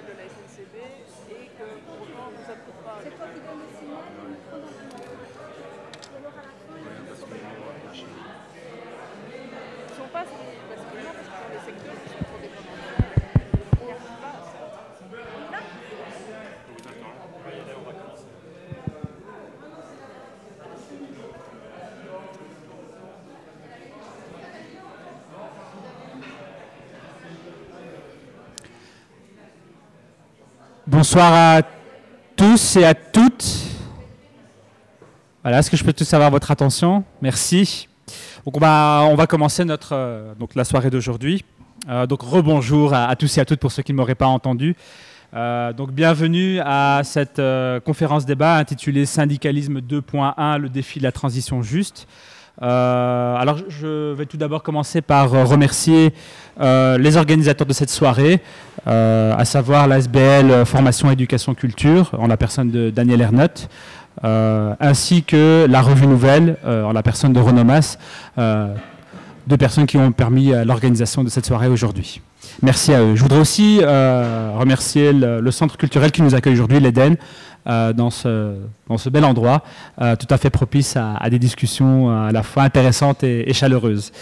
de la SNCB et que pour autant on nous approuve pas. C'est toi qui donnes le signal ou le micro dans le Ou alors à la fin, il faut qu'on Ils sont pas si facilement parce que dans les secteurs qui sont trop dépendants. On n'y arrive pas. Bonsoir à tous et à toutes. Voilà, est-ce que je peux tous avoir votre attention? Merci. Donc on va, on va commencer notre, euh, donc la soirée d'aujourd'hui. Euh, donc rebonjour à, à tous et à toutes pour ceux qui ne m'auraient pas entendu. Euh, donc bienvenue à cette conférence débat intitulée Syndicalisme 2.1, le défi de la transition juste. Euh, alors je vais tout d'abord commencer par euh, remercier euh, les organisateurs de cette soirée, à savoir l'ASBL Formation Éducation Culture, en la personne de Daniel Ernotte, euh, ainsi que la Revue Nouvelle, en la personne de Renomas, euh, deux personnes qui ont permis l'organisation de cette soirée aujourd'hui. Merci à eux. Je voudrais aussi remercier le, le centre culturel qui nous accueille aujourd'hui, l'Eden, euh, dans, ce, bel endroit, euh, tout à fait propice à, des discussions euh, à la fois intéressantes et, chaleureuses.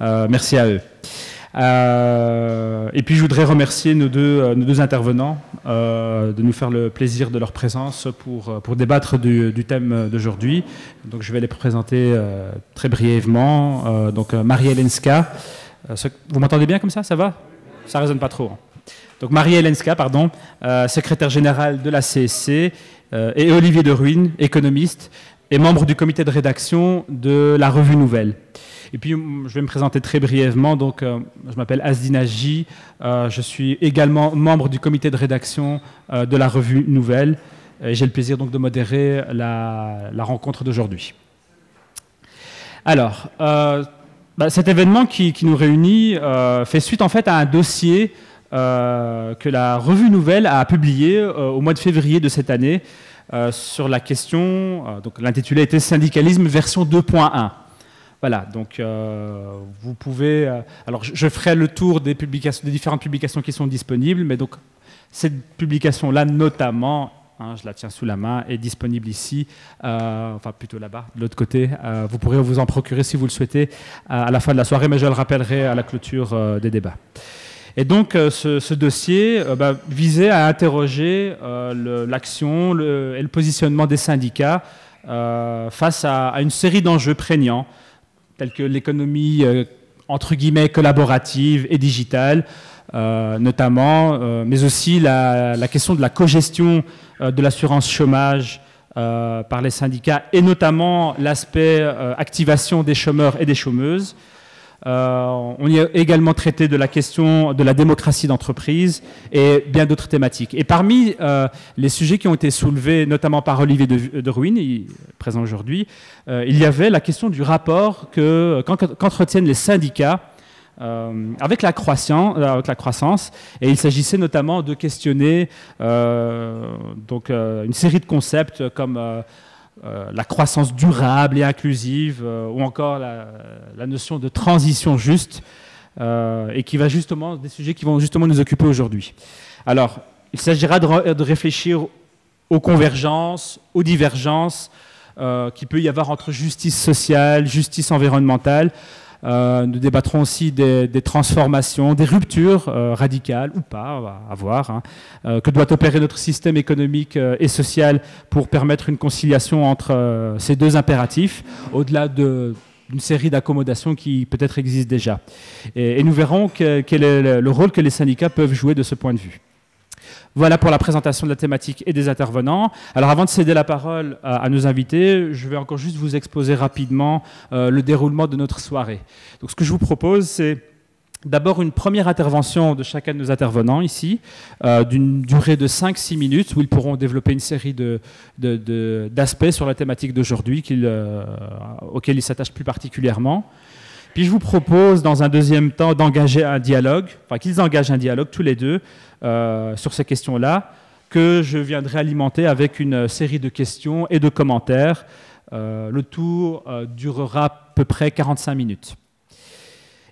Merci à eux. Et puis je voudrais remercier nos deux, intervenants de nous faire le plaisir de leur présence pour, débattre du, thème d'aujourd'hui. Donc je vais les présenter très brièvement. Donc Marie-Hélène Ska. Euh, ce- vous m'entendez bien comme ça? Ça va? Ça résonne pas trop. hein. Donc Marie-Hélène Ska, pardon, euh, secrétaire générale de la CSC, euh, et Olivier de Ruine, économiste, et membre du comité de rédaction de la Revue Nouvelle. Et puis, je vais me présenter très brièvement. Donc, euh, je m'appelle Asdina J. Je suis également membre du comité de rédaction de la Revue Nouvelle. Et j'ai le plaisir donc de modérer la, rencontre d'aujourd'hui. Alors, bah, cet événement qui, nous réunit fait suite en fait à un dossier euh, que la Revue Nouvelle a publié euh, au mois de février de cette année euh, sur la question, euh, donc l'intitulé était Syndicalisme version 2.1. Voilà, donc vous pouvez. alors, je, ferai le tour des, différentes publications qui sont disponibles, mais donc cette publication-là, notamment, hein, je la tiens sous la main, est disponible ici, enfin plutôt là-bas, de l'autre côté. Vous pourrez vous en procurer si vous le souhaitez à, la fin de la soirée, mais je le rappellerai à la clôture des débats. Et donc, euh, ce, dossier euh, bah, visait à interroger euh, l'action et le positionnement des syndicats face à, une série d'enjeux prégnants, tels que l'économie, entre guillemets, collaborative et digitale, notamment, mais aussi la, question de la cogestion euh, de l'assurance chômage par les syndicats, et notamment l'aspect activation des chômeurs et des chômeuses. Euh, on y a également traité de la question de la démocratie d'entreprise et bien d'autres thématiques. Et parmi euh, les sujets qui ont été soulevés, notamment par Olivier de, de présent aujourd'hui, euh, il y avait la question du rapport que- qu'en- qu'entretiennent les syndicats avec, la croissance. Et il s'agissait notamment de questionner donc, une série de concepts comme euh, la croissance durable et inclusive, euh, ou encore la, notion de transition juste, euh, et qui va justement des sujets qui vont justement nous occuper aujourd'hui. Alors, il s'agira de, de réfléchir aux convergences, aux divergences qu'il peut y avoir entre justice sociale, justice environnementale. Euh, nous débattrons aussi des, transformations, des ruptures euh, radicales ou pas, à voir, hein, euh, que doit opérer notre système économique et social pour permettre une conciliation entre ces deux impératifs, au-delà de- d'une série d'accommodations qui peut-être existent déjà. Et, nous verrons que- quel est le rôle que les syndicats peuvent jouer de ce point de vue. Voilà pour la présentation de la thématique et des intervenants. Alors avant de céder la parole à, à nos invités, je vais encore juste vous exposer rapidement euh, le déroulement de notre soirée. Donc ce que je vous propose, c'est d'abord une première intervention de chacun de nos intervenants ici, euh, d'une durée de 5-6 minutes, où ils pourront développer une série d'aspects sur la thématique d'aujourd'hui euh, auxquels ils s'attachent plus particulièrement. Puis je vous propose, dans un deuxième temps, d'engager un dialogue, enfin qu'ils engagent un dialogue tous les deux euh, sur ces questions-là, que je viendrai alimenter avec une série de questions et de commentaires. Euh, le tour euh, durera à peu près 45 minutes.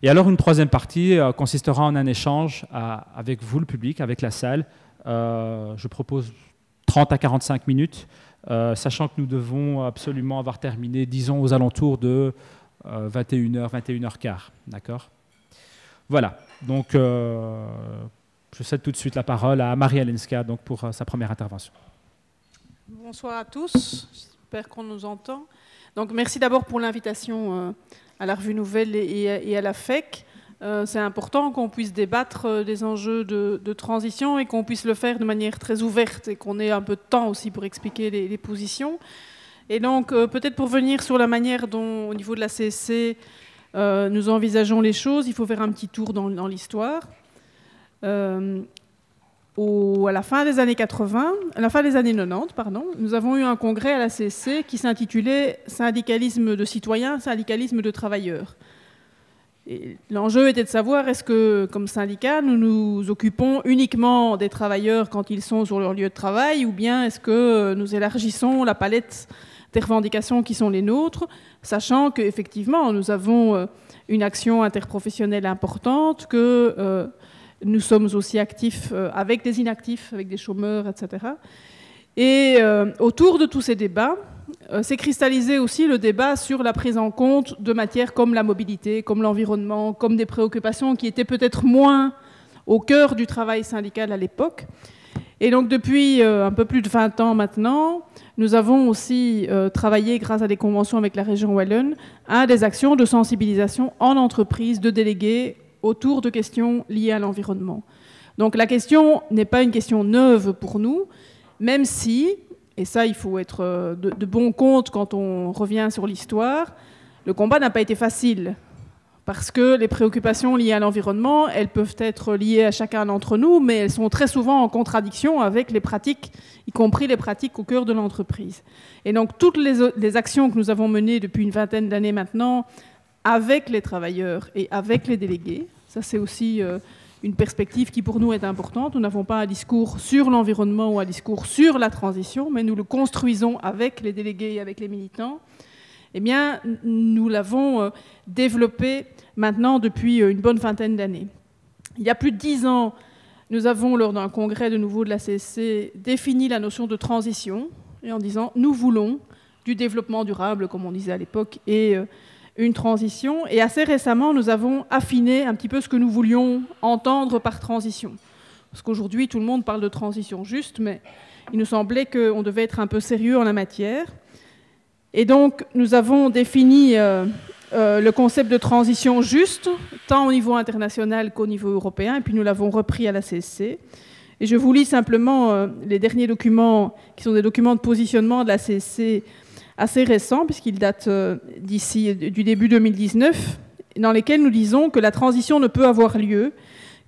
Et alors une troisième partie euh, consistera en un échange avec vous, le public, avec la salle, je propose 30 à 45 minutes, sachant que nous devons absolument avoir terminé, disons, aux alentours de 21h, 21h15. D'accord? Voilà. Donc, je cède tout de suite la parole à Marie Alenska donc, pour sa première intervention. Bonsoir à tous, j'espère qu'on nous entend. Donc merci d'abord pour l'invitation euh, à la revue Nouvelle et, à la FEC. Euh, c'est important qu'on puisse débattre euh, des enjeux de, transition et qu'on puisse le faire de manière très ouverte et qu'on ait un peu de temps aussi pour expliquer les, positions. Et donc peut-être pour venir sur la manière dont au niveau de la CSC nous envisageons les choses, il faut faire un petit tour dans, l'histoire à la fin des années 80, à la fin des années 90, pardon, nous avons eu un congrès à la CSC qui s'intitulait Syndicalisme de citoyens, syndicalisme de travailleurs. L'enjeu était de savoir est-ce que, comme syndicat, nous nous occupons uniquement des travailleurs quand ils sont sur leur lieu de travail, ou bien est-ce que nous élargissons la palette des revendications qui sont les nôtres, sachant qu'effectivement, nous avons euh, une action interprofessionnelle importante, que euh, nous sommes aussi actifs euh, avec des inactifs, avec des chômeurs, etc. Et autour de tous ces débats, s'est cristallisé aussi le débat sur la prise en compte de matières comme la mobilité, comme l'environnement, comme des préoccupations qui étaient peut-être moins au cœur du travail syndical à l'époque. Et donc depuis un peu plus de 20 ans maintenant, nous avons aussi travaillé, grâce à des conventions avec la région Wallonne, à des actions de sensibilisation en entreprise de délégués autour de questions liées à l'environnement. Donc la question n'est pas une question neuve pour nous, même si, et ça il faut être euh, de, bon compte quand on revient sur l'histoire, le combat n'a pas été facile. Parce que les préoccupations liées à l'environnement, elles peuvent être liées à chacun d'entre nous, mais elles sont très souvent en contradiction avec les pratiques, y compris les pratiques au cœur de l'entreprise. Et donc toutes les, actions que nous avons menées depuis une vingtaine d'années maintenant avec les travailleurs et avec les délégués. Ça, c'est aussi euh, une perspective qui pour nous est importante. Nous n'avons pas un discours sur l'environnement ou un discours sur la transition, mais nous le construisons avec les délégués et avec les militants. Eh bien, nous l'avons euh, développé maintenant depuis euh, une bonne vingtaine d'années. Il y a plus de dix ans, nous avons, lors d'un congrès de nouveau de la CSC, défini la notion de transition, et en disant nous voulons du développement durable, comme on disait à l'époque, et une transition. Et assez récemment, nous avons affiné un petit peu ce que nous voulions entendre par transition. Parce qu'aujourd'hui, tout le monde parle de transition juste, mais il nous semblait qu'on devait être un peu sérieux en la matière. Et donc, nous avons défini euh, euh, le concept de transition juste, tant au niveau international qu'au niveau européen, et puis nous l'avons repris à la CSC. Et je vous lis simplement euh, les derniers documents, qui sont des documents de positionnement de la CSC assez récent, puisqu'il date euh, d'ici du début 2019, dans lesquels nous disons que la transition ne peut avoir lieu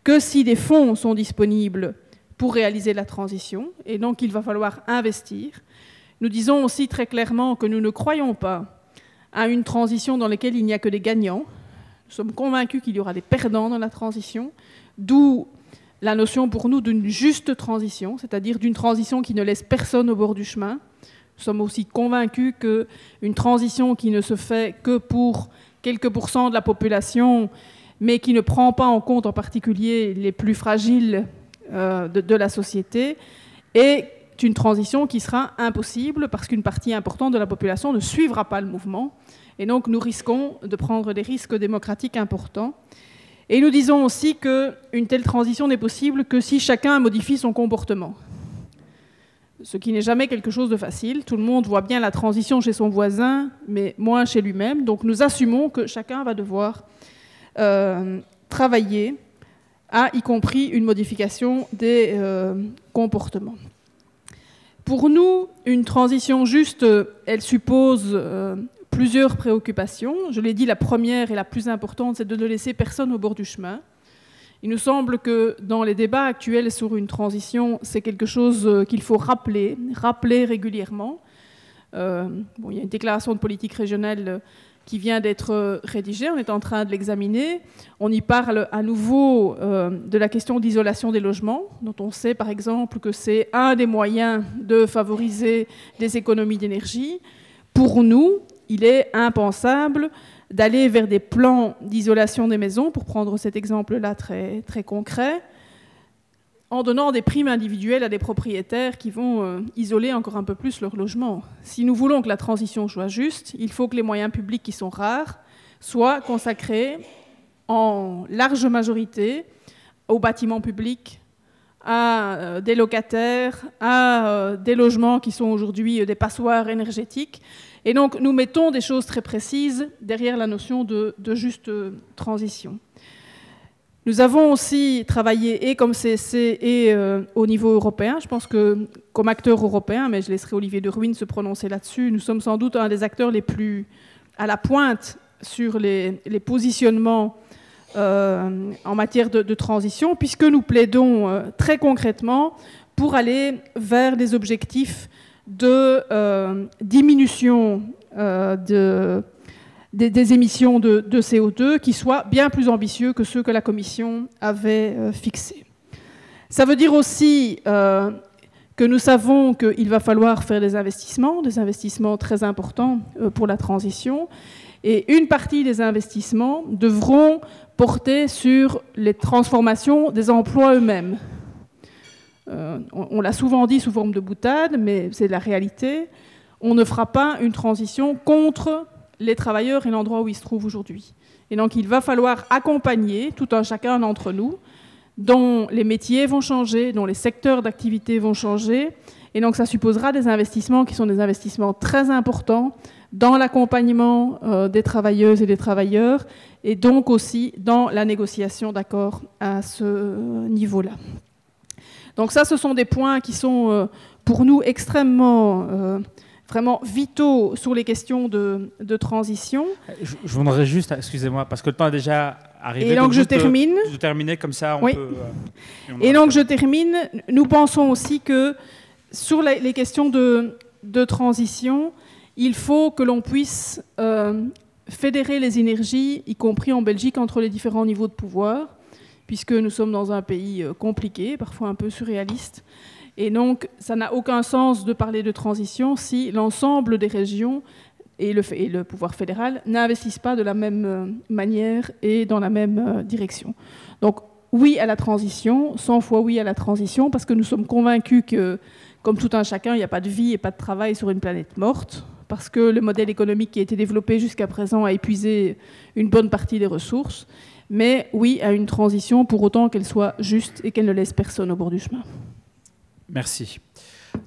que si des fonds sont disponibles pour réaliser la transition, et donc il va falloir investir. Nous disons aussi très clairement que nous ne croyons pas à une transition dans laquelle il n'y a que des gagnants. Nous sommes convaincus qu'il y aura des perdants dans la transition, d'où la notion pour nous d'une juste transition, c'est-à-dire d'une transition qui ne laisse personne au bord du chemin, nous sommes aussi convaincus qu'une transition qui ne se fait que pour quelques pourcents de la population, mais qui ne prend pas en compte en particulier les plus fragiles euh, de, la société, est une transition qui sera impossible parce qu'une partie importante de la population ne suivra pas le mouvement. Et donc nous risquons de prendre des risques démocratiques importants. Et nous disons aussi qu'une telle transition n'est possible que si chacun modifie son comportement ce qui n'est jamais quelque chose de facile. Tout le monde voit bien la transition chez son voisin, mais moins chez lui-même. Donc nous assumons que chacun va devoir euh, travailler à y compris une modification des euh, comportements. Pour nous, une transition juste, elle suppose euh, plusieurs préoccupations. Je l'ai dit, la première et la plus importante, c'est de ne laisser personne au bord du chemin. Il nous semble que dans les débats actuels sur une transition, c'est quelque chose euh, qu'il faut rappeler, rappeler régulièrement. Euh, il y a une déclaration de politique régionale euh, qui vient d'être rédigée, on est en train de l'examiner. On y parle à nouveau de la question d'isolation des logements, dont on sait par exemple que c'est un des moyens de favoriser des économies d'énergie. Pour nous, il est impensable d'aller vers des plans d'isolation des maisons, pour prendre cet exemple-là très concret, en donnant des primes individuelles à des propriétaires qui vont euh, isoler encore un peu plus leur logement. Si nous voulons que la transition soit juste, il faut que les moyens publics qui sont rares soient consacrés en large majorité aux bâtiments publics, à euh, des locataires, à euh, des logements qui sont aujourd'hui des passoires énergétiques. Et donc nous mettons des choses très précises derrière la notion de, de juste transition. Nous avons aussi travaillé et comme CSC et euh, au niveau européen. Je pense que comme acteur européen, mais je laisserai Olivier de Ruine se prononcer là-dessus, nous sommes sans doute un des acteurs les plus à la pointe sur les, positionnements euh, en matière de, transition, puisque nous plaidons euh, très concrètement pour aller vers des objectifs de diminution de des, émissions de, CO2 qui soient bien plus ambitieux que ceux que la Commission avait euh, fixés. Ça veut dire aussi euh, que nous savons qu'il va falloir faire des investissements, des investissements très importants euh, pour la transition, et une partie des investissements devront porter sur les transformations des emplois eux-mêmes. on l'a souvent dit sous forme de boutade, mais c'est la réalité. On ne fera pas une transition contre les travailleurs et l'endroit où ils se trouvent aujourd'hui. Et donc il va falloir accompagner tout un chacun d'entre nous, dont les métiers vont changer, dont les secteurs d'activité vont changer. Et donc ça supposera des investissements qui sont des investissements très importants dans l'accompagnement euh, des travailleuses et des travailleurs, et donc aussi dans la négociation d'accords à ce niveau-là. Donc ça, ce sont des points qui sont euh, pour nous extrêmement euh, vraiment vitaux sur les questions de, transition. Je, voudrais juste, excusez-moi, parce que le temps est déjà arrivé. Et donc, je termine. Je terminer comme ça, on peut. Euh, et, donc je termine. Nous pensons aussi que sur les, questions de, transition, il faut que l'on puisse euh, fédérer les énergies, y compris en Belgique, entre les différents niveaux de pouvoir, puisque nous sommes dans un pays euh, compliqué, parfois un peu surréaliste. Et donc, ça n'a aucun sens de parler de transition si l'ensemble des régions et le, pouvoir fédéral n'investissent pas de la même euh, manière et dans la même euh, direction. Donc, oui à la transition, 100 fois oui à la transition, parce que nous sommes convaincus que, comme tout un chacun, il n'y a pas de vie et pas de travail sur une planète morte, parce que le modèle économique qui a été développé jusqu'à présent a épuisé une bonne partie des ressources. Mais oui à une transition pour autant qu'elle soit juste et qu'elle ne laisse personne au bord du chemin. Merci.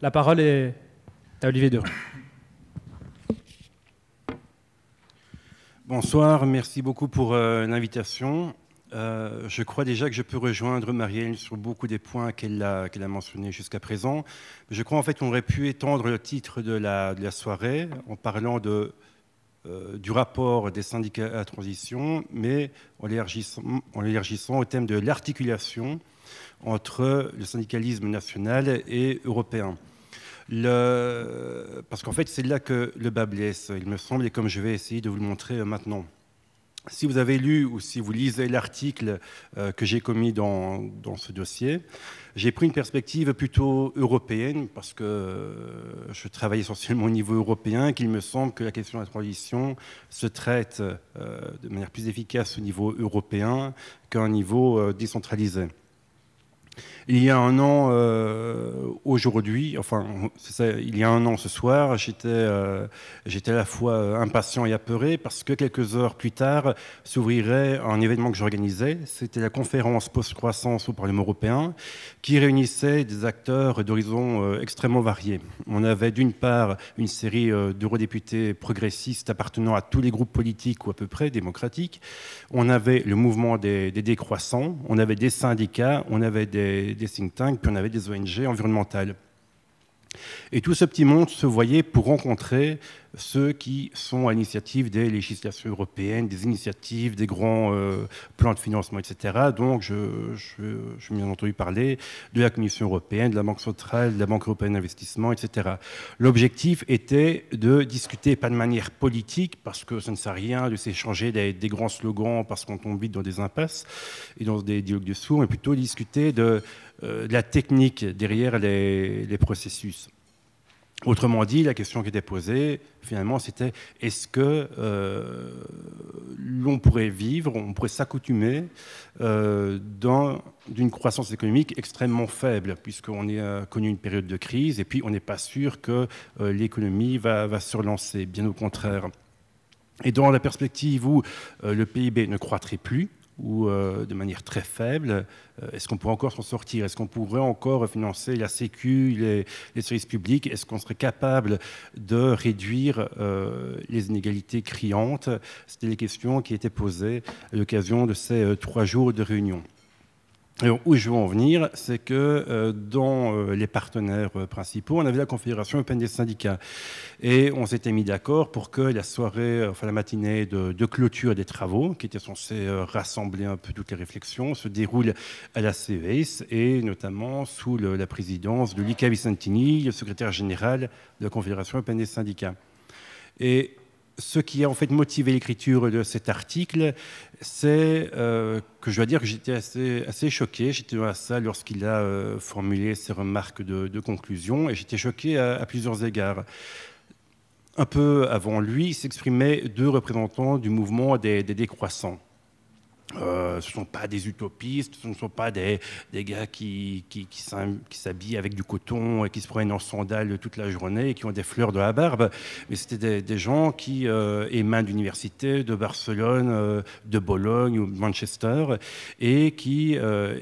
La parole est à Olivier Dereux. Bonsoir, merci beaucoup pour euh, l'invitation. Euh, je crois déjà que je peux rejoindre Marielle sur beaucoup des points qu'elle a, mentionnés jusqu'à présent. Je crois en fait qu'on aurait pu étendre le titre de la, soirée en parlant euh, du rapport des syndicats à transition, mais en l'élargissant au thème de l'articulation entre le syndicalisme national et européen. parce qu'en fait, c'est là que le bas blesse, il me semble, et comme je vais essayer de vous le montrer euh, maintenant. Si vous avez lu ou si vous lisez l'article euh, que j'ai commis dans, dans, ce dossier, j'ai pris une perspective plutôt européenne parce que euh, je travaille essentiellement au niveau européen, qu'il me semble que la question de la transition se traite de manière plus efficace au niveau européen qu'à un niveau décentralisé. Il y a un an, euh, aujourd'hui, enfin, il y a un an ce soir, j'étais euh, à la fois euh, impatient et apeuré parce que quelques heures plus tard s'ouvrirait un événement que j'organisais. C'était la conférence post-croissance au Parlement européen qui réunissait des acteurs d'horizons extrêmement variés. On avait d'une part une série d'eurodéputés progressistes appartenant à tous les groupes politiques ou à peu près démocratiques. On avait le mouvement des, des décroissants, on avait des syndicats, on avait des des, think tanks, puis on avait des ONG environnementales. Et tout ce petit monde se voyait pour rencontrer ceux qui sont à l'initiative des législations européennes, des initiatives, des grands euh, plans de financement, etc. Donc, je, je, bien entendu parler de la Commission européenne, de la Banque centrale, de la Banque européenne d'investissement, etc. L'objectif était de discuter, pas de manière politique, parce que ça ne sert à rien de s'échanger des, grands slogans, parce qu'on tombe vite dans des impasses et dans des dialogues de sourds, mais plutôt discuter de, euh, la technique derrière les processus. Autrement dit, la question qui était posée, finalement, c'était est-ce que euh, l'on pourrait vivre, on pourrait s'accoutumer euh, d'une croissance économique extrêmement faible, puisqu'on a connu une période de crise, et puis on n'est pas sûr que l'économie va, va se relancer, bien au contraire. Et dans la perspective où le PIB ne croîtrait plus, ou euh, de manière très faible. Euh, est-ce qu'on pourrait encore s'en sortir? Est-ce qu'on pourrait encore financer la Sécu, les, services publics? Est-ce qu'on serait capable de réduire euh, les inégalités criantes? C'était les questions qui étaient posées à l'occasion de ces trois jours de réunion. Où je veux en venir, c'est que euh, dans euh, les partenaires euh, principaux, on avait la Confédération européenne des syndicats. Et on s'était mis d'accord pour que la soirée, matinée de, clôture des travaux, qui était censée rassembler un peu toutes les réflexions, se déroule à la CES et notamment sous la présidence de Luca Vicentini, le secrétaire général de la Confédération européenne des syndicats. Et ce qui a en fait motivé l'écriture de cet article, c'est euh, que je dois dire que j'étais assez, assez choqué. J'étais dans la lorsqu'il a euh, formulé ses remarques de, conclusion et j'étais choqué à, plusieurs égards. Un peu avant lui s'exprimaient deux représentants du mouvement des décroissants. Euh, ce ne sont pas des utopistes, ce ne sont pas des, gars qui, s'habillent avec du coton et qui se prennent en sandales toute la journée et qui ont des fleurs de la barbe, mais c'était des, gens qui euh, émanent d'universités, de Barcelone, euh, de Bologne ou de Manchester, et qui euh,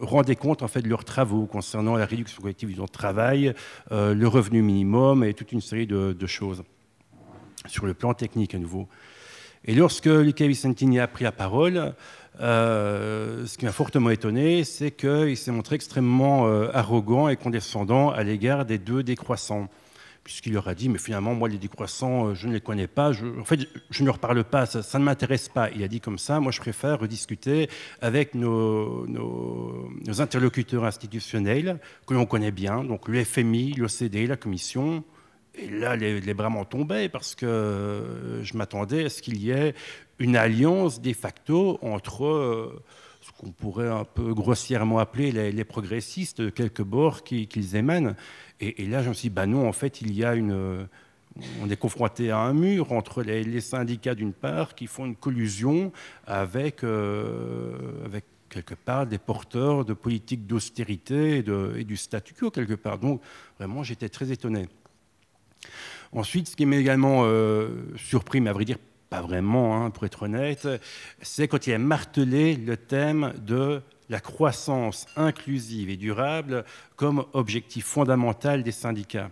rendaient compte en fait de leurs travaux concernant la réduction collective du temps de travail, le revenu minimum et toute une série de choses sur le plan technique à nouveau. Et lorsque Luca Vicentini a pris la parole, euh, ce qui m'a fortement étonné, c'est qu'il s'est montré extrêmement euh, arrogant et condescendant à l'égard des deux décroissants. Puisqu'il leur a dit, mais finalement, moi, les décroissants, euh, je ne les connais pas. en fait, je ne leur parle pas, ça, ne m'intéresse pas. Il a dit comme ça, moi, je préfère rediscuter avec nos, nos interlocuteurs institutionnels que l'on connaît bien, donc le FMI, l'OCDE, la Commission, et là, les, bras m'en tombaient parce que euh, je m'attendais à ce qu'il y ait une alliance de facto entre euh, ce qu'on pourrait un peu grossièrement appeler les, progressistes quelques bords qu'ils émanent. Et, là, je me suis dit, bah non, en fait, il y a une. On est confronté à un mur entre les, syndicats d'une part qui font une collusion avec, euh, avec quelque part des porteurs de politiques d'austérité et, du statu quo quelque part. Donc vraiment, j'étais très étonné. Ensuite, ce qui m'a également euh, surpris, mais à vrai dire pas vraiment, hein, pour être honnête, c'est quand il a martelé le thème de la croissance inclusive et durable comme objectif fondamental des syndicats.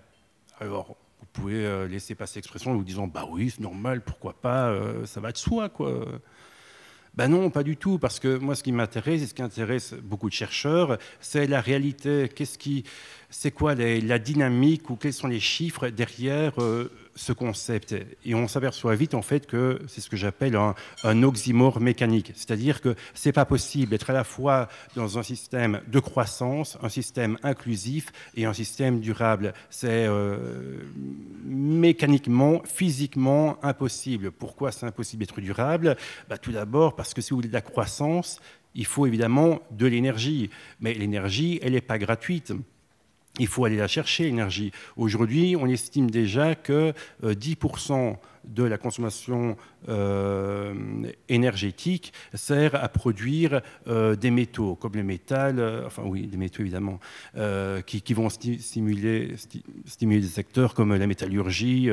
Alors, vous pouvez euh, laisser passer l'expression en vous disant bah oui, c'est normal, pourquoi pas, euh, ça va de soi, quoi. Ben non, pas du tout, parce que moi, ce qui m'intéresse et ce qui intéresse beaucoup de chercheurs, c'est la réalité. Qu'est-ce qui, c'est quoi la dynamique ou quels sont les chiffres derrière euh, ce concept. Et on s'aperçoit vite en fait que c'est ce que j'appelle un, oxymore mécanique. C'est-à-dire que c'est pas possible d'être à la fois dans un système de croissance, un système inclusif et un système durable. C'est euh, mécaniquement, physiquement impossible. Pourquoi c'est impossible d'être durable? Bah, Tout d'abord parce que si vous voulez de la croissance, il faut évidemment de l'énergie. Mais l'énergie, elle n'est pas gratuite il faut aller la chercher, l'énergie. Aujourd'hui, on estime déjà que 10% euh, de la consommation euh, énergétique sert à produire euh, des métaux, comme les métals, enfin oui, des métaux évidemment, qui, vont stimuler des secteurs comme la métallurgie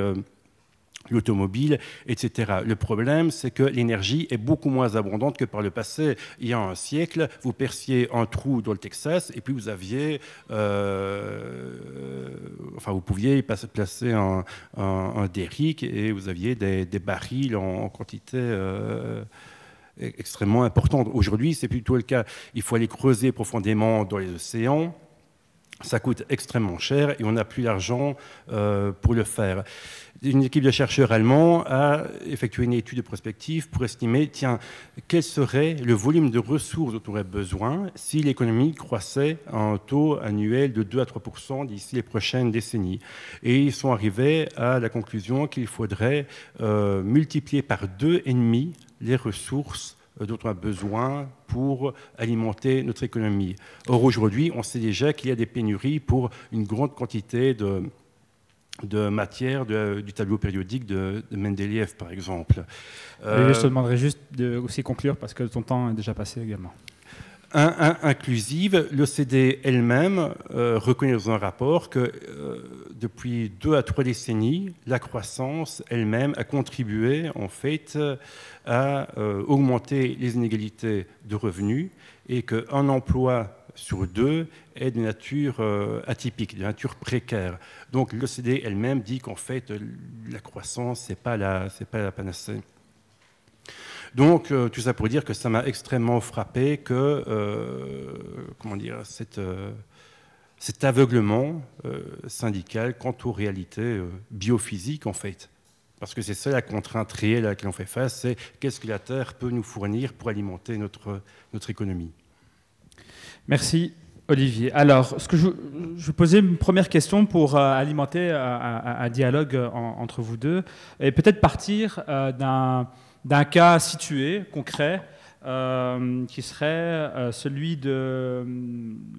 l'automobile, etc. Le problème, c'est que l'énergie est beaucoup moins abondante que par le passé. Il y a un siècle, vous perciez un trou dans le Texas et puis vous aviez, euh, enfin, vous pouviez placer un, un, derrick et vous aviez des, barils en, quantité. Euh, extrêmement importante. Aujourd'hui, c'est plutôt le cas. Il faut aller creuser profondément dans les océans. Ça coûte extrêmement cher et on n'a plus l'argent euh, pour le faire une équipe de chercheurs allemands a effectué une étude de prospective pour estimer, tiens, quel serait le volume de ressources dont on aurait besoin si l'économie croissait à un taux annuel de 2 à 3% d'ici les prochaines décennies. Et ils sont arrivés à la conclusion qu'il faudrait euh, multiplier par deux et demi les ressources euh, dont on a besoin pour alimenter notre économie. Or, aujourd'hui, on sait déjà qu'il y a des pénuries pour une grande quantité de, de matière du tableau périodique de, Mendeleev, par exemple. je te demanderai juste de aussi conclure parce que ton temps est déjà passé également. inclusive, l'OCDE elle-même reconnaît dans un rapport que depuis deux à trois décennies, la croissance elle-même a contribué en fait à augmenter les inégalités de revenus et qu'un emploi sur deux est de nature euh, atypique, de nature précaire. Donc l'OCDE elle-même dit qu'en fait, la croissance, ce n'est pas, la, pas la panacée. Donc, euh, tout ça pour dire que ça m'a extrêmement frappé que, euh, comment dire, cet aveuglement syndical quant aux réalités biophysiques, en fait. Parce que c'est ça la contrainte réelle à laquelle on fait face, c'est qu'est-ce que la Terre peut nous fournir pour alimenter notre, notre économie. Merci. Olivier. Alors, ce que je, posais une première question pour euh, alimenter euh, un, dialogue euh, entre vous deux, et peut-être partir d'un cas situé, concret, qui serait celui de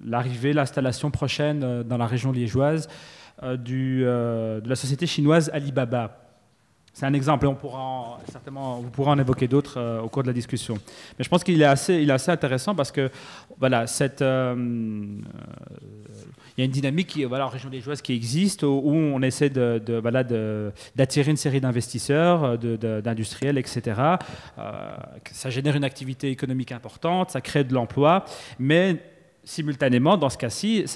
l'arrivée, l'installation prochaine dans la région liégeoise de la société chinoise Alibaba. C'est un exemple, et on pourra certainement, vous pourrez en évoquer d'autres euh, au cours de la discussion. Mais je pense qu'il est assez, il est assez intéressant parce que voilà, cette, euh, il y a une dynamique qui, voilà, en région liégeoise qui existe où, on essaie de, de d'attirer une série d'investisseurs, d'industriels, etc. Euh, ça génère une activité économique importante, ça crée de l'emploi, mais simultanément, dans ce cas-ci, il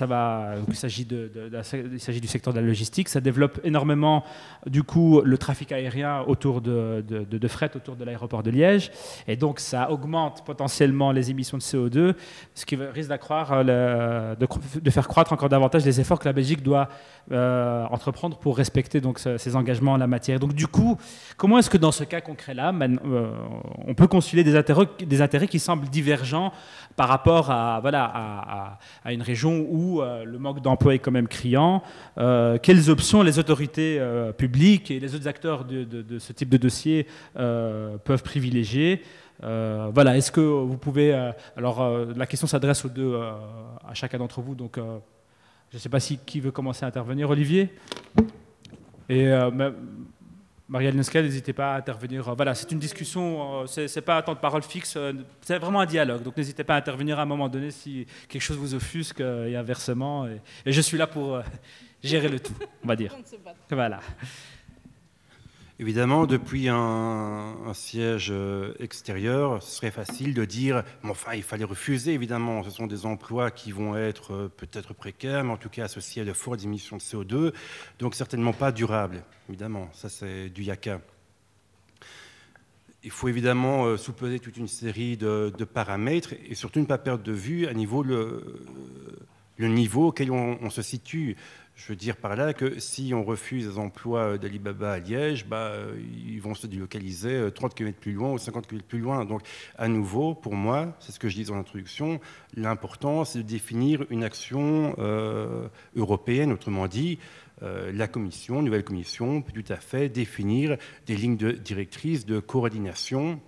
s'agit, du secteur de la logistique, ça développe énormément du coup le trafic aérien autour de, fret autour de l'aéroport de Liège, et donc ça augmente potentiellement les émissions de CO2, ce qui risque d'accroître, euh, de, faire croître encore davantage les efforts que la Belgique doit euh, entreprendre pour respecter ses engagements en la matière. Donc du coup, comment est-ce que dans ce cas concret-là, euh, on peut concilier des intérêts, des intérêts qui semblent divergents par rapport à, voilà, à, une région où euh, le manque d'emploi est quand même criant. Euh, quelles options les autorités euh, publiques et les autres acteurs de, ce type de dossier peuvent privilégier? Voilà, est-ce que vous pouvez. alors, la question s'adresse aux deux, à chacun d'entre vous. Donc, je ne sais pas si qui veut commencer à intervenir. Olivier? Et Marielle Neskel, n'hésitez pas à intervenir. Voilà, c'est une discussion, euh, c'est, n'est pas un temps de parole fixe, euh, c'est vraiment un dialogue. Donc n'hésitez pas à intervenir à un moment donné si quelque chose vous offusque euh, et inversement. Et, je suis là pour gérer le tout, on va dire. Voilà. Évidemment, depuis un, siège euh, extérieur, ce serait facile de dire, mais enfin, il fallait refuser, évidemment. Ce sont des emplois qui vont être euh, peut-être précaires, mais en tout cas associés à de fortes émissions de CO2, donc certainement pas durables, évidemment. Ça, c'est du yaka. Il faut évidemment euh, sous-peser toute une série de, paramètres et surtout ne pas perdre de vue à niveau le niveau auquel on se situe. Je veux dire par là que si on refuse les emplois d'Alibaba à Liège, bah, ils vont se délocaliser 30 euh, km plus loin ou 50 km plus loin. Donc, à nouveau, pour moi, c'est ce que je dis en introduction, l'important, c'est de définir une action euh, européenne, autrement dit, euh, la commission, nouvelle commission, peut tout à fait définir des lignes de directrices de coordination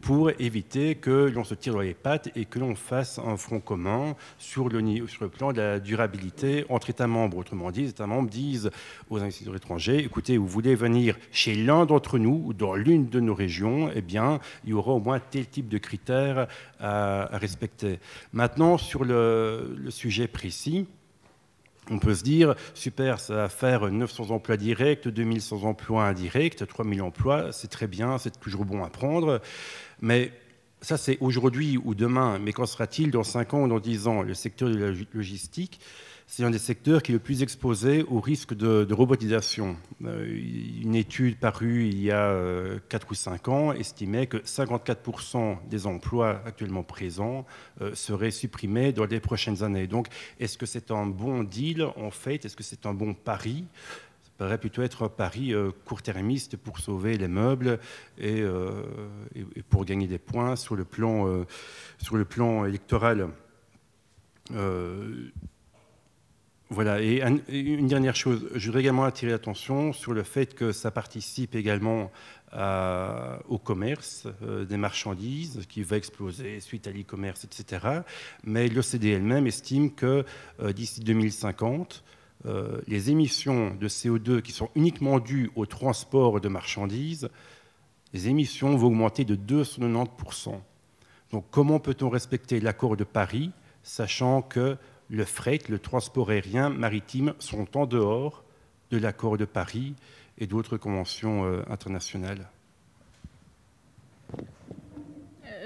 pour éviter que l'on se tire dans les pattes et que l'on fasse un front commun sur le, plan de la durabilité entre États membres. Autrement dit, les États membres disent aux investisseurs étrangers, écoutez, vous voulez venir chez l'un d'entre nous ou dans l'une de nos régions, eh bien, il y aura au moins tel type de critères à, respecter. Maintenant, sur le sujet précis, on peut se dire, super, ça va faire 900 emplois directs, 2100 emplois indirects, 3000 emplois, c'est très bien, c'est toujours bon à prendre. Mais ça, c'est aujourd'hui ou demain. Mais qu'en sera-t-il dans 5 ans ou dans 10 ans? Le secteur de la logistique, c'est un des secteurs qui est le plus exposé au risque de, robotisation. Euh, une étude parue il y a 4 euh, ou 5 ans estimait que 54% des emplois actuellement présents euh, seraient supprimés dans les prochaines années. Donc, est-ce que c'est un bon deal en fait? Est-ce que c'est un bon pari? Ça paraît plutôt être un pari court-termiste pour sauver les meubles et, pour gagner des points sur le plan, sur le plan électoral. Voilà, et une dernière chose, je voudrais également attirer l'attention sur le fait que ça participe également au commerce euh, des marchandises qui va exploser suite à l'e-commerce, etc. Mais l'OCDE elle-même estime que euh, d'ici 2050, euh, les émissions de CO2 qui sont uniquement dues au transport de marchandises, les émissions vont augmenter de 290%. Donc comment peut-on respecter l'accord de Paris, sachant que le fret, le transport aérien maritime sont en dehors de l'accord de Paris et d'autres conventions euh, internationales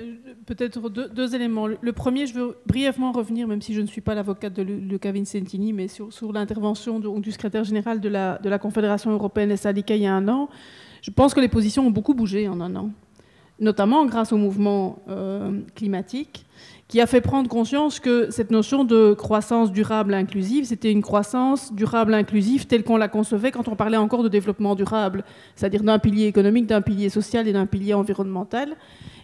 euh, Peut-être deux, éléments. Le premier, je veux brièvement revenir, même si je ne suis pas l'avocate de Luca Vincentini, mais sur, l'intervention du secrétaire général de la, de la Confédération européenne syndicats il y a un an. Je pense que les positions ont beaucoup bougé en un an, notamment grâce au mouvement euh, climatique qui a fait prendre conscience que cette notion de croissance durable inclusive, c'était une croissance durable inclusive telle qu'on la concevait quand on parlait encore de développement durable, c'est-à-dire d'un pilier économique, d'un pilier social et d'un pilier environnemental,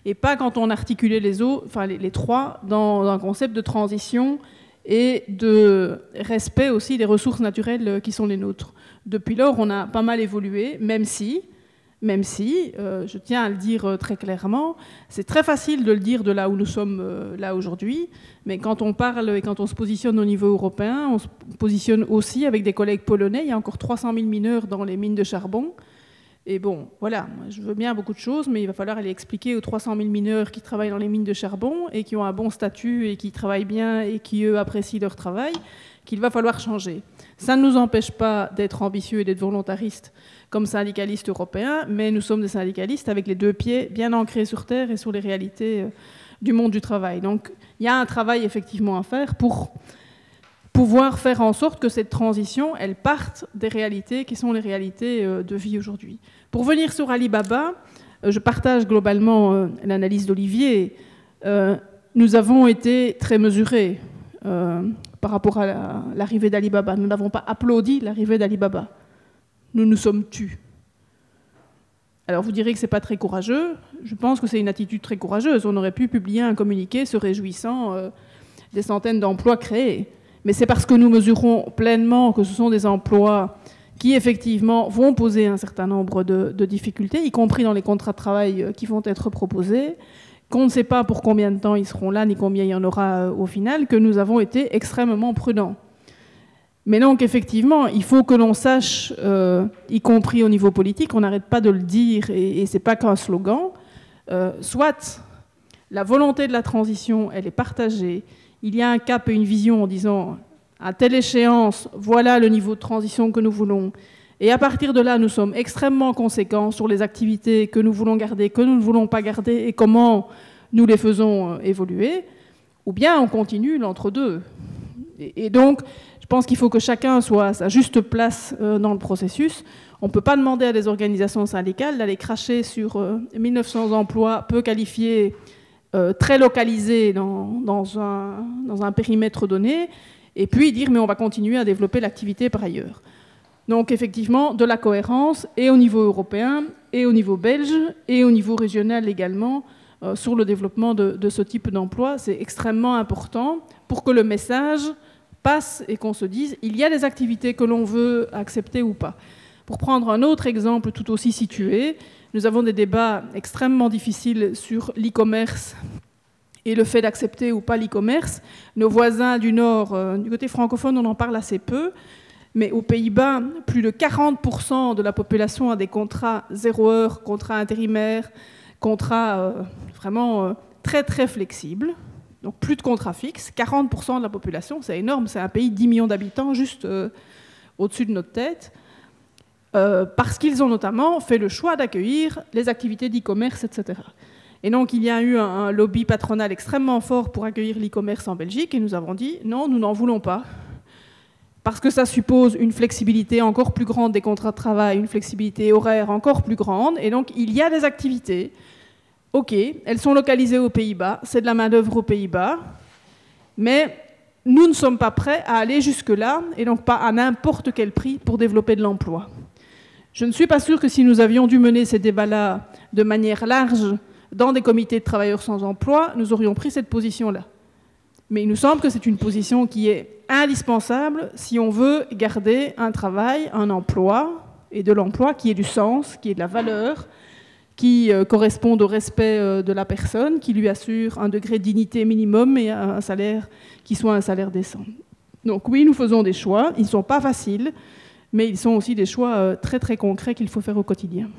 et pas quand on articulait les, enfin les, trois dans un concept de transition et de respect aussi des ressources naturelles qui sont les nôtres. Depuis lors, on a pas mal évolué, même si même si, euh, je tiens à le dire euh, très clairement, c'est très facile de le dire de là où nous sommes euh, là aujourd'hui, mais quand on parle et quand on se positionne au niveau européen, on se positionne aussi avec des collègues polonais. Il y a encore 300 000 mineurs dans les mines de charbon. Et bon, voilà, je veux bien beaucoup de choses, mais il va falloir aller expliquer aux 300 000 mineurs qui travaillent dans les mines de charbon et qui ont un bon statut et qui travaillent bien et qui, eux, apprécient leur travail, qu'il va falloir changer. Ça ne nous empêche pas d'être ambitieux et d'être volontaristes comme syndicalistes européens, mais nous sommes des syndicalistes avec les deux pieds bien ancrés sur terre et sur les réalités euh, du monde du travail. Donc il y a un travail effectivement à faire pour pouvoir faire en sorte que cette transition, elle parte des réalités qui sont les réalités euh, de vie aujourd'hui. Pour venir sur Alibaba, euh, je partage globalement l'analyse d'Olivier. Nous avons été très mesurés par rapport à l'arrivée d'Alibaba. Nous n'avons pas applaudi l'arrivée d'Alibaba nous nous sommes tus. Alors vous direz que ce n'est pas très courageux. Je pense que c'est une attitude très courageuse. On aurait pu publier un communiqué se réjouissant euh, des centaines d'emplois créés. Mais c'est parce que nous mesurons pleinement que ce sont des emplois qui effectivement vont poser un certain nombre de, difficultés, y compris dans les contrats de travail euh, qui vont être proposés, qu'on ne sait pas pour combien de temps ils seront là, ni combien il y en aura euh, au final, que nous avons été extrêmement prudents. Mais donc, effectivement, il faut que l'on sache, euh, y compris au niveau politique, on n'arrête pas de le dire, et, ce n'est pas qu'un slogan, euh, soit la volonté de la transition, elle est partagée, il y a un cap et une vision en disant, à telle échéance, voilà le niveau de transition que nous voulons, et à partir de là, nous sommes extrêmement conséquents sur les activités que nous voulons garder, que nous ne voulons pas garder, et comment nous les faisons euh, évoluer, ou bien on continue l'entre-deux. et donc, pense qu'il faut que chacun soit à sa juste place euh, dans le processus. On ne peut pas demander à des organisations syndicales d'aller cracher sur 1900 euh, emplois peu qualifiés, euh, très localisés dans, un, dans, un, périmètre donné, et puis dire mais on va continuer à développer l'activité par ailleurs. Donc effectivement, de la cohérence, et au niveau européen, et au niveau belge, et au niveau régional également, sur le développement de, de ce type d'emploi. C'est extrêmement important pour que le message passe et qu'on se dise, il y a des activités que l'on veut accepter ou pas. Pour prendre un autre exemple tout aussi situé, nous avons des débats extrêmement difficiles sur l'e-commerce et le fait d'accepter ou pas l'e-commerce. Nos voisins du Nord, euh, du côté francophone, on en parle assez peu, mais aux Pays-Bas, plus de 40% de la population a des contrats zéro heure, contrats intérimaires, contrats euh, vraiment euh, très très flexibles donc plus de contrats fixes, 40% de la population, c'est énorme, c'est un pays de 10 millions d'habitants juste euh, au-dessus de notre tête, euh, parce qu'ils ont notamment fait le choix d'accueillir les activités d'e-commerce, etc. Et donc il y a eu un, lobby patronal extrêmement fort pour accueillir l'e-commerce en Belgique, et nous avons dit non, nous n'en voulons pas, parce que ça suppose une flexibilité encore plus grande des contrats de travail, une flexibilité horaire encore plus grande, et donc il y a des activités Ok, elles sont localisées aux Pays-Bas, c'est de la main-d'œuvre aux Pays-Bas, mais nous ne sommes pas prêts à aller jusque-là, et donc pas à n'importe quel prix pour développer de l'emploi. Je ne suis pas sûre que si nous avions dû mener ces débats-là de manière large dans des comités de travailleurs sans emploi, nous aurions pris cette position-là. Mais il nous semble que c'est une position qui est indispensable si on veut garder un travail, un emploi, et de l'emploi qui ait du sens, qui ait de la valeur, qui euh, correspondent au respect euh, de la personne, qui lui assure un degré de dignité minimum et un salaire qui soit un salaire décent. Donc oui, nous faisons des choix, ils ne sont pas faciles, mais ils sont aussi des choix euh, très très concrets qu'il faut faire au quotidien.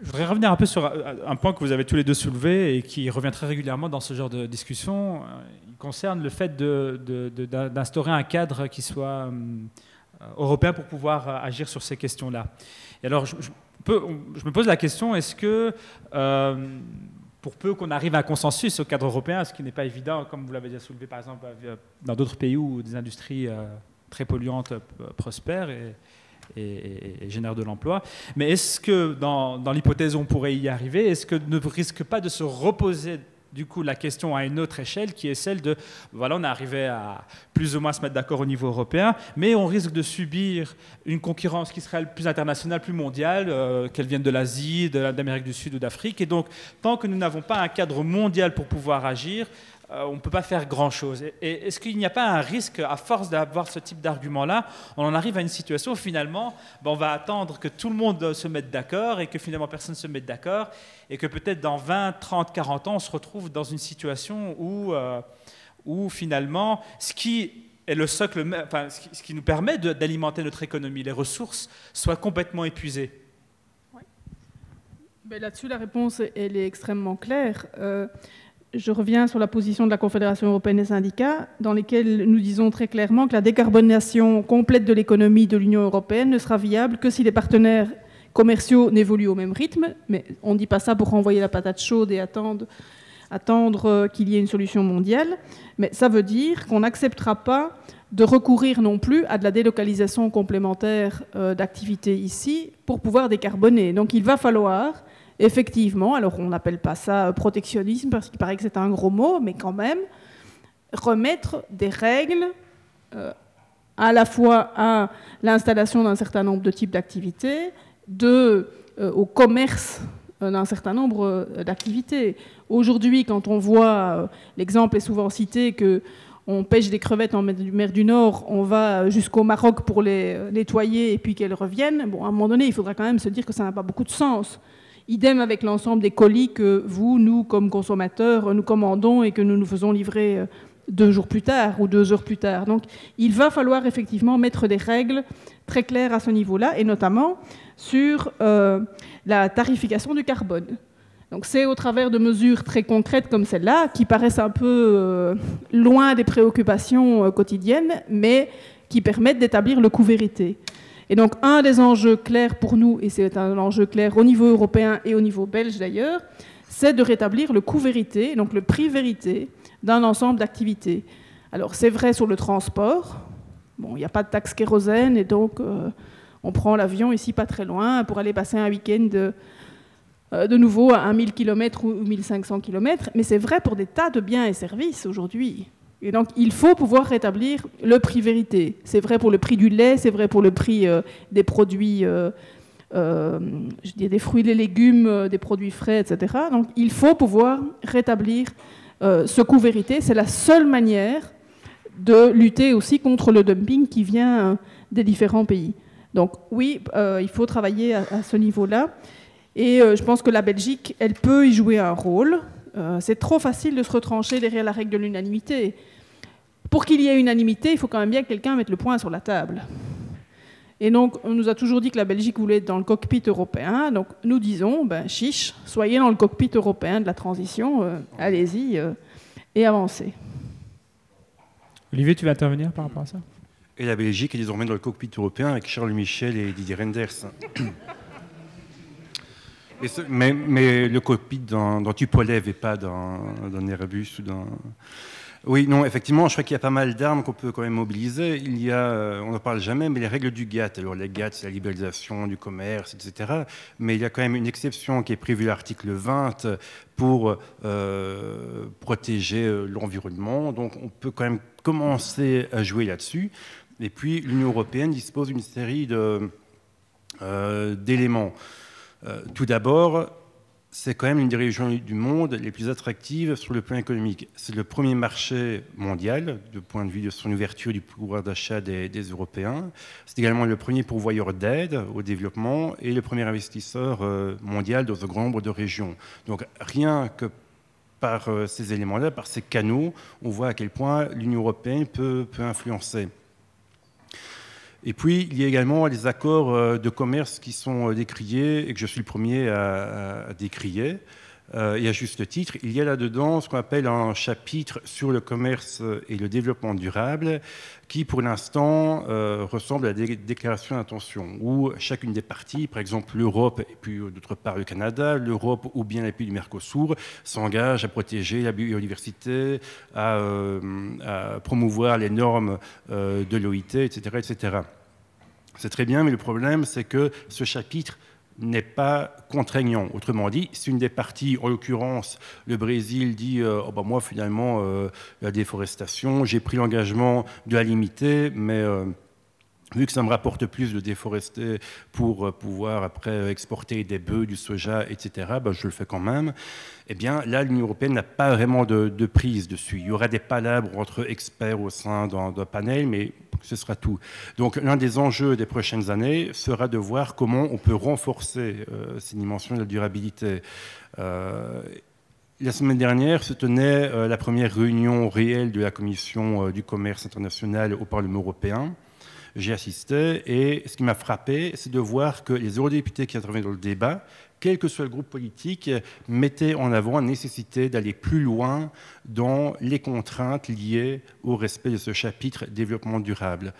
Je voudrais revenir un peu sur un point que vous avez tous les deux soulevé et qui revient très régulièrement dans ce genre de discussion. Il concerne le fait d'instaurer un cadre qui soit européen pour pouvoir agir sur ces questions-là. Et alors, je, je, me pose la question, est-ce que, euh, pour peu qu'on arrive à un consensus au cadre européen, ce qui n'est pas évident, comme vous l'avez déjà soulevé par exemple euh, dans d'autres pays où des industries euh, très polluantes prospèrent et, génèrent de l'emploi, mais est-ce que dans, dans l'hypothèse où on pourrait y arriver, est-ce que ne risque pas de se reposer du coup la question à une autre échelle qui est celle de, voilà, on est arrivé à plus ou moins se mettre d'accord au niveau européen, mais on risque de subir une concurrence qui serait plus internationale, plus mondiale, euh, qu'elle vienne de l'Asie, d'Amérique du Sud ou d'Afrique. Et donc, tant que nous n'avons pas un cadre mondial pour pouvoir agir, euh, on ne peut pas faire grand-chose. Et, est-ce qu'il n'y a pas un risque, à force d'avoir ce type d'argument-là, on en arrive à une situation où finalement, ben, on va attendre que tout le monde se mette d'accord et que finalement personne ne se mette d'accord et que peut-être dans 20, 30, 40 ans, on se retrouve dans une situation où, euh, où finalement, ce qui est le socle, enfin, ce qui nous permet d'alimenter notre économie, les ressources, soit complètement épuisées. Ben, là-dessus, la réponse, elle est extrêmement claire. Euh, je reviens sur la position de la Confédération européenne des syndicats, dans laquelle nous disons très clairement que la décarbonation complète de l'économie de l'Union européenne ne sera viable que si les partenaires commerciaux n'évoluent au même rythme. Mais on ne dit pas ça pour renvoyer la patate chaude et attendre, attendre euh, qu'il y ait une solution mondiale. Mais ça veut dire qu'on n'acceptera pas de recourir non plus à de la délocalisation complémentaire euh, d'activités ici pour pouvoir décarboner. Donc il va falloir effectivement, alors on n'appelle pas ça euh, protectionnisme parce qu'il paraît que c'est un gros mot, mais quand même, remettre des règles euh, à la fois à l'installation d'un certain nombre de types d'activités, de, euh, au commerce d'un certain nombre d'activités. Aujourd'hui, quand on voit, l'exemple est souvent cité que on pêche des crevettes en mer du Nord, on va jusqu'au Maroc pour les nettoyer et puis qu'elles reviennent. À un moment donné, il faudra quand même se dire que ça n'a pas beaucoup de sens. Idem avec l'ensemble des colis que vous, nous, comme consommateurs, nous commandons et que nous nous faisons livrer euh, deux jours plus tard ou deux heures plus tard. Donc il va falloir effectivement mettre des règles très claires à ce niveau-là, et notamment sur euh, la tarification du carbone. Donc c'est au travers de mesures très concrètes comme celle-là, qui paraissent un peu euh, loin des préoccupations quotidiennes, mais qui permettent d'établir le coût vérité. Et donc, un des enjeux clairs pour nous, et c'est un enjeu clair au niveau européen et au niveau belge d'ailleurs, c'est de rétablir le coût vérité, donc le prix vérité d'un ensemble d'activités. Alors, c'est vrai sur le transport. Bon, il n'y a pas de taxe kérosène et donc euh, on prend l'avion ici pas très loin pour aller passer un week-end de, euh, de nouveau à 1000 km ou 1500 km. Mais c'est vrai pour des tas de biens et services aujourd'hui. Et donc, il faut pouvoir rétablir le prix vérité. C'est vrai pour le prix du lait, c'est vrai pour le prix euh, des produits, euh, euh, je dis des fruits, des légumes, des produits frais, etc. Donc, il faut pouvoir rétablir ce coût vérité. C'est la seule manière de lutter aussi contre le dumping qui vient des différents pays. Donc, oui, il faut travailler à, à ce niveau-là. Et je pense que la Belgique, elle peut y jouer un rôle. c'est trop facile de se retrancher derrière la règle de l'unanimité pour qu'il y ait unanimité, il faut quand même bien que quelqu'un mette le point sur la table. Et donc, on nous a toujours dit que la Belgique voulait être dans le cockpit européen. Donc, nous disons, ben, chiche, soyez dans le cockpit européen de la transition, euh, allez-y euh, et avancez. Olivier, tu veux intervenir par rapport à ça? Et la Belgique est désormais dans le cockpit européen avec Charles Michel et Didier Renders. mais, le cockpit dans, dans Tupolev et pas dans, dans Airbus ou dans... Oui, non, effectivement, je crois qu'il y a pas mal d'armes qu'on peut quand même mobiliser. Il y a, euh, on n'en parle jamais, mais les règles du GATT. Alors, les GATT, c'est la libéralisation du commerce, etc. Mais il y a quand même une exception qui est prévue à l'article 20 pour euh, protéger euh, l'environnement. Donc, on peut quand même commencer à jouer là-dessus. Et puis, l'Union européenne dispose d'une série d'éléments. tout d'abord, c'est quand même une des régions du monde les plus attractives sur le plan économique. C'est le premier marché mondial du point de vue de son ouverture du pouvoir d'achat des, Européens. C'est également le premier pourvoyeur d'aide au développement et le premier investisseur euh, mondial dans un grand nombre de régions. Donc rien que par euh, ces éléments-là, par ces canaux, on voit à quel point l'Union européenne peut, peut, influencer. Et puis, il y a également les accords euh, de commerce qui sont euh, décriés et que je suis le premier à, à décrier. Euh, et à juste titre, il y a là-dedans ce qu'on appelle un chapitre sur le commerce et le développement durable, qui pour l'instant euh, ressemble à des déclarations d'intention, où chacune des parties, par exemple l'Europe et puis d'autre part le Canada, l'Europe ou bien les pays du Mercosur, s'engagent à protéger la biodiversité, à, euh, promouvoir les normes euh, de l'OIT, etc. etc. C'est très bien, mais le problème, c'est que ce chapitre n'est pas contraignant. Autrement dit, si une des parties, en l'occurrence le Brésil, dit euh, oh ben moi finalement euh, la déforestation, j'ai pris l'engagement de la limiter, mais euh, vu que ça me rapporte plus de déforester pour euh, pouvoir après exporter des bœufs, du soja, etc., ben je le fais quand même. Eh bien, là, l'Union européenne n'a pas vraiment de, prise dessus. Il y aura des palabres entre experts au sein d'un panel, mais ce sera tout. Donc, l'un des enjeux des prochaines années sera de voir comment on peut renforcer euh, ces dimensions de la durabilité. Euh, la semaine dernière se tenait la première réunion réelle de la Commission du commerce international au Parlement européen j'y assisté et ce qui m'a frappé, c'est de voir que les eurodéputés qui intervenaient dans le débat, quel que soit le groupe politique, mettaient en avant la nécessité d'aller plus loin dans les contraintes liées au respect de ce chapitre développement durable.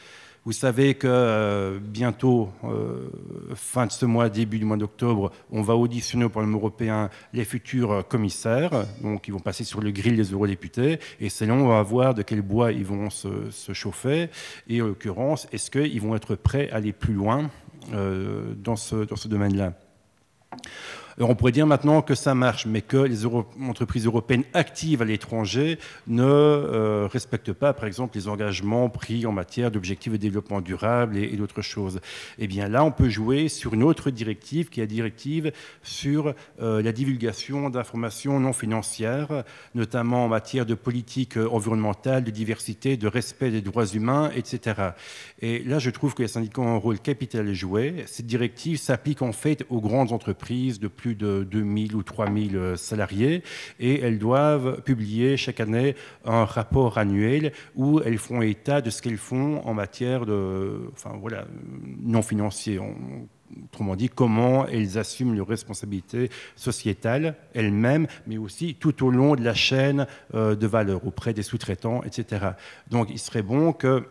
Vous savez que euh, bientôt, euh, fin de ce mois, début du mois d'octobre, on va auditionner au Parlement européen les futurs commissaires. Donc, ils vont passer sur le grill des eurodéputés. Et c'est là on va voir de quel bois ils vont se, chauffer. Et en l'occurrence, est-ce qu'ils vont être prêts à aller plus loin euh, dans ce domaine-là? Alors on pourrait dire maintenant que ça marche, mais que les entreprises européennes actives à l'étranger ne euh, respectent pas, par exemple, les engagements pris en matière d'objectifs de développement durable et, et d'autres choses. Eh bien là, on peut jouer sur une autre directive, qui est la directive sur euh, la divulgation d'informations non financières, notamment en matière de politique environnementale, de diversité, de respect des droits humains, etc. Et là, je trouve que les syndicats ont un rôle capital à jouer. Cette directive s'applique en fait aux grandes entreprises de plus de 2000 ou 3000 salariés et elles doivent publier chaque année un rapport annuel où elles font état de ce qu'elles font en matière de, enfin voilà, non financier. Autrement dit, comment elles assument leurs responsabilités sociétales elles-mêmes, mais aussi tout au long de la chaîne euh, de valeur auprès des sous-traitants, etc. Donc, il serait bon que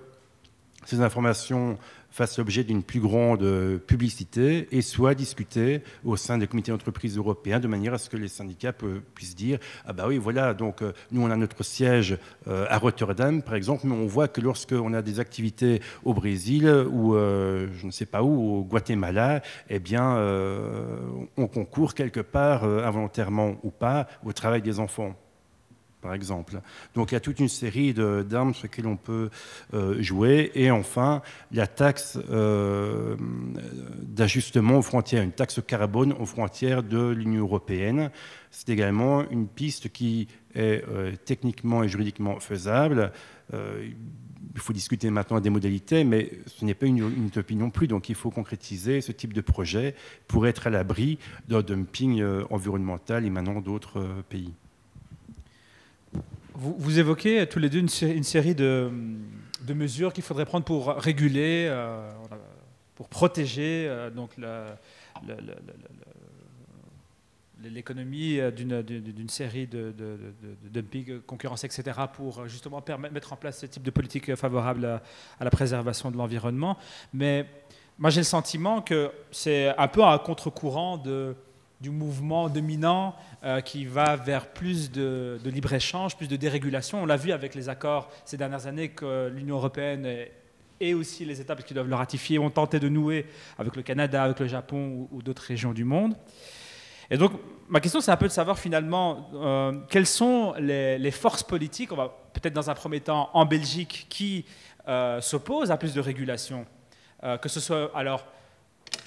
ces informations fassent l'objet d'une plus grande publicité et soient discutées au sein des comités d'entreprise européens de manière à ce que les syndicats puissent dire ah bah oui voilà donc euh, nous on a notre siège euh, à Rotterdam par exemple mais on voit que lorsqu'on a des activités au Brésil ou euh, je ne sais pas où au Guatemala eh bien euh, on concourt quelque part euh, involontairement ou pas au travail des enfants par exemple. Donc il y a toute une série d'armes sur lesquelles on peut euh, jouer. Et enfin, la taxe euh, d'ajustement aux frontières, une taxe carbone aux frontières de l'Union européenne. C'est également une piste qui est euh, techniquement et juridiquement faisable. Il faut discuter maintenant des modalités, mais ce n'est pas une, une, utopie non plus. Donc il faut concrétiser ce type de projet pour être à l'abri d'un dumping environnemental émanant d'autres pays. Vous, évoquez tous les deux une, série de, mesures qu'il faudrait prendre pour réguler, euh, pour protéger euh, donc l'économie d'une série de, dumping, concurrence, etc., pour justement permettre, mettre en place ce type de politique favorable à, à la préservation de l'environnement. Mais moi, j'ai le sentiment que c'est un peu un contre-courant de du mouvement dominant euh, qui va vers plus de, libre-échange, plus de dérégulation. On l'a vu avec les accords ces dernières années que l'Union européenne et aussi les États qui doivent le ratifier ont tenté de nouer avec le Canada, avec le Japon ou, d'autres régions du monde. Et donc, ma question, c'est un peu de savoir finalement euh, quelles sont les, forces politiques, on va peut-être dans un premier temps en Belgique, qui euh, s'opposent à plus de régulation. Que ce soit alors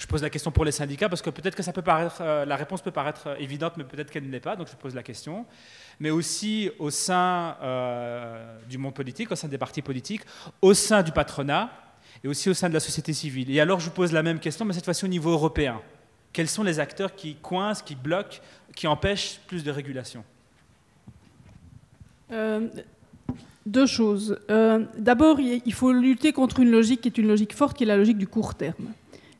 je pose la question pour les syndicats parce que peut-être que ça peut paraître, euh, la réponse peut paraître évidente, mais peut-être qu'elle ne l'est pas, donc je pose la question. Mais aussi au sein euh, du monde politique, au sein des partis politiques, au sein du patronat et aussi au sein de la société civile. Et alors je vous pose la même question, mais cette fois-ci au niveau européen. Quels sont les acteurs qui coincent, qui bloquent, qui empêchent plus de régulation? Euh, deux choses. Euh, D'abord, il faut lutter contre une logique qui est une logique forte, qui est la logique du court terme.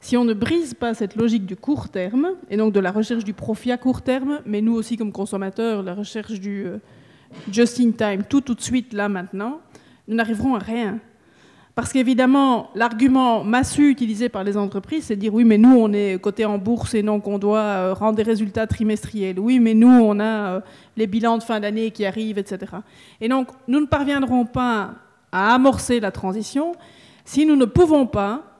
Si on ne brise pas cette logique du court terme, et donc de la recherche du profit à court terme, mais nous aussi comme consommateurs, la recherche du euh, just in time, tout tout de suite, là, maintenant, nous n'arriverons à rien. Parce qu'évidemment, l'argument massu utilisé par les entreprises, c'est de dire oui, mais nous, on est coté en bourse et donc on doit euh, rendre des résultats trimestriels. Oui, mais nous, on a euh, les bilans de fin d'année qui arrivent, etc. Et donc, nous ne parviendrons pas à amorcer la transition si nous ne pouvons pas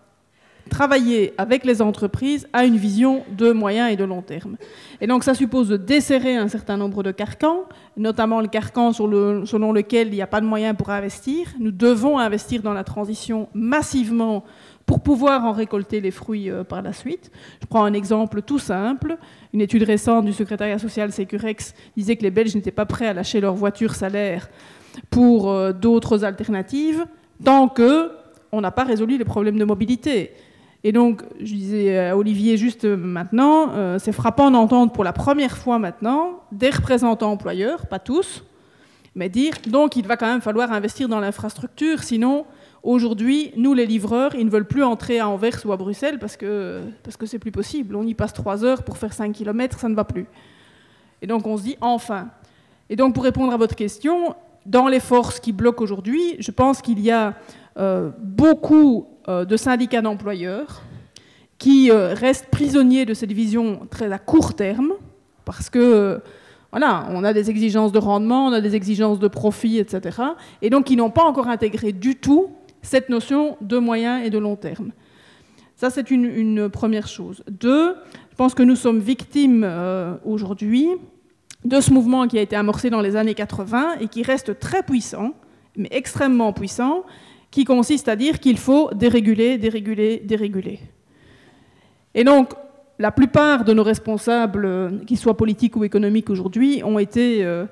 travailler avec les entreprises à une vision de moyen et de long terme. Et donc ça suppose de desserrer un certain nombre de carcans, notamment le carcan selon lequel il n'y a pas de moyens pour investir. Nous devons investir dans la transition massivement pour pouvoir en récolter les fruits euh, par la suite. Je prends un exemple tout simple. Une étude récente du secrétariat social Sécurex disait que les Belges n'étaient pas prêts à lâcher leur voiture salaire pour euh, d'autres alternatives tant que on n'a pas résolu les problèmes de mobilité. Et donc, je disais à Olivier juste maintenant, euh, c'est frappant d'entendre pour la première fois maintenant des représentants employeurs, pas tous, mais dire donc il va quand même falloir investir dans l'infrastructure, sinon aujourd'hui, nous les livreurs, ils ne veulent plus entrer à Anvers ou à Bruxelles parce que parce que c'est plus possible. On y passe trois heures pour faire 5 km, ça ne va plus. Et donc on se dit enfin. Et donc pour répondre à votre question, dans les forces qui bloquent aujourd'hui, je pense qu'il y a beaucoup euh, de syndicats d'employeurs qui euh, restent prisonniers de cette vision très à court terme, parce que euh, voilà, on a des exigences de rendement, on a des exigences de profit, etc. Et donc qui n'ont pas encore intégré du tout cette notion de moyen et de long terme. Ça, c'est une, première chose. Deux, je pense que nous sommes victimes euh, aujourd'hui de ce mouvement qui a été amorcé dans les années 80 et qui reste très puissant, mais extrêmement puissant, qui consiste à dire qu'il faut déréguler, déréguler, déréguler. Et donc, la plupart de nos responsables, euh, qu'ils soient politiques ou économiques aujourd'hui, ont été euh,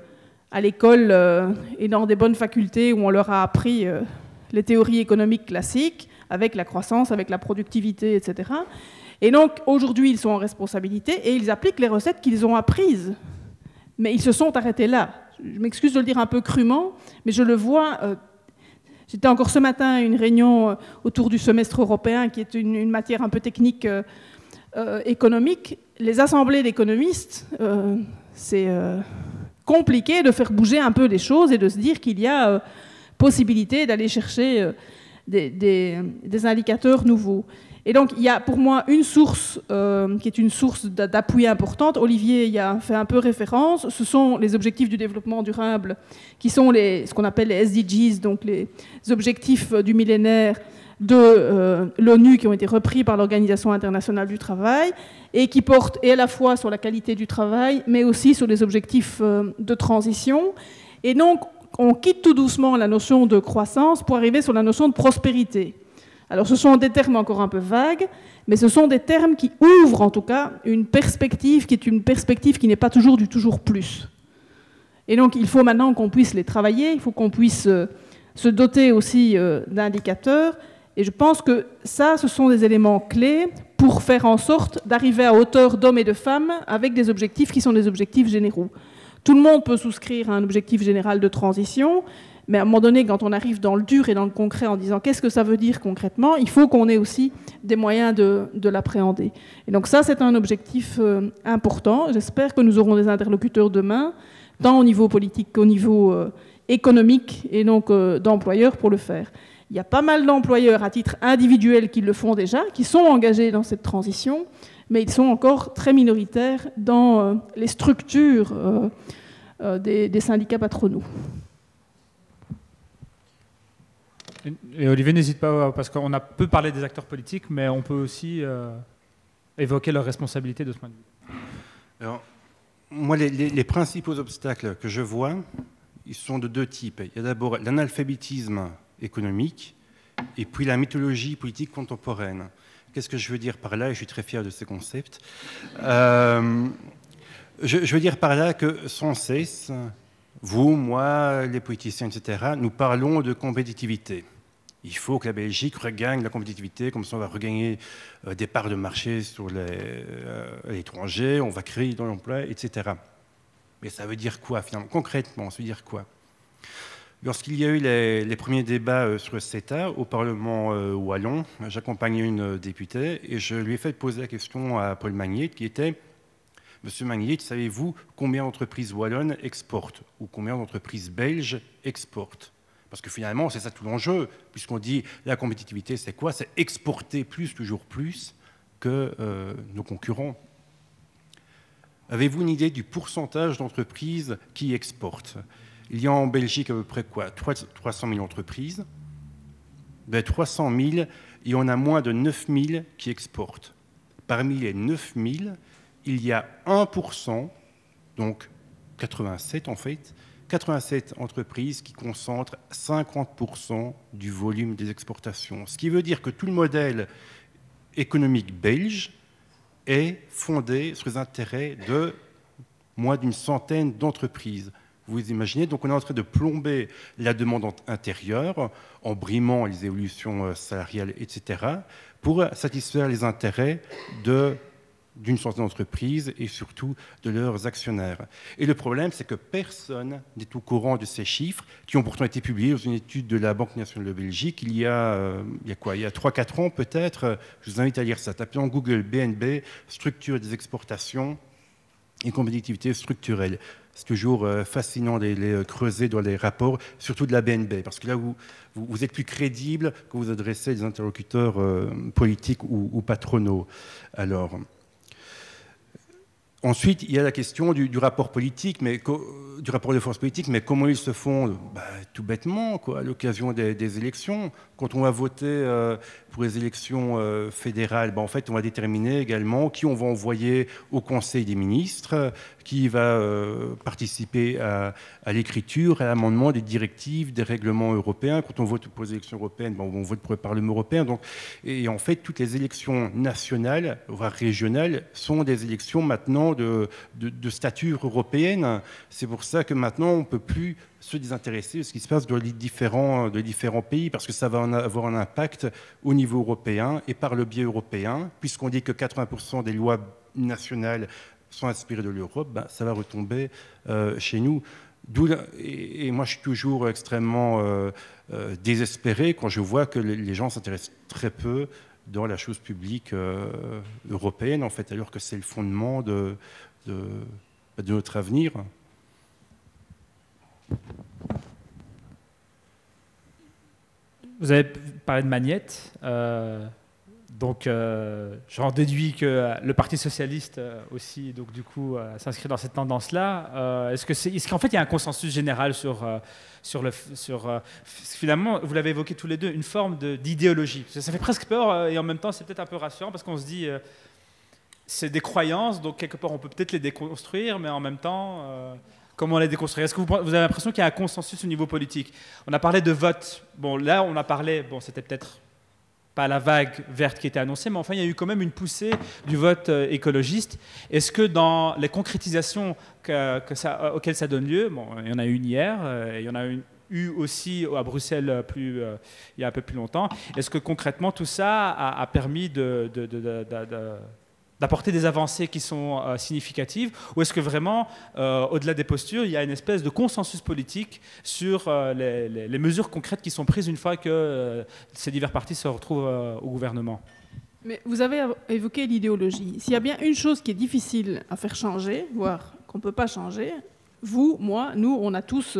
à l'école euh, et dans des bonnes facultés où on leur a appris les théories économiques classiques, avec la croissance, avec la productivité, etc. Et donc, aujourd'hui, ils sont en responsabilité et ils appliquent les recettes qu'ils ont apprises. Mais ils se sont arrêtés là. Je m'excuse de le dire un peu crûment, mais je le vois. J'étais encore ce matin à une réunion euh, autour du semestre européen, qui est une, matière un peu technique euh, euh, économique. Les assemblées d'économistes, c'est compliqué de faire bouger un peu les choses et de se dire qu'il y a possibilité d'aller chercher des indicateurs nouveaux. Et donc, il y a pour moi une source euh, qui est une source d'a- d'appui importante. Olivier y a fait un peu référence. Ce sont les objectifs du développement durable, qui sont ce qu'on appelle les SDGs, donc les objectifs euh, du millénaire de euh, l'ONU qui ont été repris par l'Organisation internationale du travail et qui portent à la fois sur la qualité du travail, mais aussi sur les objectifs de transition. Et donc, on quitte tout doucement la notion de croissance pour arriver sur la notion de prospérité. Alors ce sont des termes encore un peu vagues, mais ce sont des termes qui ouvrent en tout cas une perspective qui est une perspective qui n'est pas toujours du toujours plus. Et donc il faut maintenant qu'on puisse les travailler, il faut qu'on puisse euh, se doter aussi euh, d'indicateurs. Et je pense que ça, ce sont des éléments clés pour faire en sorte d'arriver à hauteur d'hommes et de femmes avec des objectifs qui sont des objectifs généraux. Tout le monde peut souscrire à un objectif général de transition, mais à un moment donné, quand on arrive dans le dur et dans le concret en disant qu'est-ce que ça veut dire concrètement, il faut qu'on ait aussi des moyens de, de l'appréhender. Et donc ça, c'est un objectif euh, important. J'espère que nous aurons des interlocuteurs demain, tant au niveau politique qu'au niveau euh, économique et donc euh, d'employeurs pour le faire. Il y a pas mal d'employeurs à titre individuel qui le font déjà, qui sont engagés dans cette transition, mais ils sont encore très minoritaires dans les structures des syndicats patronaux. Et Olivier, n'hésite pas, parce qu'on a peu parlé des acteurs politiques, mais on peut aussi euh, évoquer leurs responsabilités de ce point de vue. Moi, les, principaux obstacles que je vois, ils sont de deux types. Il y a d'abord l'analphabétisme économique et puis la mythologie politique contemporaine. Qu'est-ce que je veux dire par là? Et je suis très fier de ce concept. Euh, je veux dire par là que sans cesse, vous, moi, les politiciens, etc., nous parlons de compétitivité. Il faut que la Belgique regagne la compétitivité, comme ça on va regagner euh, des parts de marché sur euh, à l'étranger, on va créer de l'emploi, etc. Mais ça veut dire quoi finalement? Concrètement, ça veut dire quoi? Lorsqu'il y a eu les, premiers débats euh, sur le CETA au Parlement wallon, j'accompagnais une députée et je lui ai fait poser la question à Paul Magnier qui était Monsieur Magnier, savez-vous combien d'entreprises wallonnes exportent ou combien d'entreprises belges exportent? Parce que finalement, c'est ça tout l'enjeu, puisqu'on dit la compétitivité, c'est quoi? C'est exporter plus, toujours plus que euh, nos concurrents. Avez-vous une idée du pourcentage d'entreprises qui exportent? Il y a en Belgique à peu près quoi? 300 000 entreprises. Ben 300 000, et on a moins de 9 000 qui exportent. Parmi les 9 000, il y a 1%, donc 87 en fait, 87 entreprises qui concentrent 50% du volume des exportations. Ce qui veut dire que tout le modèle économique belge est fondé sur les intérêts de moins d'une centaine d'entreprises. Vous imaginez, donc on est en train de plomber la demande intérieure en brimant les évolutions euh, salariales, etc., pour satisfaire les intérêts de d'une centaine d'entreprises et surtout de leurs actionnaires. Et le problème, c'est que personne n'est au courant de ces chiffres qui ont pourtant été publiés dans une étude de la Banque nationale de Belgique il y a, euh, il y a quoi? Il y a 3-4 ans peut-être. Je vous invite à lire ça. Tapez en Google BNB, structure des exportations et compétitivité structurelle. C'est toujours euh, fascinant de les euh, creuser dans les rapports, surtout de la BNB, parce que là, vous, vous, êtes plus crédible quand vous adressez des interlocuteurs politiques ou, ou patronaux. Alors, Ensuite, il y a la question du, rapport politique, mais du rapport de force politique, mais comment ils se font bah, Tout bêtement, quoi, à l'occasion des, élections. Quand on va voter euh, pour les élections euh, fédérales, bah, en fait, on va déterminer également qui on va envoyer au Conseil des ministres, qui va euh, participer à, l'écriture, à l'amendement des directives, des règlements européens. Quand on vote pour les élections européennes, on vote pour le Parlement européen. Donc, et en fait, toutes les élections nationales, voire régionales, sont des élections maintenant de, de, stature européenne. C'est pour ça que maintenant, on ne peut plus se désintéresser de ce qui se passe dans les différents, de différents pays, parce que ça va avoir un impact au niveau européen et par le biais européen, puisqu'on dit que 80% des lois nationales sont inspirés de l'Europe, ben, ça va retomber euh, chez nous. Et, moi, je suis toujours extrêmement euh, euh, désespéré quand je vois que les gens s'intéressent très peu dans la chose publique européenne, en fait, alors que c'est le fondement de, de, de, notre avenir. Vous avez parlé de Magnette. Donc, euh, j'en déduis que le Parti socialiste euh, aussi, donc du coup, euh, s'inscrit dans cette tendance-là. est-ce que c'est, qu'en fait, il y a un consensus général sur sur le sur finalement, vous l'avez évoqué tous les deux, une forme d'idéologie. Ça, fait presque peur et en même temps, c'est peut-être un peu rassurant parce qu'on se dit, c'est des croyances, donc quelque part, on peut peut-être les déconstruire, mais en même temps. Comment les déconstruire Est-ce que vous, vous avez l'impression qu'il y a un consensus au niveau politique? On a parlé de vote. Bon, là, on a parlé. Bon, c'était peut-être pas la vague verte qui était annoncée, mais enfin, il y a eu quand même une poussée du vote euh, écologiste. Est-ce que dans les concrétisations euh, auxquelles ça donne lieu, bon, il y en a une hier, euh, il y en a eu aussi à Bruxelles plus, il y a un peu plus longtemps. Est-ce que concrètement tout ça a, permis de, d'apporter des avancées qui sont euh, significatives Ou est-ce que vraiment, euh, au-delà des postures, il y a une espèce de consensus politique sur euh, les, mesures concrètes qui sont prises une fois que ces divers partis se retrouvent au gouvernement? Mais vous avez évoqué l'idéologie. S'il y a bien une chose qui est difficile à faire changer, voire qu'on ne peut pas changer, vous, moi, nous, on a tous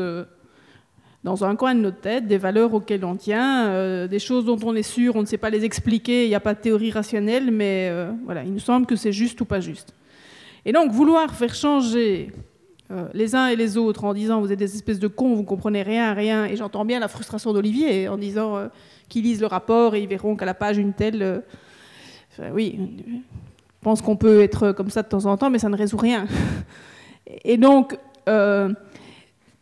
dans un coin de notre tête des valeurs auxquelles on tient, euh, des choses dont on est sûr, on ne sait pas les expliquer, il n'y a pas de théorie rationnelle, mais euh, voilà, il nous semble que c'est juste ou pas juste. Et donc vouloir faire changer euh, les uns et les autres en disant vous êtes des espèces de cons, vous comprenez rien, rien, et j'entends bien la frustration d'Olivier en disant qu'ils lisent le rapport et ils verront qu'à la page une telle... oui, je pense qu'on peut être comme ça de temps en temps, mais ça ne résout rien. et donc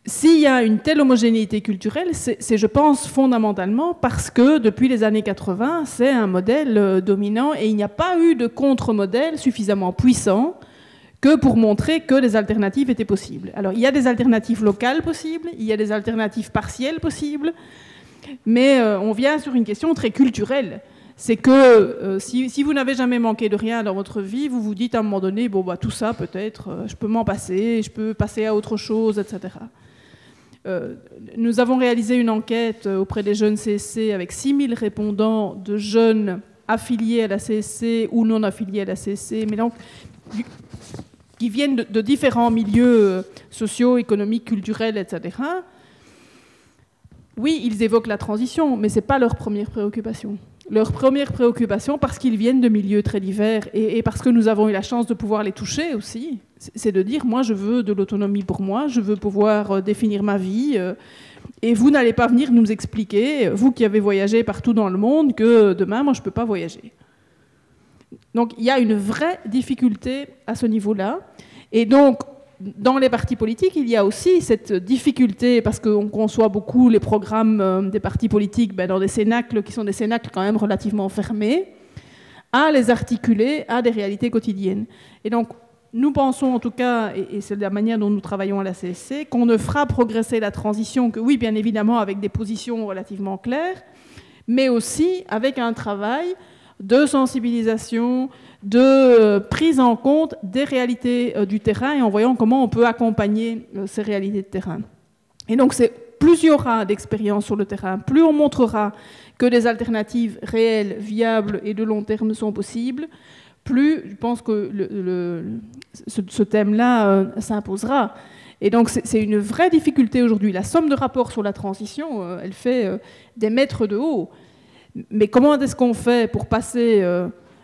s'il y a une telle homogénéité culturelle, c'est, je pense, fondamentalement parce que depuis les années 80, c'est un modèle euh, dominant et il n'y a pas eu de contre-modèle suffisamment puissant que pour montrer que des alternatives étaient possibles. Alors, il y a des alternatives locales possibles, il y a des alternatives partielles possibles, mais euh, on vient sur une question très culturelle. C'est que euh, si, si, vous n'avez jamais manqué de rien dans votre vie, vous vous dites à un moment donné, bon, bah, tout ça, peut-être, je peux m'en passer, je peux passer à autre chose, etc. Euh, nous avons réalisé une enquête euh, auprès des jeunes CSC avec 6000 répondants de jeunes affiliés à la CSC ou non affiliés à la CSC, mais donc qui viennent de, de différents milieux euh, sociaux, économiques, culturels, etc. Oui, ils évoquent la transition, mais ce n'est pas leur première préoccupation. Leur première préoccupation, parce qu'ils viennent de milieux très divers et, parce que nous avons eu la chance de pouvoir les toucher aussi, c'est- de dire, moi je veux de l'autonomie pour moi, je veux pouvoir euh, définir ma vie, euh, et vous n'allez pas venir nous expliquer, vous qui avez voyagé partout dans le monde, que demain, moi je ne peux pas voyager. Donc il y a une vraie difficulté à ce niveau-là. Et donc, dans les partis politiques, il y a aussi cette difficulté, parce qu'on conçoit beaucoup les programmes euh, des partis politiques ben, dans des cénacles qui sont des cénacles quand même relativement fermés, à les articuler à des réalités quotidiennes. Et donc, nous pensons en tout cas, et, et c'est la manière dont nous travaillons à la CSC, qu'on ne fera progresser la transition que, oui, bien évidemment, avec des positions relativement claires, mais aussi avec un travail de sensibilisation, de euh, prise en compte des réalités euh, du terrain et en voyant comment on peut accompagner euh, ces réalités de terrain. Et donc, c'est plus il y aura d'expérience sur le terrain, plus on montrera que des alternatives réelles, viables et de long terme sont possibles, plus je pense que ce, thème-là s'imposera. Et donc, c'est une vraie difficulté aujourd'hui. La somme de rapports sur la transition, elle fait des mètres de haut. Mais comment est-ce qu'on fait pour passer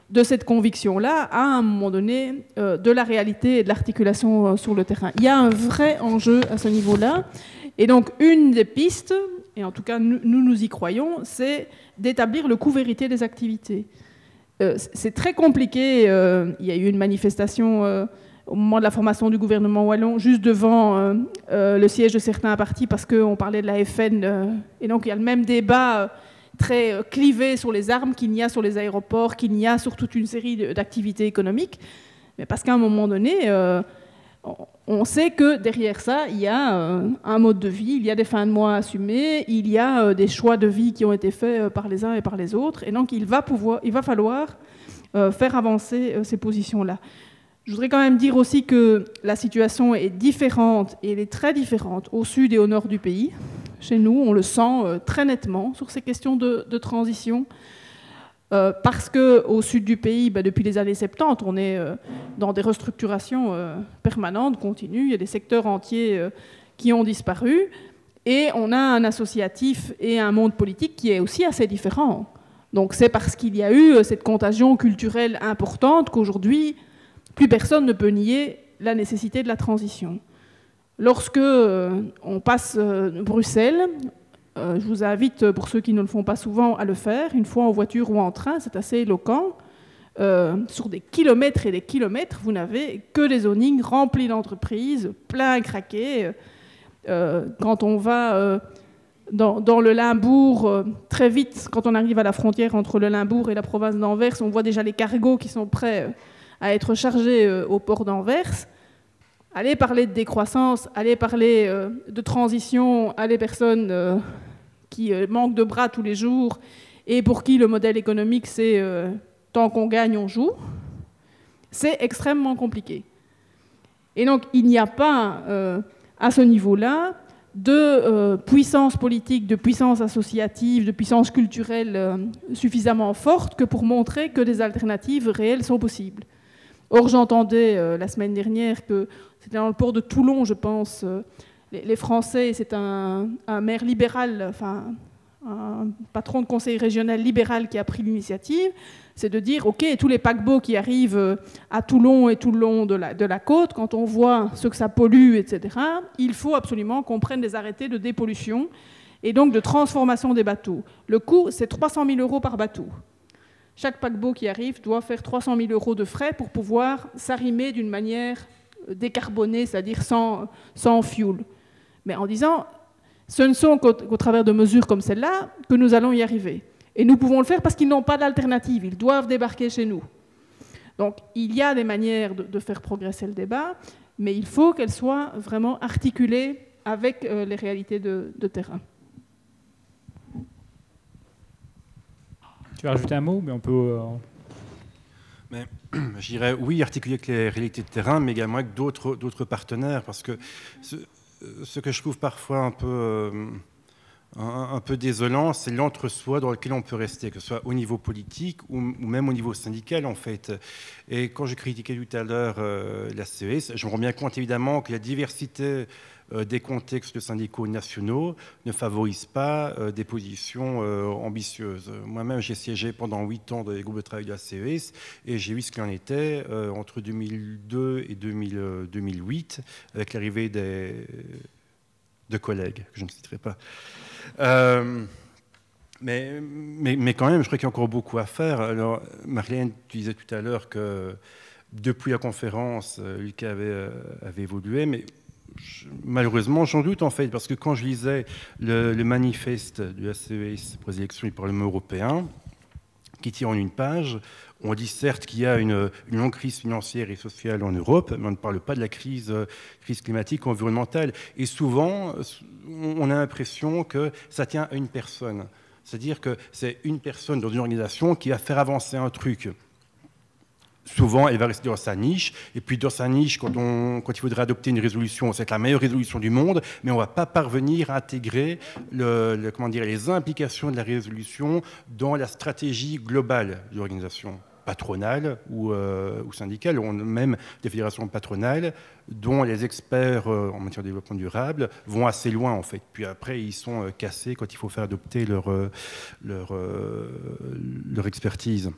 de cette conviction-là à un moment donné euh, de la réalité et de l'articulation euh, sur le terrain Il y a un vrai enjeu à ce niveau-là. Et donc, une des pistes, et en tout cas nous, nous y croyons, c'est d'établir le coût vérité des activités. Euh, c'est très compliqué. il y a eu une manifestation au moment de la formation du gouvernement wallon, juste devant le siège de certains partis, parce qu'on parlait de la FN. et donc, il y a le même débat. Très euh, clivé sur les armes qu'il y a sur les aéroports, qu'il y a sur toute une série d'activités économiques. Mais parce qu'à un moment donné, euh, on- sait que derrière ça, il y a euh, un mode de vie, il y a des fins de mois assumées, il y a des choix de vie qui ont été faits par les uns et par les autres. Et donc, il va, pouvoir, il va falloir faire avancer ces positions-là. Je voudrais quand même dire aussi que la situation est différente, et elle est très différente au sud et au nord du pays. Chez nous, on le sent euh, très nettement sur ces questions de, transition. Euh, parce qu'au sud du pays, bah, depuis les années 70, on est euh, dans des restructurations permanentes, continues. Il y a des secteurs entiers qui ont disparu. Et on a un associatif et un monde politique qui est aussi assez différent. Donc c'est parce qu'il y a eu cette contagion culturelle importante qu'aujourd'hui, plus personne ne peut nier la nécessité de la transition. Lorsque euh, on passe euh, Bruxelles, euh, je vous invite, pour ceux qui ne le font pas souvent, à le faire, une fois en voiture ou en train, c'est assez éloquent. Sur des kilomètres et des kilomètres, vous n'avez que des zonings remplis d'entreprises, plein à craquer. Quand on va dans, le Limbourg, très vite, quand on arrive à la frontière entre le Limbourg et la province d'Anvers, on voit déjà les cargos qui sont prêts à être chargés au port d'Anvers. Allez parler de décroissance, allez parler euh, de transition à des personnes euh, qui euh, manquent de bras tous les jours et pour qui le modèle économique c'est tant qu'on gagne, on joue. C'est extrêmement compliqué. Et donc il n'y a pas à ce niveau-là de puissance politique, de puissance associative, de puissance culturelle suffisamment forte que pour montrer que des alternatives réelles sont possibles. Or, j'entendais euh, la semaine dernière que c'était dans le port de Toulon, je pense, euh, les, Français, c'est un, maire libéral, enfin un patron de conseil régional libéral qui a pris l'initiative, c'est de dire, OK, tous les paquebots qui arrivent euh, à Toulon et tout le long de la côte, quand on voit ce que ça pollue, etc., il faut absolument qu'on prenne des arrêtés de dépollution et donc de transformation des bateaux. Le coût, c'est 300 000 euros par bateau. Chaque paquebot qui arrive doit faire 300 000 euros de frais pour pouvoir s'arrimer d'une manière décarbonée, c'est-à-dire sans, sans fuel. Mais en disant, ce ne sont qu'au travers de mesures comme celle-là que nous allons y arriver. Et nous pouvons le faire parce qu'ils n'ont pas d'alternative, ils doivent débarquer chez nous. Donc il y a des manières de, faire progresser le débat, mais il faut qu'elles soient vraiment articulées avec euh, les réalités de terrain. Tu veux rajouter un mot mais on peut, euh, Je dirais oui, articuler avec les réalités de terrain, mais également avec d'autres partenaires, parce que ce- que je trouve parfois un peu un, peu désolant, c'est l'entre-soi dans lequel on peut rester, que ce soit au niveau politique ou, même au niveau syndical en fait. Et quand je critiquais tout à l'heure euh, la CES, je me rends bien compte évidemment que la diversité euh, des contextes syndicaux nationaux ne favorise pas euh, des positions ambitieuses. Moi-même, j'ai siégé pendant huit ans dans les groupes de travail de la CES et j'ai vu ce qu'il en était entre 2002 et 2008 avec l'arrivée des de collègues, que je ne citerai pas. Euh, mais, mais, mais, quand même, je crois qu'il y a encore beaucoup à faire. Alors, Marlène, tu disais tout à l'heure que depuis la conférence, euh, Lucas avait, euh, avait évolué, mais malheureusement, j'en doute en fait, parce que quand je lisais le, manifeste du ACES pour les élections du Parlement européen, qui tient en une page, on dit certes qu'il y a une, longue crise financière et sociale en Europe, mais on ne parle pas de la crise, crise climatique environnementale. Et souvent, on a l'impression que ça tient à une personne. C'est-à-dire que c'est une personne dans une organisation qui va faire avancer un truc souvent, elle va rester dans sa niche. Et puis, dans sa niche, quand, on, il faudrait adopter une résolution, c'est la meilleure résolution du monde, mais on ne va pas parvenir à intégrer les implications de la résolution dans la stratégie globale de l'organisation patronale ou, euh, ou syndicale, ou même des fédérations patronales dont les experts euh, en matière de développement durable vont assez loin en fait. Puis après, ils sont euh, cassés quand il faut faire adopter leur, leur expertise.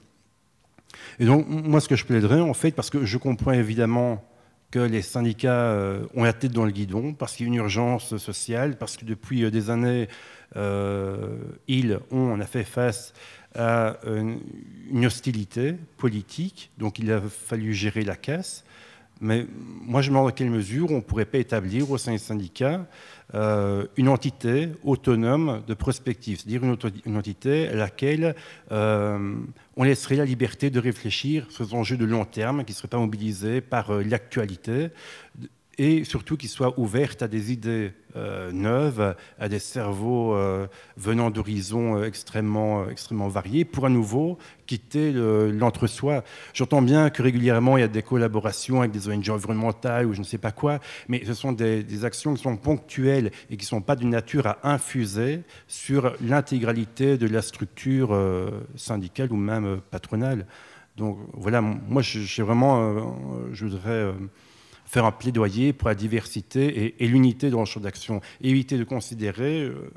Et donc, moi, ce que je plaiderais, en fait, parce que je comprends évidemment que les syndicats ont la tête dans le guidon, parce qu'il y a une urgence sociale, parce que depuis des années, ils ont, on a fait face à une hostilité politique, donc il a fallu gérer la casse. Mais moi, je me demande dans quelle mesure on ne pourrait pas établir au sein des syndicats euh, une entité autonome de prospective, c'est-à-dire une, entité à laquelle euh, on laisserait la liberté de réfléchir sur des enjeux de long terme qui ne seraient pas mobilisés par euh, l'actualité et surtout qu'ils soient ouvertes à des idées euh, neuves, à des cerveaux euh, venant d'horizons euh, extrêmement, extrêmement variés, pour à nouveau quitter l'entre-soi. J'entends bien que régulièrement il y a des collaborations avec des ONG environnementales ou je ne sais pas quoi, mais ce sont des, actions qui sont ponctuelles et qui ne sont pas d'une nature à infuser sur l'intégralité de la structure syndicale ou même patronale. Donc voilà, moi j'ai vraiment, je voudrais faire un plaidoyer pour la diversité et, l'unité dans le champ d'action. éviter de considérer, euh,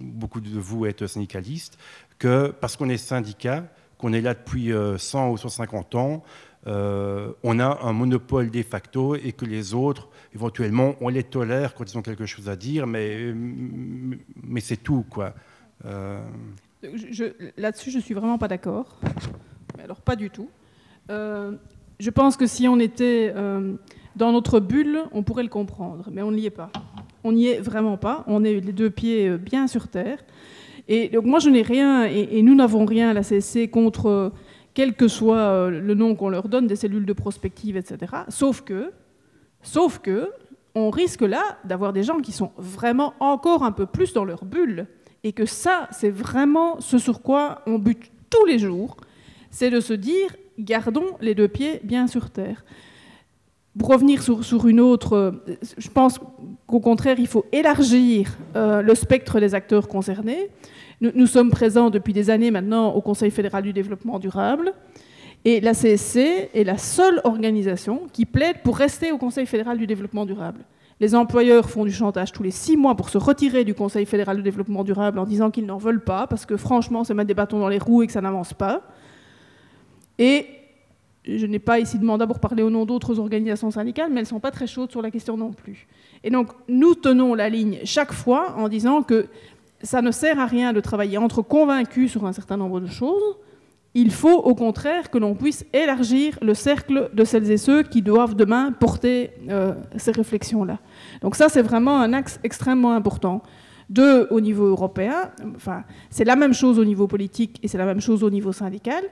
beaucoup de vous êtes syndicalistes, que parce qu'on est syndicat, qu'on est là depuis 100 euh, ou 150 ans, euh, on a un monopole de facto et que les autres, éventuellement, on les tolère quand ils ont quelque chose à dire, mais, mais c'est tout, quoi. Là-dessus, je suis vraiment pas d'accord. Alors, pas du tout. je pense que si on était dans notre bulle, on pourrait le comprendre, mais on n'y est pas. On n'y est vraiment pas. On est les deux pieds euh, bien sur terre. Et donc moi, je n'ai rien, et, nous n'avons rien à la CSC contre euh, quel que soit euh, le nom qu'on leur donne, des cellules de prospective, etc. Sauf que, sauf que, on risque là d'avoir des gens qui sont vraiment encore un peu plus dans leur bulle, et que ça, c'est vraiment ce sur quoi on bute tous les jours, c'est de se dire, gardons les deux pieds bien sur terre pour revenir sur, une autre, euh, je pense qu'au contraire, il faut élargir euh, le spectre des acteurs concernés. Nous, sommes présents depuis des années maintenant au Conseil fédéral du développement durable. Et la CSC est la seule organisation qui plaide pour rester au Conseil fédéral du développement durable. Les employeurs font du chantage tous les six mois pour se retirer du Conseil fédéral du développement durable en disant qu'ils n'en veulent pas, parce que franchement, c'est mettre des bâtons dans les roues et que ça n'avance pas. Et je n'ai pas ici de mandat pour parler au nom d'autres organisations syndicales, mais elles ne sont pas très chaudes sur la question non plus. Et donc, nous tenons la ligne chaque fois en disant que ça ne sert à rien de travailler entre convaincus sur un certain nombre de choses. Il faut au contraire que l'on puisse élargir le cercle de celles et ceux qui doivent demain porter euh, ces réflexions-là. Donc ça, c'est vraiment un axe extrêmement important. Deux, au niveau européen, enfin, c'est la même chose au niveau politique et c'est la même chose au niveau syndical.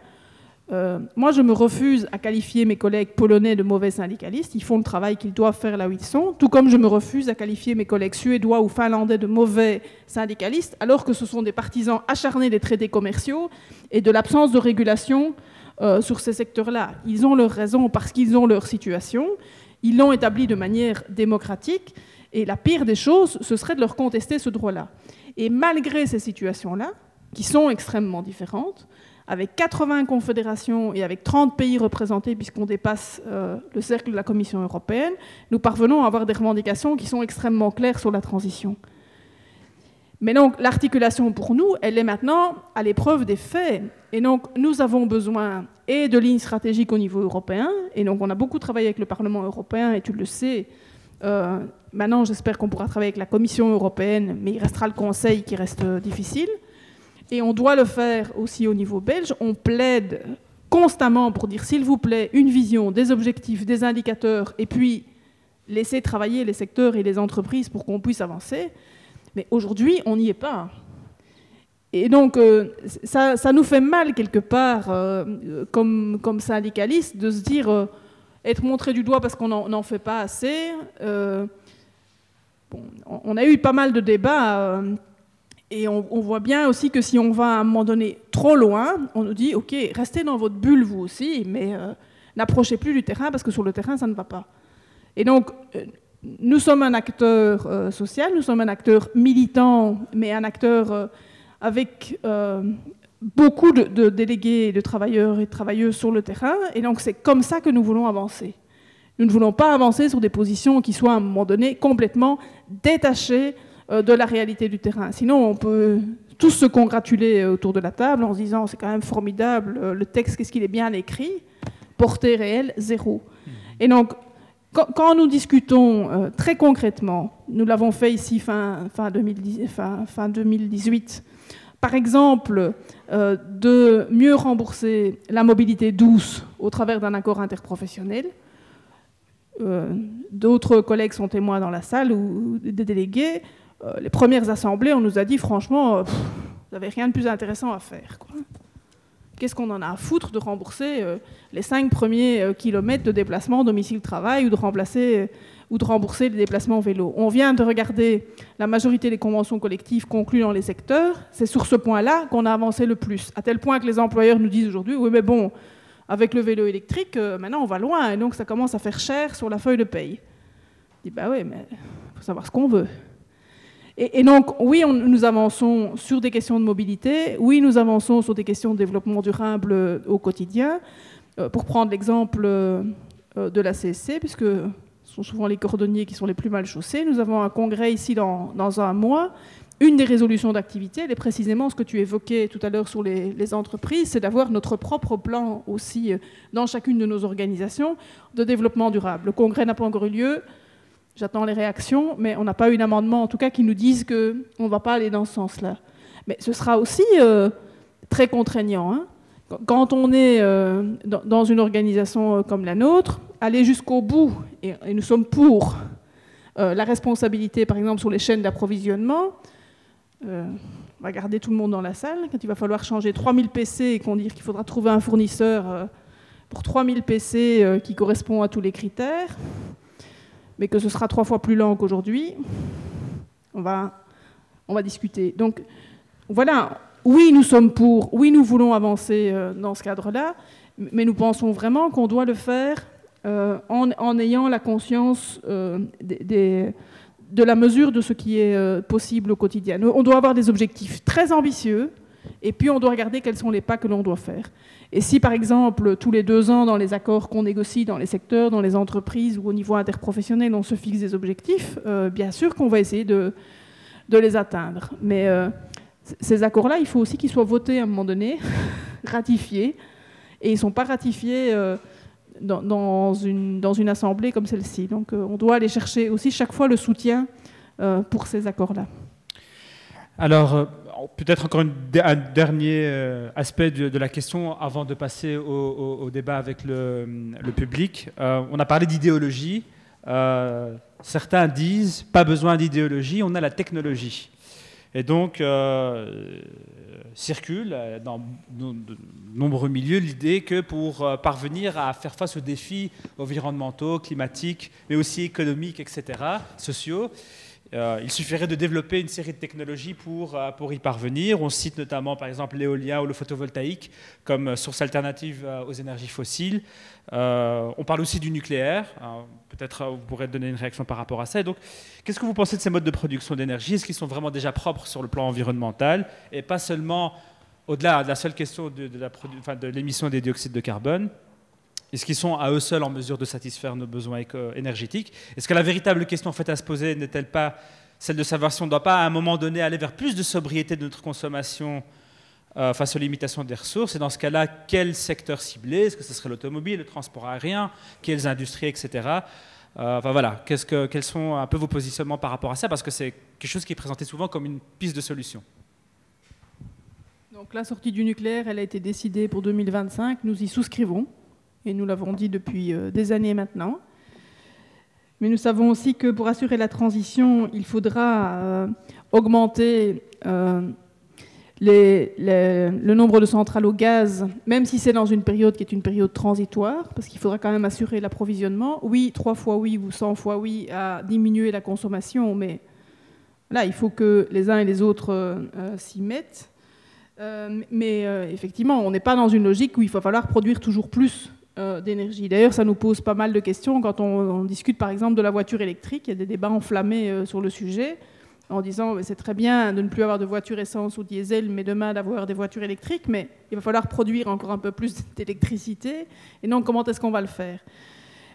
Euh, moi, je me refuse à qualifier mes collègues polonais de mauvais syndicalistes. Ils font le travail qu'ils doivent faire là où ils sont, tout comme je me refuse à qualifier mes collègues suédois ou finlandais de mauvais syndicalistes, alors que ce sont des partisans acharnés des traités commerciaux et de l'absence de régulation euh, sur ces secteurs-là. Ils ont leur raison parce qu'ils ont leur situation. Ils l'ont établie de manière démocratique. Et la pire des choses, ce serait de leur contester ce droit-là. Et malgré ces situations-là, qui sont extrêmement différentes, avec 80 confédérations et avec 30 pays représentés, puisqu'on dépasse euh, le cercle de la Commission européenne, nous parvenons à avoir des revendications qui sont extrêmement claires sur la transition. Mais donc, l'articulation pour nous, elle est maintenant à l'épreuve des faits. Et donc, nous avons besoin et de lignes stratégiques au niveau européen. Et donc, on a beaucoup travaillé avec le Parlement européen, et tu le sais. Euh, maintenant, j'espère qu'on pourra travailler avec la Commission européenne, mais il restera le Conseil qui reste difficile. Et on doit le faire aussi au niveau belge. On plaide constamment pour dire, s'il vous plaît, une vision, des objectifs, des indicateurs, et puis laisser travailler les secteurs et les entreprises pour qu'on puisse avancer. Mais aujourd'hui, on n'y est pas. Et donc, euh, ça, nous fait mal quelque part, euh, comme, comme syndicaliste, de se dire euh, être montré du doigt parce qu'on n'en fait pas assez. on a eu pas mal de débats. Et on, voit bien aussi que si on va à un moment donné trop loin, on nous dit, OK, restez dans votre bulle vous aussi, mais n'approchez plus du terrain parce que sur le terrain, ça ne va pas. Et donc, nous sommes un acteur euh, social, nous sommes un acteur militant, mais un acteur euh, avec euh, beaucoup de, délégués, de travailleurs et de travailleuses sur le terrain. Et donc c'est comme ça que nous voulons avancer. Nous ne voulons pas avancer sur des positions qui soient à un moment donné complètement détachées de la réalité du terrain. Sinon, on peut tous se congratuler autour de la table en se disant c'est quand même formidable, le texte, qu'est-ce qu'il est bien écrit, portée réelle, zéro. Et donc, quand, nous discutons euh, très concrètement, nous l'avons fait ici fin, fin, 2018, par exemple, euh, de mieux rembourser la mobilité douce au travers d'un accord interprofessionnel. Euh, d'autres collègues sont témoins dans la salle ou des délégués. Les premières assemblées, on nous a dit franchement, vous n'avez rien de plus intéressant à faire. Qu'est-ce qu'on en a à foutre de rembourser euh, les cinq premiers euh, kilomètres de déplacement domicile-travail ou de euh, ou de rembourser les déplacements vélo? On vient de regarder la majorité des conventions collectives conclues dans les secteurs. C'est sur ce point-là qu'on a avancé le plus, à tel point que les employeurs nous disent aujourd'hui, oui mais bon, avec le vélo électrique, maintenant on va loin et donc ça commence à faire cher sur la feuille de paye. Je dis bah oui, mais il faut savoir ce qu'on veut. Et, donc, oui, nous avançons sur des questions de mobilité, oui, nous avançons sur des questions de développement durable euh, au quotidien. Euh, pour prendre l'exemple euh, de la CSC, puisque ce sont souvent les cordonniers qui sont les plus mal chaussés, nous avons un congrès ici dans, un mois. Une des résolutions d'activité, elle est précisément ce que tu évoquais tout à l'heure sur les, les entreprises, c'est d'avoir notre propre plan aussi dans chacune de nos organisations de développement durable. Le congrès n'a pas encore eu lieu. J'attends les réactions, mais on n'a pas eu d'amendement, en tout cas, qui nous disent qu'on ne va pas aller dans ce sens-là. Mais ce sera aussi euh, très contraignant. Hein. Quand on est euh, dans une organisation euh, comme la nôtre, aller jusqu'au bout, et, nous sommes pour la responsabilité, par exemple, sur les chaînes d'approvisionnement, on va garder tout le monde dans la salle, quand il va falloir changer 3000 PC et qu'on dit qu'il faudra trouver un fournisseur pour 3000 PC qui correspond à tous les critères, mais que ce sera trois fois plus lent qu'aujourd'hui, on va, on va discuter. Donc voilà, oui, nous sommes pour, oui, nous voulons avancer euh, dans ce cadre-là, mais nous pensons vraiment qu'on doit le faire euh, en, ayant la conscience euh, de la mesure de ce qui est possible au quotidien. On doit avoir des objectifs très ambitieux, et puis on doit regarder quels sont les pas que l'on doit faire. Et si par exemple tous les deux ans dans les accords qu'on négocie dans les secteurs, dans les entreprises ou au niveau interprofessionnel, on se fixe des objectifs, euh, bien sûr qu'on va essayer de, les atteindre. Mais euh, ces accords-là, il faut aussi qu'ils soient votés à un moment donné, ratifiés, et ils ne sont pas ratifiés euh, dans, une, dans, une, assemblée comme celle-ci. Donc on doit aller chercher aussi chaque fois le soutien pour ces accords-là. Alors, peut-être encore un dernier euh, aspect de, la question avant de passer au, débat avec le, public. Euh, on a parlé d'idéologie. Euh, certains disent pas besoin d'idéologie, on a la technologie. Et donc, circule dans de nombreux milieux l'idée que pour parvenir à faire face aux défis environnementaux, climatiques, mais aussi économiques, etc., sociaux, Euh, il suffirait de développer une série de technologies pour, euh, pour y parvenir. On cite notamment par exemple l'éolien ou le photovoltaïque comme source alternative euh, aux énergies fossiles. on parle aussi du nucléaire. Peut-être vous pourrez donner une réaction par rapport à ça. donc, qu'est-ce que vous pensez de ces modes de production d'énergie? Est-ce qu'ils sont vraiment déjà propres sur le plan environnemental? Et pas seulement au-delà de la seule question de, de l'émission des dioxydes de carbone est-ce qu'ils sont à eux seuls en mesure de satisfaire nos besoins énergétiques? Est-ce que la véritable question en fait, à se poser n'est-elle pas celle de savoir si on ne doit pas à un moment donné aller vers plus de sobriété de notre consommation euh, face aux limitations des ressources? Et dans ce cas-là, quel secteur cibler Est-ce que ce serait l'automobile, le transport aérien, quelles industries, etc. Euh, enfin voilà, que, quels sont un peu vos positionnements par rapport à ça? Parce que c'est quelque chose qui est présenté souvent comme une piste de solution. Donc la sortie du nucléaire, elle a été décidée pour 2025. Nous y souscrivons et nous l'avons dit depuis euh, des années maintenant. Mais nous savons aussi que pour assurer la transition, il faudra euh, augmenter euh, le nombre de centrales au gaz, même si c'est dans une période qui est une période transitoire, parce qu'il faudra quand même assurer l'approvisionnement. Oui, trois fois oui ou cent fois oui à diminuer la consommation, mais là, il faut que les uns et les autres s'y mettent. mais effectivement, on n'est pas dans une logique où il va falloir produire toujours plus d'énergie. D'ailleurs, ça nous pose pas mal de questions quand on, discute par exemple de la voiture électrique. Il y a des débats enflammés euh, sur le sujet en disant c'est très bien de ne plus avoir de voitures essence ou diesel, mais demain d'avoir des voitures électriques, mais il va falloir produire encore un peu plus d'électricité. Et donc, comment est-ce qu'on va le faire?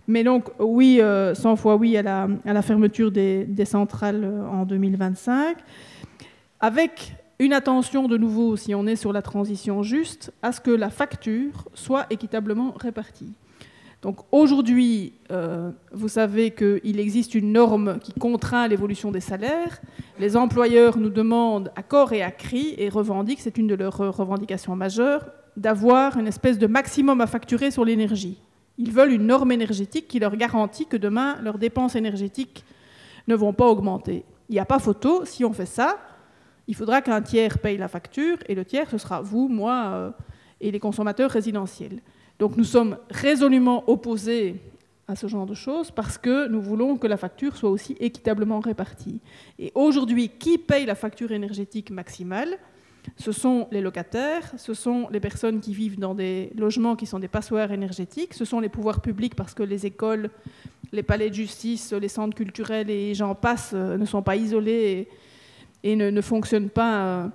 Mais donc, oui, 100 euh, fois oui à la, à la fermeture des, des centrales en 2025, avec une attention de nouveau, si on est sur la transition juste, à ce que la facture soit équitablement répartie. Donc aujourd'hui, euh, vous savez qu'il existe une norme qui contraint l'évolution des salaires. Les employeurs nous demandent à corps et à cri et revendiquent, c'est une de leurs revendications majeures, d'avoir une espèce de maximum à facturer sur l'énergie. Ils veulent une norme énergétique qui leur garantit que demain, leurs dépenses énergétiques ne vont pas augmenter. Il n'y a pas photo, si on fait ça, il faudra qu'un tiers paye la facture et le tiers, ce sera vous, moi euh, et les consommateurs résidentiels. Donc nous sommes résolument opposés à ce genre de choses parce que nous voulons que la facture soit aussi équitablement répartie. Et aujourd'hui, qui paye la facture énergétique maximale? Ce sont les locataires, ce sont les personnes qui vivent dans des logements qui sont des passoires énergétiques, ce sont les pouvoirs publics parce que les écoles, les palais de justice, les centres culturels et j'en passe euh, ne sont pas isolés et ne, ne fonctionne pas euh,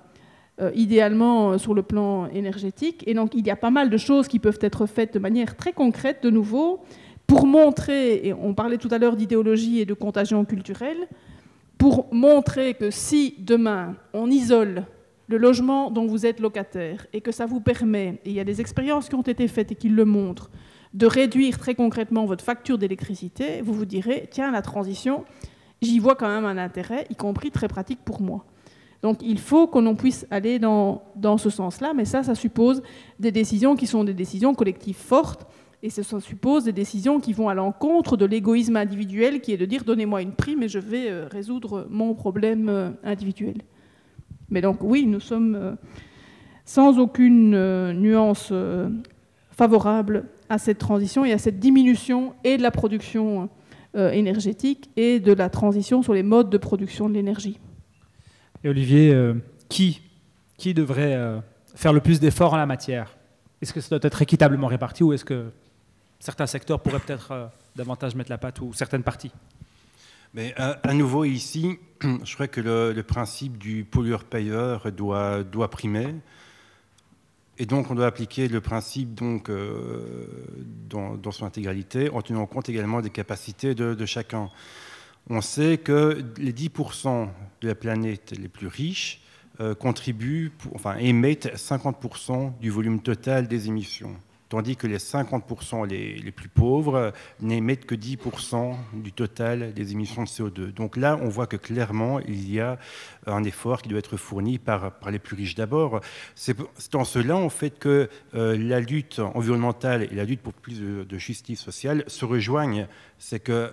euh, idéalement euh, sur le plan énergétique. Et donc il y a pas mal de choses qui peuvent être faites de manière très concrète, de nouveau, pour montrer, et on parlait tout à l'heure d'idéologie et de contagion culturelle, pour montrer que si demain on isole le logement dont vous êtes locataire et que ça vous permet, et il y a des expériences qui ont été faites et qui le montrent, de réduire très concrètement votre facture d'électricité, vous vous direz, tiens, la transition, j'y vois quand même un intérêt, y compris très pratique pour moi. Donc il faut qu'on puisse aller dans, dans ce sens-là, mais ça, ça suppose des décisions qui sont des décisions collectives fortes, et ça suppose des décisions qui vont à l'encontre de l'égoïsme individuel, qui est de dire donnez-moi une prime et je vais euh, résoudre mon problème euh, individuel. Mais donc oui, nous sommes euh, sans aucune nuance favorable à cette transition et à cette diminution et de la production énergétique et de la transition sur les modes de production de l'énergie. Et Olivier, euh, qui, qui devrait euh, faire le plus d'efforts en la matière? Est-ce que ça doit être équitablement réparti ou est-ce que certains secteurs pourraient peut-être davantage mettre la patte ou certaines parties? Mais à, nouveau ici, je crois que le, le principe du pollueur-payeur doit, doit primer. Et donc, on doit appliquer le principe euh, dans, son intégralité, en tenant compte également des capacités de, chacun. On sait que les 10% de la planète les plus riches euh, contribuent, enfin, émettent 50% du volume total des émissions tandis que les 50% les, plus pauvres n'émettent que 10% du total des émissions de CO2. Donc là, on voit que clairement, il y a un effort qui doit être fourni par, les plus riches d'abord. C'est en cela, en fait, que euh, la lutte environnementale et la lutte pour plus de, justice sociale se rejoignent. C'est que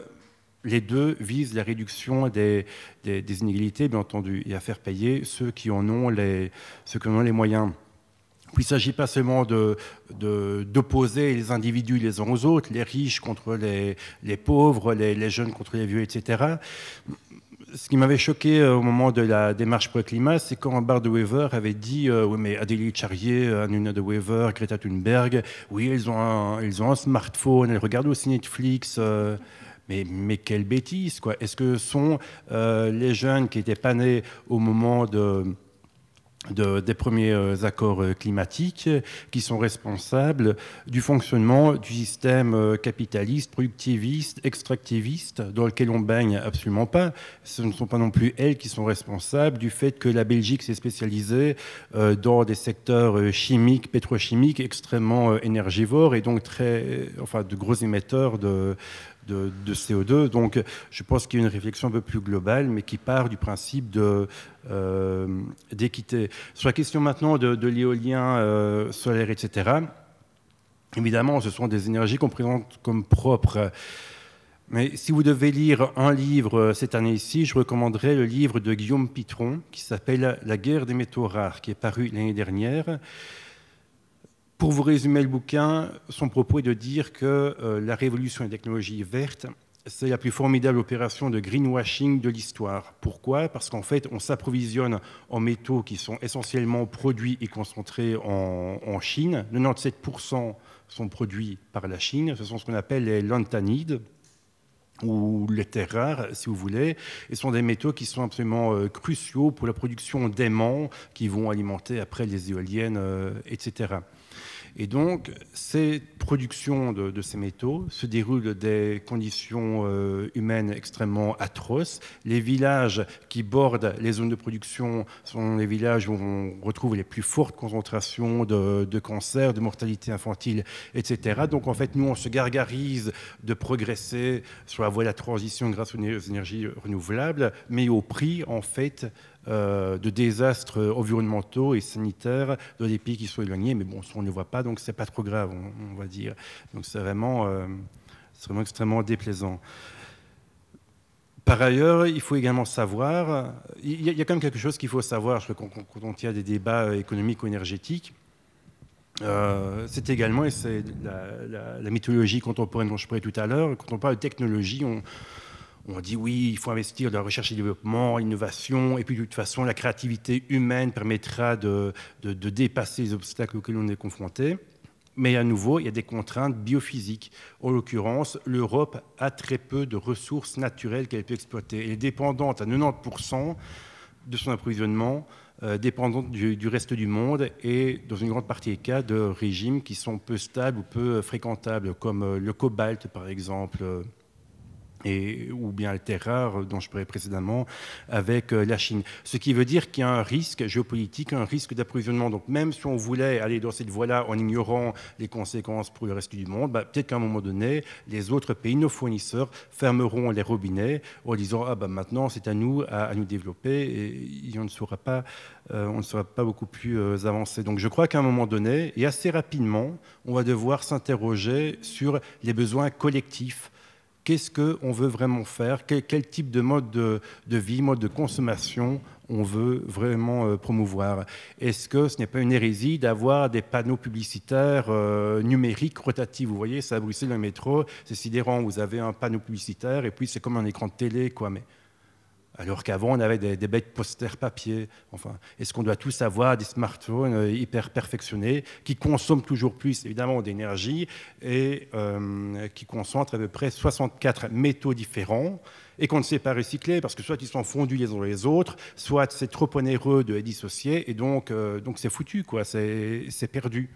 les deux visent la réduction des, inégalités, bien entendu, et à faire payer ceux qui en ont les moyens. Il ne s'agit pas seulement d'opposer de, les individus les uns aux autres, les riches contre les, pauvres, les, jeunes contre les vieux, etc. ce qui m'avait choqué au moment de la démarche pour le climat, c'est quand Bart de Weaver avait dit Oui, mais Adélie Charrier, Anuna de Weaver, Greta Thunberg, oui, elles ont un, ils ont un smartphone, elles regardent aussi Netflix. Mais, mais, quelle bêtise, quoi. Est-ce que sont les jeunes qui n'étaient pas nés au moment de, des premiers euh, accords euh, climatiques qui sont responsables du fonctionnement du système euh, capitaliste, productiviste, extractiviste dans lequel on baigne absolument pas. Ce ne sont pas non plus elles qui sont responsables du fait que la Belgique s'est spécialisée dans des secteurs chimiques, pétrochimiques extrêmement énergivores et donc très, enfin, de gros émetteurs de, de, CO2. Donc je pense qu'il y a une réflexion un peu plus globale, mais qui part du principe euh, d'équité. Sur la question maintenant de, l'éolien euh, solaire, etc., évidemment, ce sont des énergies qu'on présente comme propres. Mais si vous devez lire un livre euh, cette année-ci, je recommanderais le livre de Guillaume Pitron qui s'appelle La guerre des métaux rares, qui est paru l'année dernière pour vous résumer le bouquin, son propos est de dire que euh, la révolution des technologies vertes, c'est la plus formidable opération de greenwashing de l'histoire. Pourquoi? Parce qu'en fait, on s'approvisionne en métaux qui sont essentiellement produits et concentrés en, Chine. 97% sont produits par la Chine. Ce sont ce qu'on appelle les lantanides ou les terres rares, si vous voulez, et sont des métaux qui sont absolument euh, cruciaux pour la production d'aimants qui vont alimenter après les éoliennes, euh, etc. Et donc, ces productions de, ces métaux se déroulent dans des conditions euh, humaines extrêmement atroces. Les villages qui bordent les zones de production sont les villages où on retrouve les plus fortes concentrations de, de cancers, de mortalité infantile, etc. Donc, en fait, nous, on se gargarise de progresser sur la voie de la transition grâce aux énergies renouvelables, mais au prix, en fait, de désastres environnementaux et sanitaires dans des pays qui sont éloignés. Mais bon, on ne le voit pas, donc c'est pas trop grave, on, va dire. Donc c'est vraiment, euh, vraiment extrêmement déplaisant. Par ailleurs, il faut également savoir, il y, a, quand même quelque chose qu'il faut savoir quand, on tient des débats économiques ou énergétiques. Euh, c'est également, et c'est la, la, mythologie contemporaine dont je parlais tout à l'heure, quand on parle de technologie, on, on dit oui, il faut investir dans la recherche et développement, l'innovation, et puis de toute façon, la créativité humaine permettra de, dépasser les obstacles auxquels on est confronté. Mais à nouveau, il y a des contraintes biophysiques. En l'occurrence, l'Europe a très peu de ressources naturelles qu'elle peut exploiter. Elle est dépendante à 90% de son approvisionnement, euh, dépendante du, reste du monde et, dans une grande partie des cas, de régimes qui sont peu stables ou peu fréquentables, comme euh, le cobalt, par exemple ou bien les terres rares dont je parlais précédemment avec euh, la Chine. Ce qui veut dire qu'il y a un risque géopolitique, un risque d'approvisionnement. Donc même si on voulait aller dans cette voie-là en ignorant les conséquences pour le reste du monde, bah, peut-être qu'à un moment donné, les autres pays, nos fournisseurs, fermeront les robinets en disant ah bah maintenant c'est à nous à, nous développer et on ne sera pas, euh, on ne sera pas beaucoup plus euh, avancé. Donc je crois qu'à un moment donné et assez rapidement, on va devoir s'interroger sur les besoins collectifs qu'est-ce qu'on veut vraiment faire, quel, type de mode de, vie, mode de consommation on veut vraiment euh, promouvoir? Est-ce que ce n'est pas une hérésie d'avoir des panneaux publicitaires euh, numériques rotatifs? Vous voyez, ça à Bruxelles, le métro, c'est sidérant. Vous avez un panneau publicitaire et puis c'est comme un écran de télé, quoi. Mais alors qu'avant, on avait des, bêtes posters papier. Enfin, est-ce qu'on doit tous avoir des smartphones euh, hyper perfectionnés qui consomment toujours plus, évidemment, d'énergie et euh, qui concentrent à peu près 64 métaux différents et qu'on ne sait pas recycler parce que soit ils sont fondus les uns dans les autres, soit c'est trop onéreux de les dissocier et donc euh, donc c'est foutu, quoi, c'est perdu.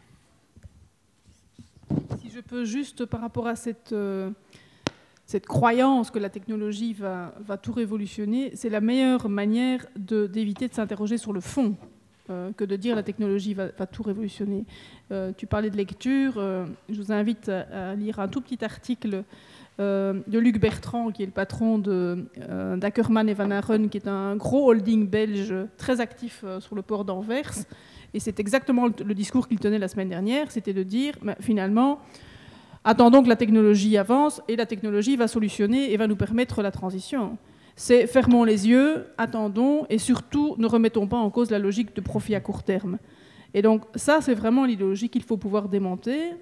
Si je peux juste par rapport à cette cette croyance que la technologie va, tout révolutionner, c'est la meilleure manière d'éviter de, s'interroger sur le fond euh, que de dire la technologie va, tout révolutionner. Euh, tu parlais de lecture, euh, je vous invite à, lire un tout petit article de Luc Bertrand, qui est le patron d'Ackerman et Van Aren, qui est un gros holding belge très actif sur le port d'Anvers. Et c'est exactement le, discours qu'il tenait la semaine dernière, c'était de dire, ben, finalement, Attendons que la technologie avance et la technologie va solutionner et va nous permettre la transition. C'est fermons les yeux, attendons et surtout ne remettons pas en cause la logique de profit à court terme. Et donc ça, c'est vraiment l'idéologie qu'il faut pouvoir démonter.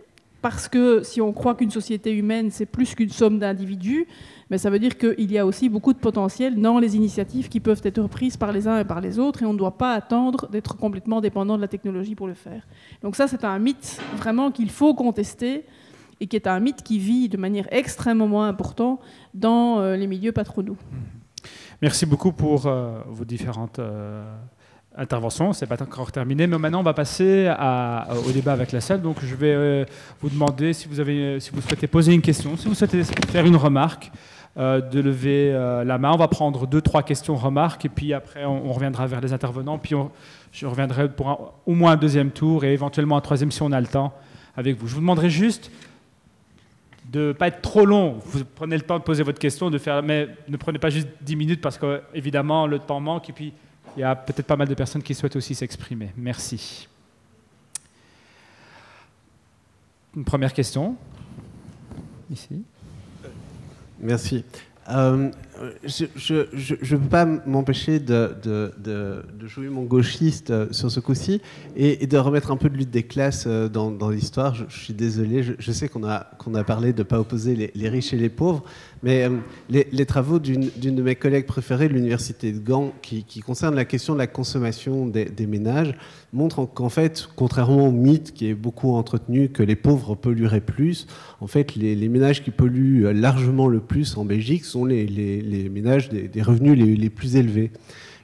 parce que si on croit qu'une société humaine, c'est plus qu'une somme d'individus, mais ça veut dire qu'il y a aussi beaucoup de potentiel dans les initiatives qui peuvent être prises par les uns et par les autres, et on ne doit pas attendre d'être complètement dépendant de la technologie pour le faire. Donc ça, c'est un mythe vraiment qu'il faut contester, et qui est un mythe qui vit de manière extrêmement importante dans euh, les milieux patronaux. Merci beaucoup pour euh, vos différentes euh, interventions. Ce n'est pas encore terminé, mais maintenant on va passer au débat avec la salle. Donc je vais vous demander si vous, souhaitez poser une question, si vous souhaitez faire une remarque, de lever la main. On va prendre deux, trois questions, remarques, et puis après on, reviendra vers les intervenants. Puis je reviendrai pour au moins un deuxième tour et éventuellement un troisième si on a le temps avec vous. Je vous demanderai juste de pas être trop long. Vous prenez le temps de poser votre question, de faire, mais ne prenez pas juste 10 minutes parce que évidemment le temps manque et puis il y a peut-être pas mal de personnes qui souhaitent aussi s'exprimer. Merci. Une première question. Ici. Merci. Euh, je ne peux pas m'empêcher de, jouer mon gauchiste euh, sur ce coup-ci et, de remettre un peu de lutte des classes euh, dans, l'histoire. Je, suis désolé, je, sais qu'on a, parlé de ne pas opposer les riches et les pauvres, mais euh, les, travaux d'une de mes collègues préférées l'université de Gand, qui, qui concerne la question de la consommation des, ménages, montrent qu'en fait, contrairement au mythe qui est beaucoup entretenu que les pauvres pollueraient plus, en fait, les, ménages qui polluent euh, largement le plus en Belgique sont les, les- ménages des, des revenus les plus élevés.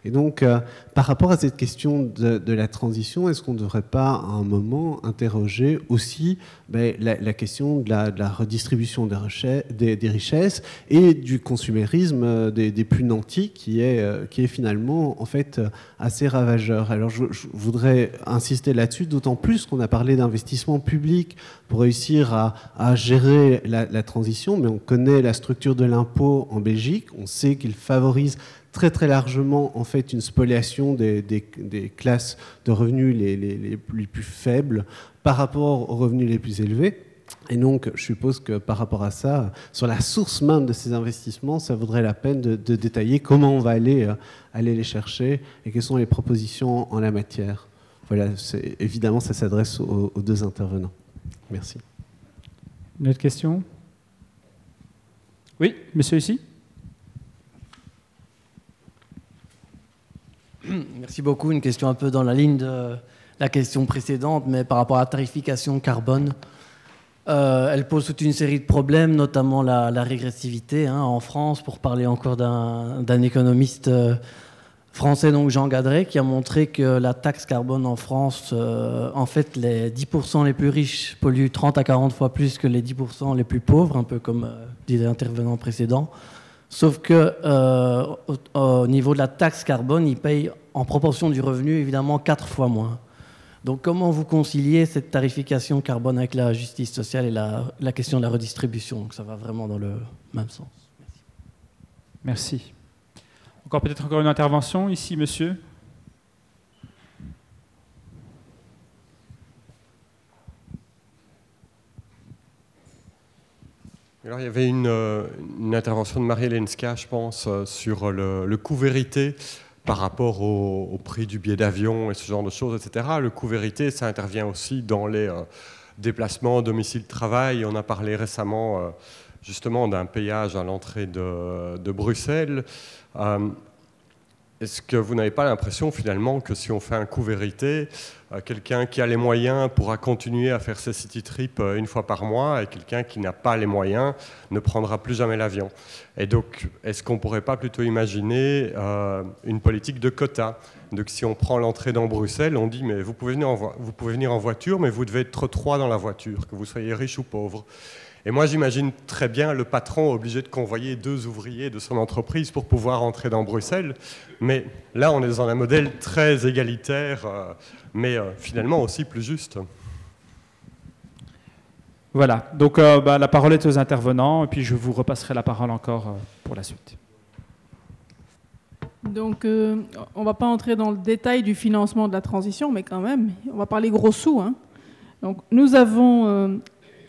Et donc, euh, par rapport à cette question de, la transition, est-ce qu'on ne devrait pas, à un moment, interroger aussi ben, la, question de la, redistribution des, richesses et du consumérisme euh, des, plus nantis, qui est, euh, finalement, en fait, assez ravageur. Alors, je, voudrais insister là-dessus, d'autant plus qu'on a parlé d'investissement public pour réussir à, gérer la transition, mais on connaît la structure de l'impôt en Belgique, on sait qu'il favorise très très largement en fait une spoliation des, classes de revenus les, les- les plus- les plus faibles par rapport aux revenus les plus élevés. Et donc, je suppose que par rapport à ça, sur la source même de ces investissements, ça vaudrait la peine de, détailler comment on va aller, euh, aller les chercher et quelles sont les propositions en la matière. Voilà, évidemment, ça s'adresse aux, aux deux intervenants. Merci. Une autre question? Oui, monsieur ici? Merci beaucoup. Une question un peu dans la ligne de la question précédente, mais par rapport à la tarification carbone. Euh, elle pose toute une série de problèmes, notamment la, régressivité hein, en France, pour parler encore d'un économiste euh, français, donc Jean Gadret, qui a montré que la taxe carbone en France, euh, en fait, les 10% les plus riches polluent 30 à 40 fois plus que les 10% les plus pauvres, un peu comme disait l'intervenant précédent. Sauf que euh, au, au niveau de la taxe carbone, ils payent en proportion du revenu évidemment quatre fois moins. Donc comment vous conciliez cette tarification carbone avec la justice sociale et la, question de la redistribution? Donc ça va vraiment dans le même sens. Merci. Encore peut-être encore une intervention ici, monsieur? Alors, il y avait une, euh, une intervention de Marie-Hélène Ska, je pense, euh, sur le, coût vérité par rapport au, prix du billet d'avion et ce genre de choses, etc. Le coût vérité, ça intervient aussi dans les euh, déplacements domicile-travail. On a parlé récemment justement d'un payage à l'entrée de, Bruxelles. Est-ce que vous n'avez pas l'impression finalement que si on fait un coût vérité, euh, quelqu'un qui a les moyens pourra continuer à faire ses city trips euh, une fois par mois et quelqu'un qui n'a pas les moyens ne prendra plus jamais l'avion? Et donc, est-ce qu'on ne pourrait pas plutôt imaginer euh, une politique de quotas Donc, si on prend l'entrée dans Bruxelles, on dit mais vous pouvez venir en voiture, mais vous devez être trois dans la voiture, que vous soyez riche ou pauvre. Et moi, j'imagine très bien le patron obligé de convoyer deux ouvriers de son entreprise pour pouvoir entrer dans Bruxelles. Mais là, on est dans un modèle très égalitaire, euh, mais euh, finalement aussi plus juste. Voilà, donc euh, bah, la parole est aux intervenants, et puis je vous repasserai la parole encore euh, pour la suite. Donc, euh, on ne va pas entrer dans le détail du financement de la transition, mais quand même, on va parler gros sous. hein. Donc, nous avons,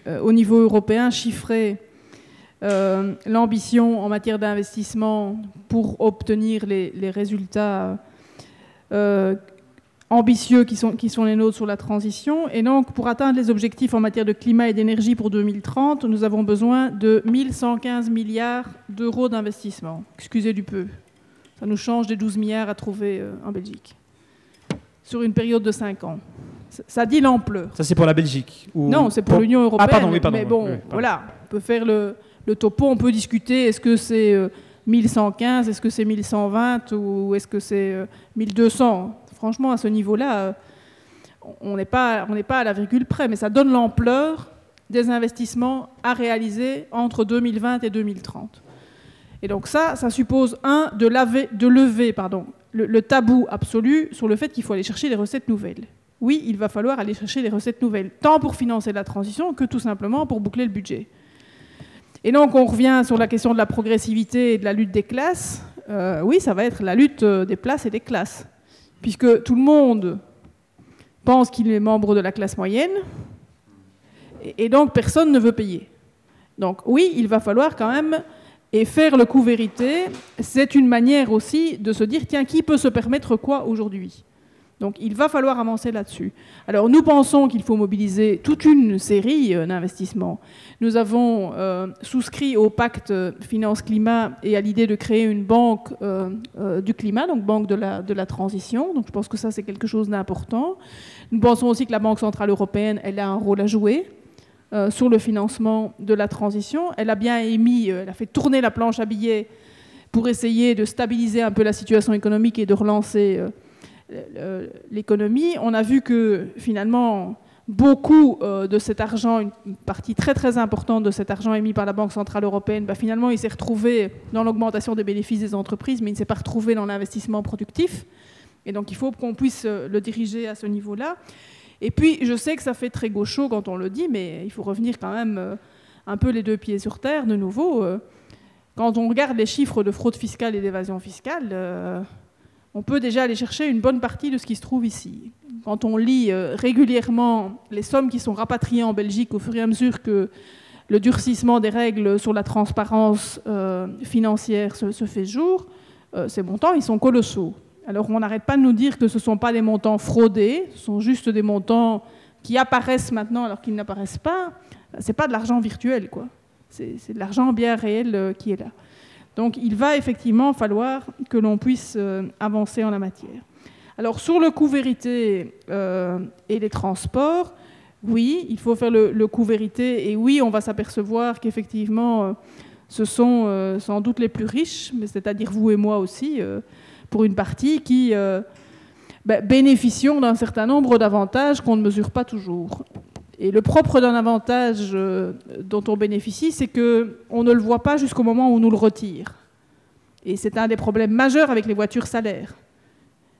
au niveau européen, chiffré euh, l'ambition en matière d'investissement pour obtenir les, résultats euh, ambitieux qui sont, les nôtres sur la transition. Et donc, pour atteindre les objectifs en matière de climat et d'énergie pour 2030, nous avons besoin de 1115 milliards d'euros d'investissement. Excusez du peu. Ça nous change des 12 milliards à trouver euh, en Belgique. Sur une période de 5 ans. Ça dit l'ampleur. Ça, c'est pour la Belgique Non, c'est pour, l'Union européenne. Ah, pardon, oui, pardon. Mais bon, voilà, on peut faire le, le topo, on peut discuter. Est-ce que c'est 1115, est-ce que c'est 1120 ou est-ce que c'est 1200 franchement, à ce niveau-là, euh, on n'est pas, pas à la virgule près, mais ça donne l'ampleur des investissements à réaliser entre 2020 et 2030. Et donc ça, ça suppose, un, de, de lever pardon, le, tabou absolu sur le fait qu'il faut aller chercher des recettes nouvelles. Oui, il va falloir aller chercher des recettes nouvelles, tant pour financer la transition que tout simplement pour boucler le budget. Et donc on revient sur la question de la progressivité et de la lutte des classes. Euh, oui, ça va être la lutte euh, des places et des classes puisque tout le monde pense qu'il est membre de la classe moyenne, et donc personne ne veut payer. Donc oui, il va falloir quand même et faire le coup vérité, c'est une manière aussi de se dire, tiens, qui peut se permettre quoi aujourd'hui? Donc il va falloir avancer là-dessus. Alors nous pensons qu'il faut mobiliser toute une série euh, d'investissements. Nous avons euh, souscrit au pacte finance-climat et à l'idée de créer une banque euh, du climat, donc banque de la, de la transition. Donc je pense que ça c'est quelque chose d'important. Nous pensons aussi que la Banque centrale européenne, elle a un rôle à jouer. sur le financement de la transition. Elle a bien émis, elle a fait tourner la planche à billets pour essayer de stabiliser un peu la situation économique et de relancer l'économie, on a vu que finalement, beaucoup euh, de cet argent, une partie très très importante de cet argent émis par la Banque Centrale Européenne, bah, finalement, il s'est retrouvé dans l'augmentation des bénéfices des entreprises, mais il ne s'est pas retrouvé dans l'investissement productif. Et donc, il faut qu'on puisse euh, le diriger à ce niveau-là. Et puis, je sais que ça fait très gaucho quand on le dit, mais il faut revenir quand même euh, un peu les deux pieds sur terre de nouveau. Quand on regarde les chiffres de fraude fiscale et d'évasion fiscale, on peut déjà aller chercher une bonne partie de ce qui se trouve ici. Quand on lit euh, régulièrement les sommes qui sont rapatriées en Belgique au fur et à mesure que le durcissement des règles sur la transparence euh, financière se, fait jour, euh, ces montants, ils sont colossaux. Alors on n'arrête pas de nous dire que ce ne sont pas des montants fraudés, ce sont juste des montants qui apparaissent maintenant alors qu'ils n'apparaissent pas. Ce n'est pas de l'argent virtuel, quoi. C'est de l'argent bien réel qui est là. Donc il va effectivement falloir que l'on puisse euh, avancer en la matière. Alors sur le coût vérité euh, et les transports, oui, il faut faire le, coût vérité et oui, on va s'apercevoir qu'effectivement, euh, ce sont sans doute les plus riches, mais c'est-à-dire vous et moi aussi, pour une partie qui ben, bénéficient d'un certain nombre d'avantages qu'on ne mesure pas toujours. Et le propre d'un avantage euh, dont on bénéficie, c'est qu'on ne le voit pas jusqu'au moment où on nous le retire. Et c'est un des problèmes majeurs avec les voitures salaires.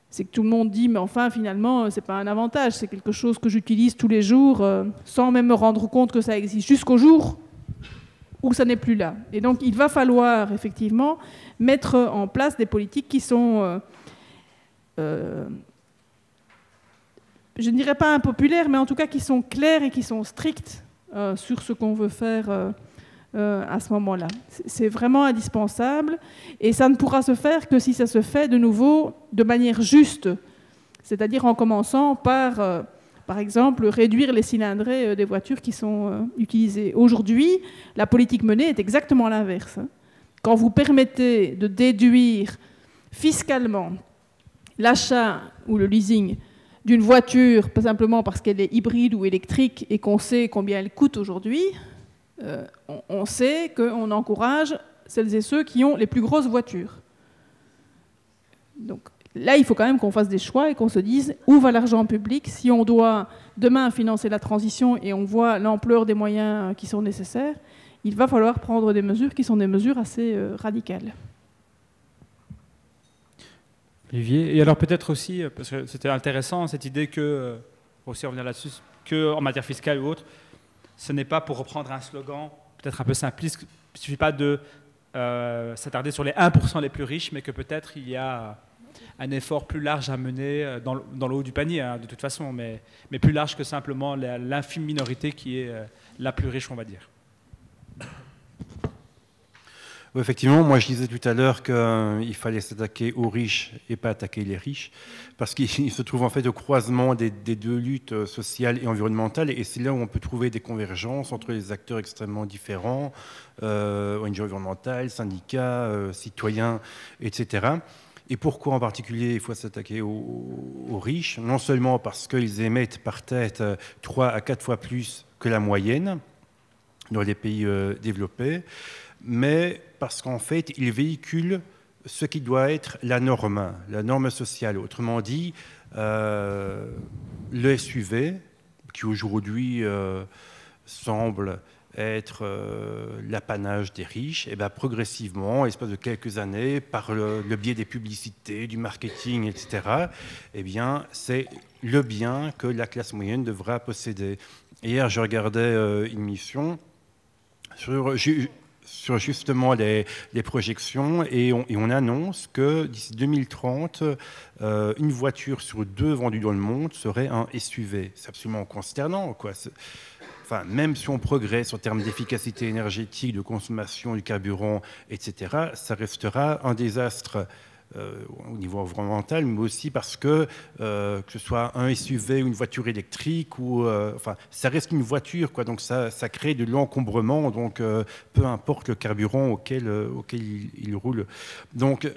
C'est que tout le monde dit, mais enfin, finalement, ce n'est pas un avantage, c'est quelque chose que j'utilise tous les jours euh, sans même me rendre compte que ça existe, jusqu'au jour où ça n'est plus là. Et donc, il va falloir effectivement mettre en place des politiques qui sont euh, je ne dirais pas impopulaires, mais en tout cas qui sont clairs et qui sont stricts euh, sur ce qu'on veut faire euh, euh, à ce moment-là. C'est vraiment indispensable et ça ne pourra se faire que si ça se fait de nouveau de manière juste, c'est-à-dire en commençant par, par exemple, réduire les cylindrées des voitures qui sont utilisées. Aujourd'hui, la politique menée est exactement l'inverse. Quand vous permettez de déduire fiscalement l'achat ou le leasing d'une voiture, pas simplement parce qu'elle est hybride ou électrique et qu'on sait combien elle coûte aujourd'hui, euh, on, sait qu'on encourage celles et ceux qui ont les plus grosses voitures. Donc là, il faut quand même qu'on fasse des choix et qu'on se dise où va l'argent public si on doit demain financer la transition et on voit l'ampleur des moyens qui sont nécessaires. Il va falloir prendre des mesures qui sont des mesures assez euh, radicales. Olivier. Et alors peut-être aussi, euh, parce que c'était intéressant, cette idée que, euh, aussi revenir là-dessus, qu'en matière fiscale ou autre, ce n'est pas pour reprendre un slogan peut-être un peu simpliste, il ne suffit pas de euh, s'attarder sur les 1% les plus riches, mais que peut-être il y a un effort plus large à mener dans, le haut du panier, hein, de toute façon, mais, plus large que simplement l'infime minorité qui est la plus riche, on va dire. Effectivement, moi je disais tout à l'heure qu'il fallait s'attaquer aux riches et pas attaquer les riches, parce qu'il se trouve en fait au croisement des, deux luttes sociales et environnementales, et c'est là où on peut trouver des convergences entre les acteurs extrêmement différents, euh, ONG environnementales, syndicats, euh, citoyens, etc. Et pourquoi en particulier il faut s'attaquer aux, riches? Non seulement parce qu'ils émettent par tête 3 euh, à 4 fois plus que la moyenne dans les pays euh, développés, mais parce qu'en fait, il véhicule ce qui doit être la norme, la norme sociale. Autrement dit, euh, le SUV, qui aujourd'hui euh, semble être l'apanage des riches, et eh bien progressivement, l'espace de quelques années, par le, biais des publicités, du marketing, etc., eh bien, c'est le bien que la classe moyenne devra posséder. Hier, je regardais une mission sur, sur justement les, projections et on, annonce que d'ici 2030, euh, une voiture sur deux vendue dans le monde serait un SUV. C'est absolument consternant. Quoi. Enfin, même si on progresse en termes d'efficacité énergétique, de consommation du carburant, etc., ça restera un désastre au niveau environnemental, mais aussi parce que, euh, que ce soit un SUV ou une voiture électrique, ou, euh, enfin, ça reste une voiture, quoi, donc ça, ça crée de l'encombrement, donc peu importe le carburant auquel, auquel il, roule. Donc,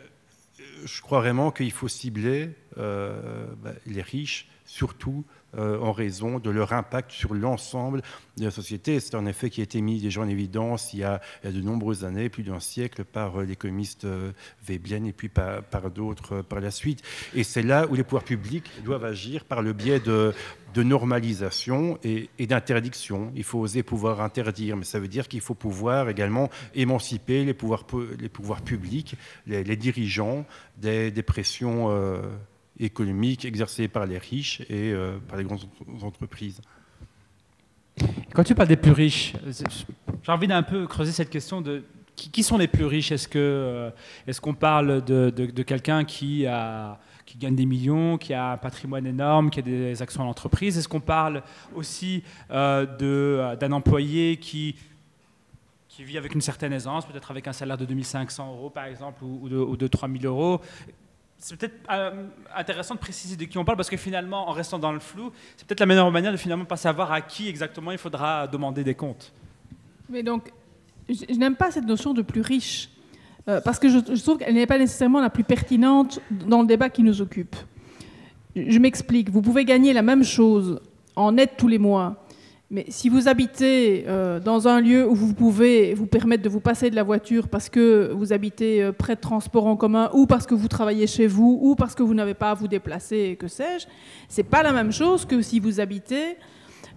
je crois vraiment qu'il faut cibler bah, les riches, surtout euh, en raison de leur impact sur l'ensemble de la société. C'est un effet qui a été mis déjà en évidence il y a, de nombreuses années, plus d'un siècle, par euh, l'économiste euh, Veblen et puis par, d'autres par la suite. Et c'est là où les pouvoirs publics doivent agir par le biais de, normalisation et, d'interdiction. Il faut oser pouvoir interdire, mais ça veut dire qu'il faut pouvoir également émanciper les pouvoirs, les pouvoirs publics, les, dirigeants des, pressions économique exercée par les riches et euh, par les grandes entreprises. Quand tu parles des plus riches, j'ai envie d'un peu creuser cette question de qui, sont les plus riches? Est-ce que euh, est-ce qu'on parle de, de, quelqu'un qui a qui gagne des millions, qui a un patrimoine énorme, qui a des actions en entreprise? Est-ce qu'on parle aussi euh, de, d'un employé qui qui vit avec une certaine aisance, peut-être avec un salaire de 2500 euros par exemple, ou, de, ou de 3000 euros? C'est peut-être euh, intéressant de préciser de qui on parle parce que finalement, en restant dans le flou, c'est peut-être la meilleure manière de finalement pas savoir à qui exactement il faudra demander des comptes. Mais donc, je, n'aime pas cette notion de plus riche euh, parce que je, je trouve qu'elle n'est pas nécessairement la plus pertinente dans le débat qui nous occupe. Je m'explique. Vous pouvez gagner la même chose en net tous les mois mais si vous habitez euh, dans un lieu où vous pouvez vous permettre de vous passer de la voiture parce que vous habitez euh, près de transports en commun ou parce que vous travaillez chez vous ou parce que vous n'avez pas à vous déplacer, que sais-je, c'est pas la même chose que si vous habitez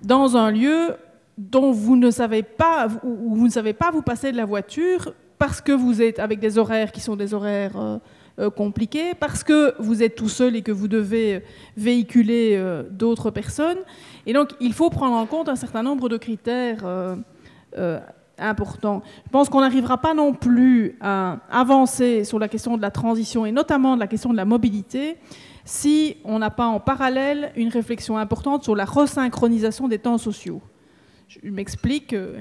dans un lieu dont vous ne savez pas où vous ne savez pas vous passer de la voiture parce que vous êtes avec des horaires qui sont des horaires euh, compliqués, parce que vous êtes tout seul et que vous devez véhiculer d'autres personnes. Et donc, il faut prendre en compte un certain nombre de critères euh, euh, importants. Je pense qu'on n'arrivera pas non plus à avancer sur la question de la transition et notamment de la question de la mobilité si on n'a pas en parallèle une réflexion importante sur la resynchronisation des temps sociaux. Je m'explique. Euh,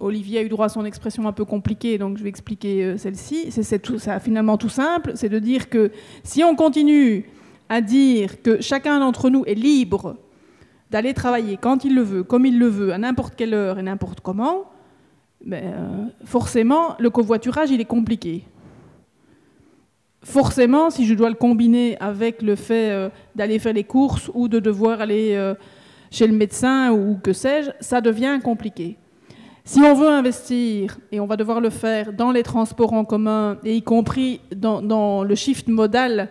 Olivier a eu droit à son expression un peu compliquée, donc je vais expliquer celle-ci. C'est finalement tout simple, c'est de dire que si on continue à dire que chacun d'entre nous est libre d'aller travailler quand il le veut, comme il le veut, à n'importe quelle heure et n'importe comment, ben, euh, forcément, le covoiturage, il est compliqué. Forcément, si je dois le combiner avec le fait euh, d'aller faire les courses ou de devoir aller euh, chez le médecin ou que sais-je, ça devient compliqué. Si on veut investir, et on va devoir le faire dans les transports en commun, et y compris dans, dans le shift modal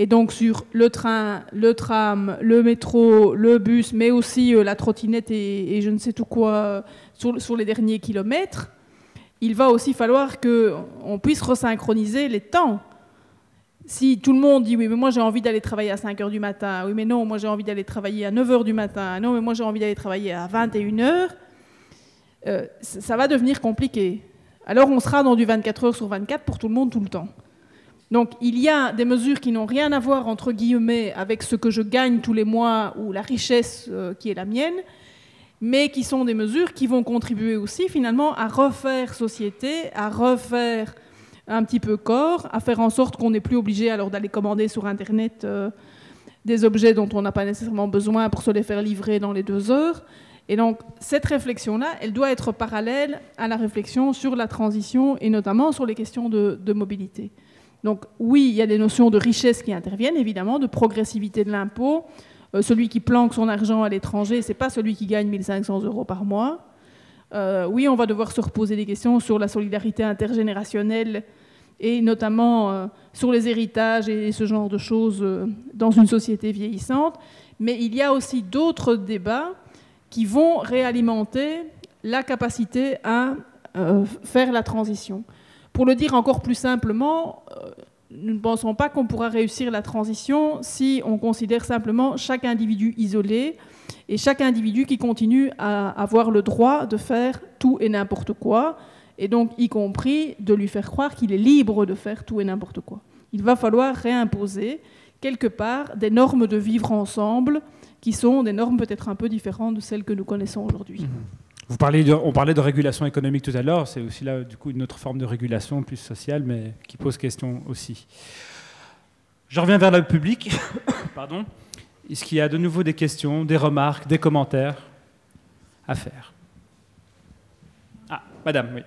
et donc sur le train, le tram, le métro, le bus, mais aussi euh, la trottinette et, je ne sais tout quoi euh, sur, les derniers kilomètres, il va aussi falloir qu'on puisse resynchroniser les temps. Si tout le monde dit oui, mais moi j'ai envie d'aller travailler à 5 h du matin, oui, mais non, moi j'ai envie d'aller travailler à 9 h du matin, non, mais moi j'ai envie d'aller travailler à 21 h, euh, ça va devenir compliqué. Alors on sera dans du 24 heures sur 24 pour tout le monde tout le temps. Donc il y a des mesures qui n'ont rien à voir, entre guillemets, avec ce que je gagne tous les mois ou la richesse euh, qui est la mienne. mais qui sont des mesures qui vont contribuer aussi finalement à refaire société, à refaire un petit peu corps, à faire en sorte qu'on n'est plus obligé alors d'aller commander sur Internet euh, des objets dont on n'a pas nécessairement besoin pour se les faire livrer dans les deux heures. Et donc cette réflexion-là, elle doit être parallèle à la réflexion sur la transition et notamment sur les questions de, de mobilité. Donc oui, il y a des notions de richesse qui interviennent, évidemment, de progressivité de l'impôt, euh, celui qui planque son argent à l'étranger, c'est pas celui qui gagne 1500 euros par mois. Euh, oui, on va devoir se reposer des questions sur la solidarité intergénérationnelle et notamment euh, sur les héritages et ce genre de choses dans une société vieillissante. Mais il y a aussi d'autres débats qui vont réalimenter la capacité à faire la transition. Pour le dire encore plus simplement, nous ne pensons pas qu'on pourra réussir la transition si on considère simplement chaque individu isolé et chaque individu qui continue à avoir le droit de faire tout et n'importe quoi, et donc y compris de lui faire croire qu'il est libre de faire tout et n'importe quoi. Il va falloir réimposer quelque part des normes de vivre ensemble qui sont des normes peut-être un peu différentes de celles que nous connaissons aujourd'hui. Mmh on parlait de régulation économique tout à l'heure, c'est aussi là du coup une autre forme de régulation plus sociale, mais qui pose question aussi. Je reviens vers le public. Pardon. Est-ce qu'il y a de nouveau des questions, des remarques, des commentaires à faire? Ah, madame, oui.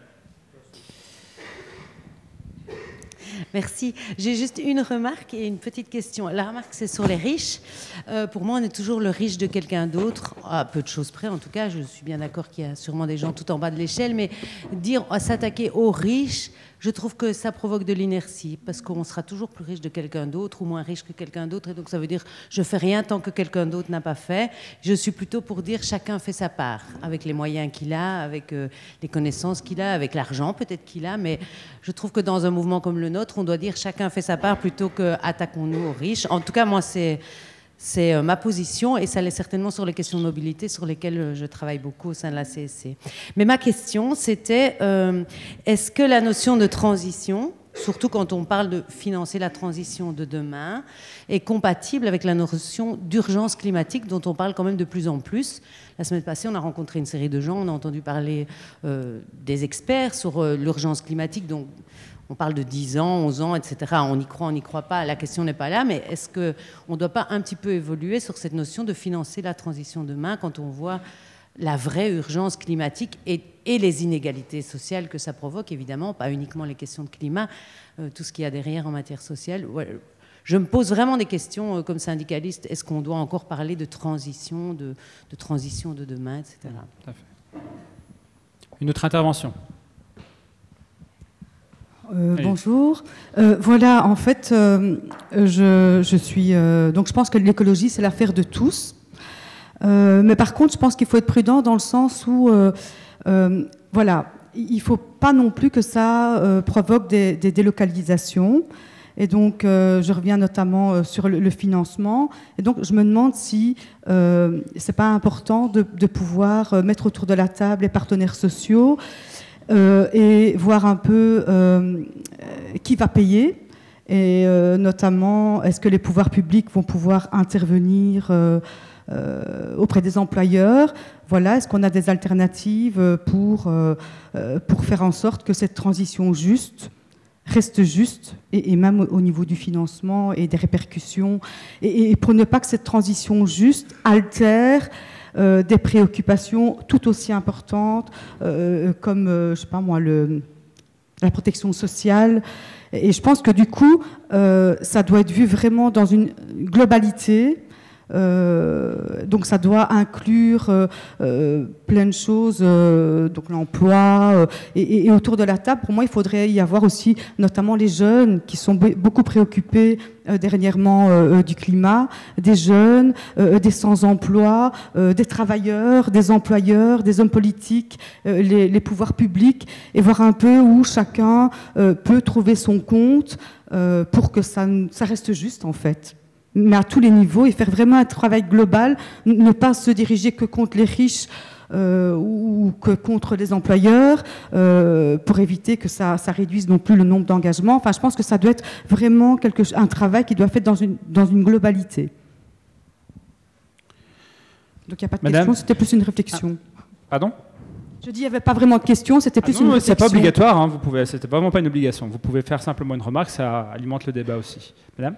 Merci. J'ai juste une remarque et une petite question. La remarque, c'est sur les riches. Euh, pour moi, on est toujours le riche de quelqu'un d'autre, à peu de choses près en tout cas. Je suis bien d'accord qu'il y a sûrement des gens tout en bas de l'échelle, mais dire s'attaquer aux riches, je trouve que ça provoque de l'inertie, parce qu'on sera toujours plus riche de quelqu'un d'autre ou moins riche que quelqu'un d'autre, et donc ça veut dire je fais rien tant que quelqu'un d'autre n'a pas fait. Je suis plutôt pour dire chacun fait sa part, avec les moyens qu'il a, avec euh, les connaissances qu'il a, avec l'argent peut-être qu'il a, mais je trouve que dans un mouvement comme le nôtre, on doit dire chacun fait sa part plutôt que attaquons-nous aux riches. En tout cas, moi, c'est c'est euh, ma position et ça l'est certainement sur les questions de mobilité sur lesquelles euh, je travaille beaucoup au sein de la CSC. Mais ma question, c'était euh, est-ce que la notion de transition, surtout quand on parle de financer la transition de demain, est compatible avec la notion d'urgence climatique dont on parle quand même de plus en plus? La semaine passée, on a rencontré une série de gens, on a entendu parler des experts sur l'urgence climatique. Donc, on parle de 10 ans, 11 ans, etc. On y croit, on n'y croit pas, la question n'est pas là, mais est-ce qu'on ne doit pas un petit peu évoluer sur cette notion de financer la transition demain quand on voit la vraie urgence climatique et, les inégalités sociales que ça provoque, évidemment, pas uniquement les questions de climat, euh, tout ce qu'il y a derrière en matière sociale. Je me pose vraiment des questions euh, comme syndicaliste. Est-ce qu'on doit encore parler de transition, de, de transition de demain, etc. Une autre intervention euh, bonjour. Euh, voilà, en fait, euh, je, je, suis. donc, je pense que l'écologie, c'est l'affaire de tous. mais par contre, je pense qu'il faut être prudent dans le sens où, voilà, il ne faut pas non plus que ça provoque des, des, délocalisations. Et donc, je reviens notamment sur le, financement. Et donc, je me demande si euh, c'est pas important de, de, pouvoir mettre autour de la table les partenaires sociaux et voir un peu euh, qui va payer. Et euh, notamment, est-ce que les pouvoirs publics vont pouvoir intervenir auprès des employeurs? Voilà, est-ce qu'on a des alternatives pour, pour faire en sorte que cette transition juste reste juste, et, même au niveau du financement et des répercussions, et pour ne pas que cette transition juste altère euh, des préoccupations tout aussi importantes euh, comme, euh, je sais pas moi, le, la protection sociale. Et je pense que du coup, ça doit être vu vraiment dans une globalité donc ça doit inclure euh, euh, plein de choses, donc l'emploi. Et, autour de la table, pour moi, il faudrait y avoir aussi notamment les jeunes qui sont beaucoup préoccupés dernièrement du climat, des jeunes, des sans-emploi, des travailleurs, des employeurs, des hommes politiques, les, pouvoirs publics, et voir un peu où chacun peut trouver son compte pour que ça reste juste en fait mais à tous les niveaux, et faire vraiment un travail global, ne pas se diriger que contre les riches euh, ou que contre les employeurs, euh, pour éviter que ça, ça, réduise non plus le nombre d'engagements. Enfin, je pense que ça doit être vraiment quelque, un travail qui doit être fait dans une, dans une globalité. Donc il n'y a pas de Madame question, c'était plus une réflexion. Pardon? Je dis, il n'y avait pas vraiment de question, c'était Ah plus non, une non, réflexion. c'est pas obligatoire, hein, vous pouvez, c'était vraiment pas une obligation. Vous pouvez faire simplement une remarque, ça alimente le débat aussi. Madame?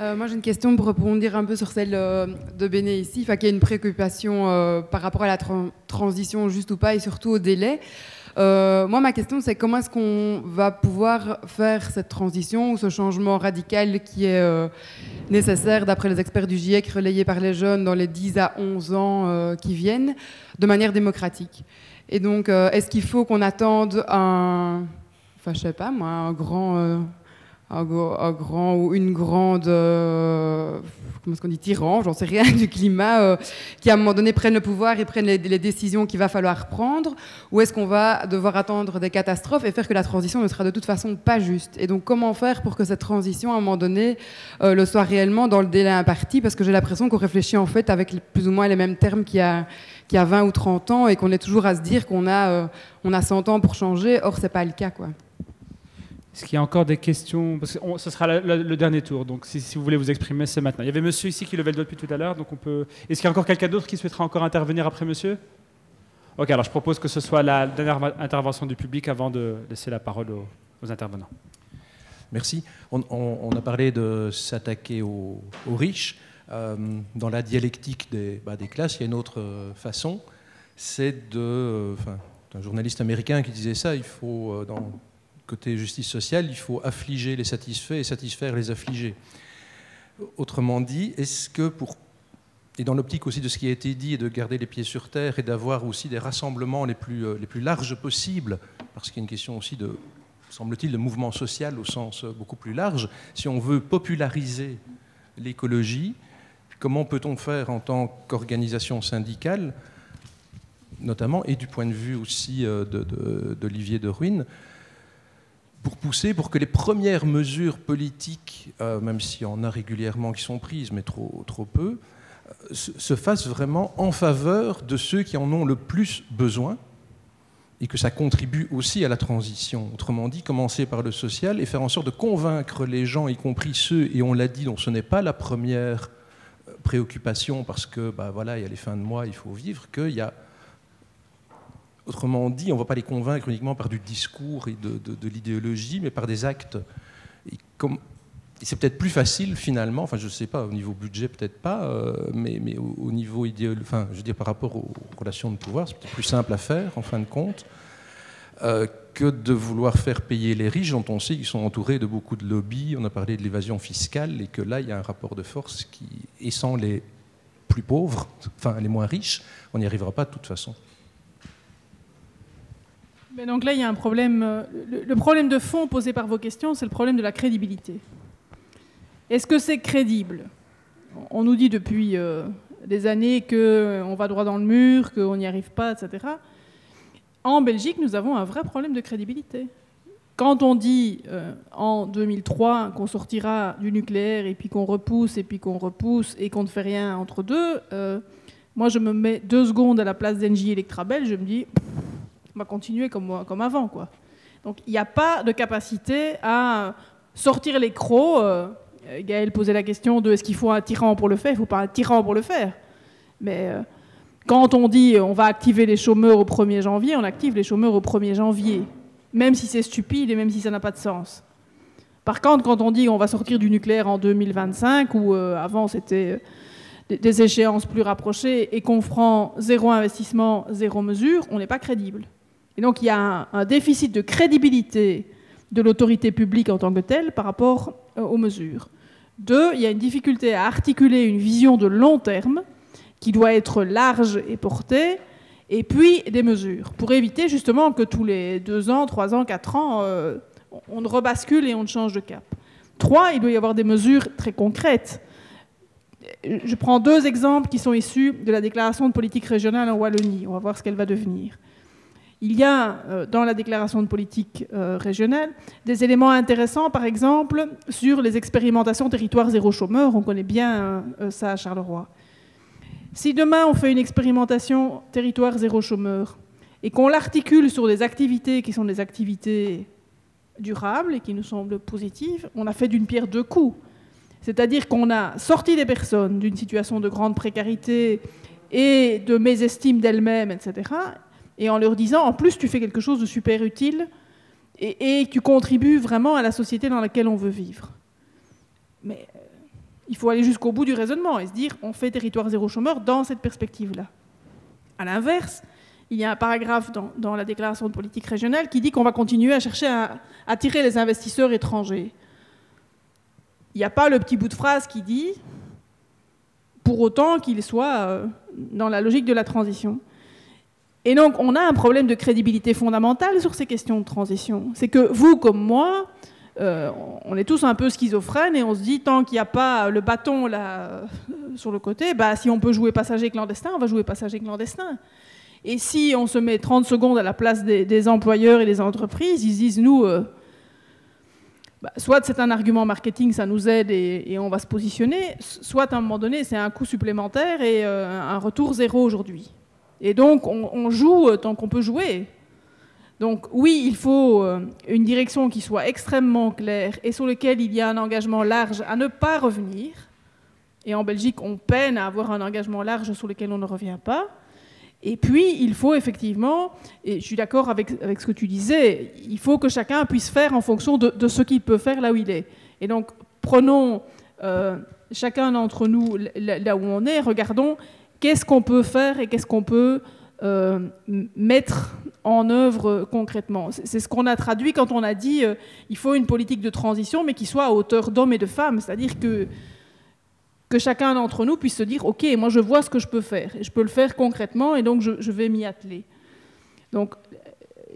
Euh, moi, j'ai une question pour rebondir un peu sur celle euh, de Béné ici, y a une préoccupation euh, par rapport à la tran- transition juste ou pas et surtout au délai. Moi, ma question, c'est comment est-ce qu'on va pouvoir faire cette transition ou ce changement radical qui est nécessaire, d'après les experts du GIEC, relayé par les jeunes dans les 10 à 11 ans qui viennent, de manière démocratique? Et donc, est-ce qu'il faut qu'on attende un, enfin, je sais pas moi, un grand, un, grand ou une grande, euh, comment est-ce dit, tyran, j'en sais rien, du climat, euh, qui à un moment donné prennent le pouvoir et prennent les, décisions qu'il va falloir prendre, ou est-ce qu'on va devoir attendre des catastrophes et faire que la transition ne sera de toute façon pas juste? Et donc, comment faire pour que cette transition, à un moment donné, euh, le soit réellement dans le délai imparti? Parce que j'ai l'impression qu'on réfléchit en fait avec plus ou moins les mêmes termes qu'il y a, qu'il y a 20 ou 30 ans et qu'on est toujours à se dire qu'on a, euh, a 100 ans pour changer, or c'est pas le cas, quoi. Est-ce qu'il y a encore des questions? Parce que ce sera le dernier tour, donc si, vous voulez vous exprimer, c'est maintenant. Il y avait monsieur ici qui levait le doigt depuis tout à l'heure, donc on peut. Est-ce qu'il y a encore quelqu'un d'autre qui souhaitera encore intervenir après monsieur? Ok, alors je propose que ce soit la dernière intervention du public avant de laisser la parole aux, intervenants. Merci. On, a parlé de s'attaquer aux, riches. Euh, dans la dialectique des, bah, des classes, il y a une autre euh, façon. C'est de. euh, Enfin, un journaliste américain qui disait ça il faut, dans côté justice sociale, il faut affliger les satisfaits et satisfaire les affligés. Autrement dit, est-ce que pour. Et dans l'optique aussi de ce qui a été dit, et de garder les pieds sur terre et d'avoir aussi des rassemblements les plus, euh, les plus larges possibles, parce qu'il y a une question aussi de, semble-t-il, de mouvement social au sens euh, beaucoup plus large. Si on veut populariser l'écologie, comment peut-on faire en tant qu'organisation syndicale, notamment, et du point de vue aussi euh, de- de- d'Olivier de, Ruine, pour pousser pour que les premières mesures politiques, euh, même s'il y en a régulièrement qui sont prises, mais trop, trop peu, euh, se se fassent vraiment en faveur de ceux qui en ont le plus besoin et que ça contribue aussi à la transition. Autrement dit, commencer par le social et faire en sorte de convaincre les gens, y compris ceux, et on l'a dit, dont ce n'est pas la première euh, préoccupation parce que bah, voilà, il y a les fins de mois, il faut vivre, qu'il y a Autrement dit, on ne va pas les convaincre uniquement par du discours et de, l'idéologie, mais par des actes. C'est peut-être plus facile finalement, enfin je ne sais pas, au niveau budget peut-être pas, euh, mais, au, au niveau idéologique, enfin je veux dire par rapport aux relations de pouvoir, c'est peut-être plus simple à faire en fin de compte, euh, que de vouloir faire payer les riches dont on sait qu'ils sont entourés de beaucoup de lobbies, on a parlé de l'évasion fiscale, et que là il y a un rapport de force qui, et sans les plus pauvres, enfin les moins riches, on n'y arrivera pas de toute façon. Donc là, il y a un problème. euh, Le, problème de fond posé par vos questions, c'est le problème de la crédibilité. Est-ce que c'est crédible? On nous dit depuis euh, des années qu'on va droit dans le mur, qu'on n'y arrive pas, etc. En Belgique, nous avons un vrai problème de crédibilité. Quand on dit euh, en 2003 qu'on sortira du nucléaire et puis qu'on repousse et puis qu'on repousse et qu'on ne fait rien entre deux, euh, moi je me mets deux secondes à la place d'Engie Electrabel, je me dis on va continuer comme, avant. Quoi. Donc il n'y a pas de capacité à sortir les crocs. euh, Gaël posait la question de est-ce qu'il faut un tyran pour le faire? Il ne faut pas un tyran pour le faire. Mais euh, quand on dit on va activer les chômeurs au 1er janvier, on active les chômeurs au 1er janvier. Même si c'est stupide et même si ça n'a pas de sens. Par contre, quand on dit on va sortir du nucléaire en 2025, ou euh, avant c'était euh, des échéances plus rapprochées, et qu'on prend zéro investissement, zéro mesure, on n'est pas crédible. Et donc il y a un, déficit de crédibilité de l'autorité publique en tant que telle par rapport euh, aux mesures. Deux, il y a une difficulté à articuler une vision de long terme qui doit être large et portée, et puis des mesures pour éviter justement que tous les deux ans, trois ans, quatre ans, euh, on ne rebascule et on ne change de cap. Trois, il doit y avoir des mesures très concrètes. Je prends deux exemples qui sont issus de la déclaration de politique régionale en Wallonie. On va voir ce qu'elle va devenir. Il y a euh, dans la déclaration de politique euh, régionale des éléments intéressants, par exemple, sur les expérimentations territoire zéro chômeur. On connaît bien euh, ça à Charleroi. Si demain on fait une expérimentation territoire zéro chômeur et qu'on l'articule sur des activités qui sont des activités durables et qui nous semblent positives, on a fait d'une pierre deux coups. C'est-à-dire qu'on a sorti des personnes d'une situation de grande précarité et de mésestime d'elles-mêmes, etc. Et en leur disant, en plus, tu fais quelque chose de super utile et, tu contribues vraiment à la société dans laquelle on veut vivre. Mais euh, il faut aller jusqu'au bout du raisonnement et se dire, on fait territoire zéro chômeur dans cette perspective-là. À l'inverse, il y a un paragraphe dans, dans, la déclaration de politique régionale qui dit qu'on va continuer à chercher à attirer les investisseurs étrangers. Il n'y a pas le petit bout de phrase qui dit, pour autant qu'il soit euh, dans la logique de la transition. Et donc, on a un problème de crédibilité fondamentale sur ces questions de transition. C'est que vous, comme moi, euh, on est tous un peu schizophrènes et on se dit, tant qu'il n'y a pas le bâton là, euh, sur le côté, bah, si on peut jouer passager clandestin, on va jouer passager clandestin. Et si on se met 30 secondes à la place des, employeurs et des entreprises, ils disent, nous, euh, bah, soit c'est un argument marketing, ça nous aide et, on va se positionner, soit à un moment donné, c'est un coût supplémentaire et un retour zéro aujourd'hui. Et donc, on, joue euh, tant qu'on peut jouer. Donc oui, il faut euh, une direction qui soit extrêmement claire et sur laquelle il y a un engagement large à ne pas revenir. Et en Belgique, on peine à avoir un engagement large sur lequel on ne revient pas. Et puis, il faut effectivement, et je suis d'accord avec, avec, ce que tu disais, il faut que chacun puisse faire en fonction de, de ce qu'il peut faire là où il est. Et donc, prenons euh, chacun d'entre nous là où on est, regardons qu'est-ce qu'on peut faire et qu'est-ce qu'on peut euh, mettre en œuvre concrètement. C'est ce qu'on a traduit quand on a dit euh, il faut une politique de transition, mais qui soit à hauteur d'hommes et de femmes, c'est-à-dire que que chacun d'entre nous puisse se dire, OK, moi je vois ce que je peux faire, et je peux le faire concrètement, et donc je, vais m'y atteler. Donc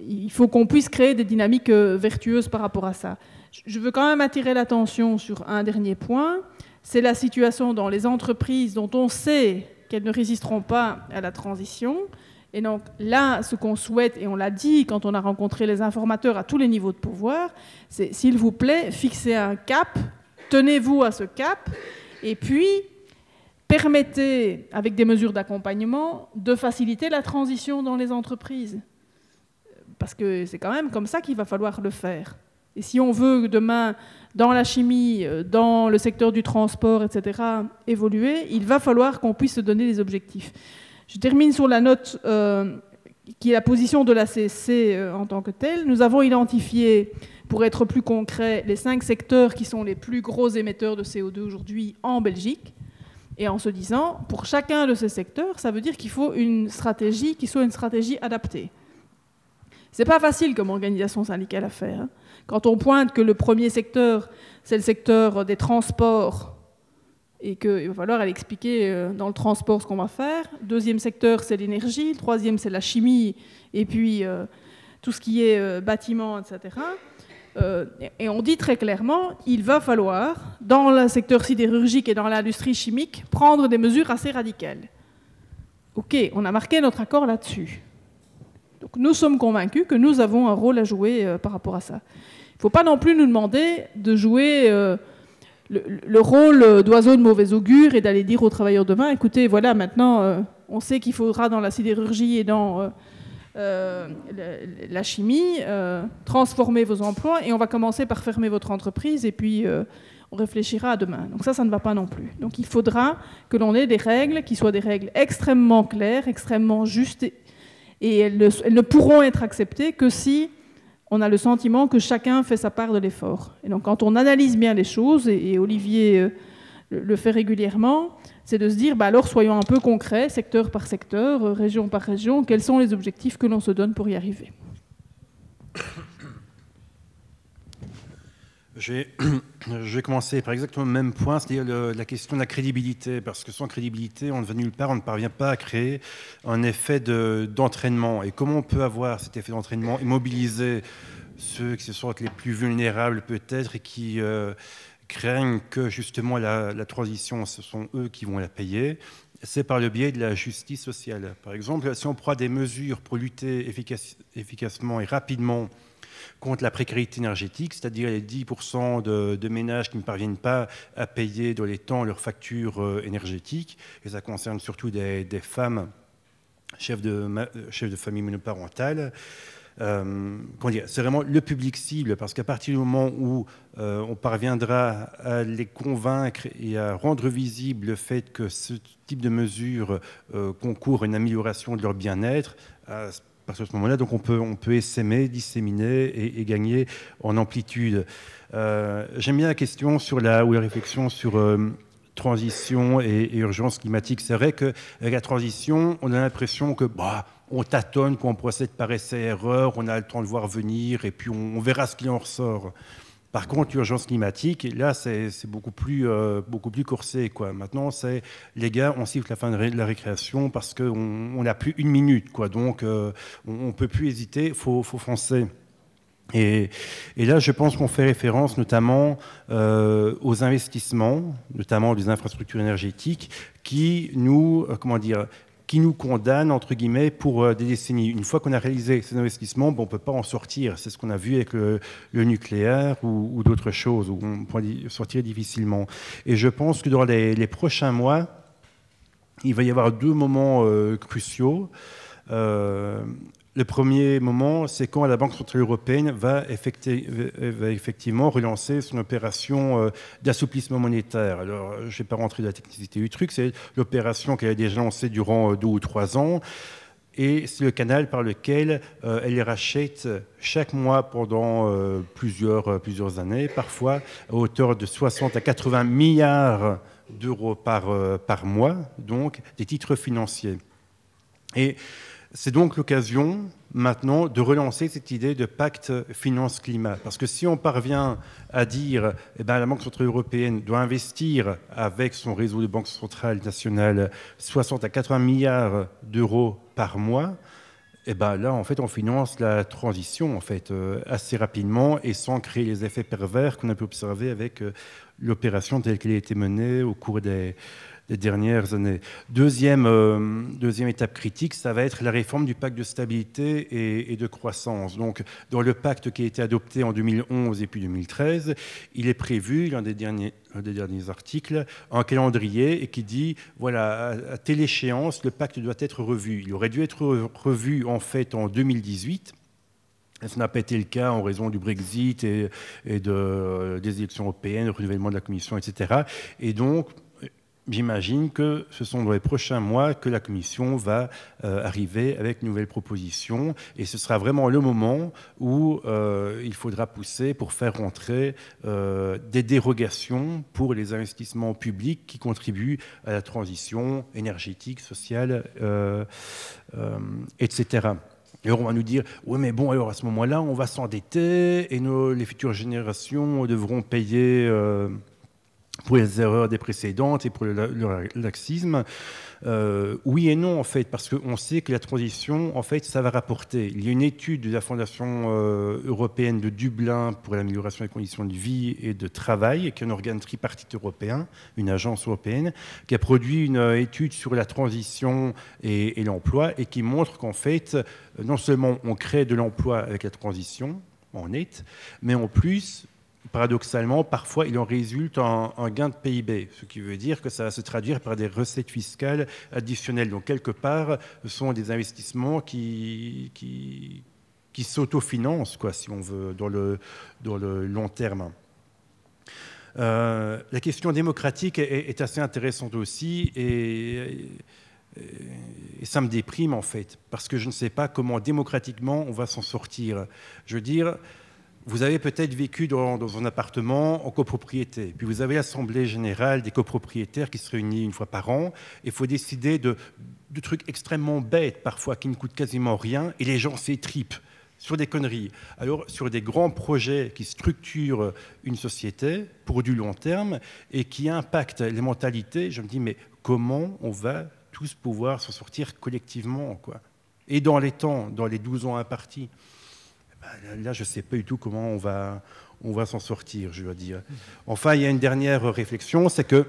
il faut qu'on puisse créer des dynamiques euh, vertueuses par rapport à ça. Je veux quand même attirer l'attention sur un dernier point, c'est la situation dans les entreprises dont on sait qu'elles ne résisteront pas à la transition. Et donc là, ce qu'on souhaite, et on l'a dit quand on a rencontré les informateurs à tous les niveaux de pouvoir, c'est s'il vous plaît, fixez un cap, tenez-vous à ce cap, et puis, permettez, avec des mesures d'accompagnement, de faciliter la transition dans les entreprises. Parce que c'est quand même comme ça qu'il va falloir le faire. Et si on veut demain, dans la chimie, dans le secteur du transport, etc., évoluer, il va falloir qu'on puisse se donner des objectifs. Je termine sur la note euh, qui est la position de la CSC euh, en tant que telle. Nous avons identifié pour être plus concret, les cinq secteurs qui sont les plus gros émetteurs de CO2 aujourd'hui en Belgique. Et en se disant, pour chacun de ces secteurs, ça veut dire qu'il faut une stratégie qui soit une stratégie adaptée. C'est pas facile comme organisation syndicale à faire. Hein. Quand on pointe que le premier secteur, c'est le secteur des transports, et qu'il va falloir expliquer euh, dans le transport ce qu'on va faire. Deuxième secteur, c'est l'énergie. Troisième, c'est la chimie, et puis euh, tout ce qui est euh, bâtiment, etc. Euh, et on dit très clairement, il va falloir, dans le secteur sidérurgique et dans l'industrie chimique, prendre des mesures assez radicales. OK, on a marqué notre accord là-dessus. Donc nous sommes convaincus que nous avons un rôle à jouer par rapport à ça. Il ne faut pas non plus nous demander de jouer euh, le, le, rôle d'oiseau de mauvais augure et d'aller dire aux travailleurs demain, écoutez, voilà, maintenant, euh, on sait qu'il faudra dans la sidérurgie et dans euh, la chimie, transformer vos emplois et on va commencer par fermer votre entreprise et puis on réfléchira à demain. Donc ça, ça ne va pas non plus. Donc il faudra que l'on ait des règles qui soient des règles extrêmement claires, extrêmement justes et, elles ne pourront être acceptées que si on a le sentiment que chacun fait sa part de l'effort. Et donc quand on analyse bien les choses, et, Olivier euh, le, le fait régulièrement, c'est de se dire, bah alors soyons un peu concrets, secteur par secteur, euh, région par région, quels sont les objectifs que l'on se donne pour y arriver. Je vais, commencer par exactement le même point, c'est-à-dire la question de la crédibilité, parce que sans crédibilité, on ne va nulle part, on ne parvient pas à créer un effet d'entraînement. De, et comment on peut avoir cet effet d'entraînement et mobiliser ceux qui se sentent les plus vulnérables peut-être et qui euh, craignent que justement la, transition, ce sont eux qui vont la payer, c'est par le biais de la justice sociale. Par exemple, si on prend des mesures pour lutter efficace, efficacement et rapidement contre la précarité énergétique, c'est-à-dire les 10% de, ménages qui ne parviennent pas à payer dans les temps leurs factures euh, énergétiques, et ça concerne surtout des, femmes chefs de, chefs de famille monoparentale, euh, c'est vraiment le public cible, parce qu'à partir du moment où euh, on parviendra à les convaincre et à rendre visible le fait que ce type de mesures euh, concourt à une amélioration de leur bien-être, à partir de ce moment-là, donc on peut, on peut essaimer, disséminer et, gagner en amplitude. J'aime bien la question sur la, ou la réflexion sur transition et, urgence climatique. C'est vrai qu'avec la transition, on a l'impression que bah, on tâtonne, qu'on procède par essai-erreur, on a le temps de voir venir et puis on, verra ce qui en ressort. Par contre, l'urgence climatique, là, c'est beaucoup plus, euh, beaucoup plus. Quoi. Maintenant, c'est les gars, on siffle la fin de la récréation parce qu'on n'a plus une minute. Quoi. Donc, euh, on ne peut plus hésiter, il faut, faut foncer. Et, là, je pense qu'on fait référence notamment euh, aux investissements, notamment des infrastructures énergétiques, qui nous, euh, comment dire, qui nous condamnent, entre guillemets, pour euh, des décennies. Une fois qu'on a réalisé ces investissements, on ne peut pas en sortir. C'est ce qu'on a vu avec le, nucléaire ou, d'autres choses, où on peut sortir difficilement. Et je pense que dans les, prochains mois, il va y avoir deux moments cruciaux. Le premier moment, c'est quand la Banque Centrale Européenne va, effectivement relancer son opération euh, d'assouplissement monétaire. Alors, je ne vais pas rentrer dans la technicité du truc, c'est l'opération qu'elle a déjà lancée durant euh, deux ou trois ans. Et c'est le canal par lequel euh, elle rachète chaque mois pendant plusieurs, plusieurs années, parfois à hauteur de 60 à 80 milliards d'euros par, par mois, donc des titres financiers. Et c'est donc l'occasion maintenant de relancer cette idée de pacte finance-climat. Parce que si on parvient à dire eh ben, la Banque centrale européenne doit investir avec son réseau de banques centrales nationales 60 à 80 milliards d'euros par mois, eh ben là, en fait, on finance la transition en fait, euh, assez rapidement et sans créer les effets pervers qu'on a pu observer avec euh, l'opération telle qu'elle a été menée au cours des, des dernières années. Deuxième, euh, deuxième étape critique, ça va être la réforme du pacte de stabilité et, de croissance. Donc, dans le pacte qui a été adopté en 2011 et puis 2013, il est prévu, l'un des derniers, articles, un calendrier et qui dit, voilà, à, telle échéance, le pacte doit être revu. Il aurait dû être revu en fait en 2018. Ça n'a pas été le cas en raison du Brexit et, de, des élections européennes, le renouvellement de la Commission, etc. Et donc, j'imagine que ce sont dans les prochains mois que la Commission va euh, arriver avec une nouvelle proposition et ce sera vraiment le moment où euh, il faudra pousser pour faire rentrer euh, des dérogations pour les investissements publics qui contribuent à la transition énergétique, sociale, etc. Et on va nous dire, oui mais bon, alors à ce moment-là, on va s'endetter et nos, les futures générations devront payer pour les erreurs des précédentes et pour le, laxisme. Euh, oui et non, en fait, parce qu'on sait que la transition, en fait, ça va rapporter. Il y a une étude de la Fondation euh, européenne de Dublin pour l'amélioration des conditions de vie et de travail, qui est un organe tripartite européen, une agence européenne, qui a produit une euh, étude sur la transition et, et l'emploi et qui montre qu'en fait, non seulement on crée de l'emploi avec la transition, en net, mais en plus, paradoxalement, parfois, il en résulte un, gain de PIB, ce qui veut dire que ça va se traduire par des recettes fiscales additionnelles. Donc, quelque part, ce sont des investissements qui, qui, qui s'autofinancent, quoi, si on veut, dans le, dans le long terme. Euh, la question démocratique est, assez intéressante aussi et, et, ça me déprime en fait, parce que je ne sais pas comment démocratiquement on va s'en sortir. Je veux dire, vous avez peut-être vécu dans, un appartement en copropriété, puis vous avez l'Assemblée générale des copropriétaires qui se réunit une fois par an, il faut décider de, trucs extrêmement bêtes, parfois qui ne coûtent quasiment rien, et les gens s'étripent sur des conneries. Alors, sur des grands projets qui structurent une société pour du long terme et qui impactent les mentalités, je me dis, mais comment on va tous pouvoir s'en sortir collectivement quoi? Et dans les temps, dans les 12 ans impartis là, je ne sais pas du tout comment on va, s'en sortir, je dois dire. Enfin, il y a une dernière réflexion, c'est que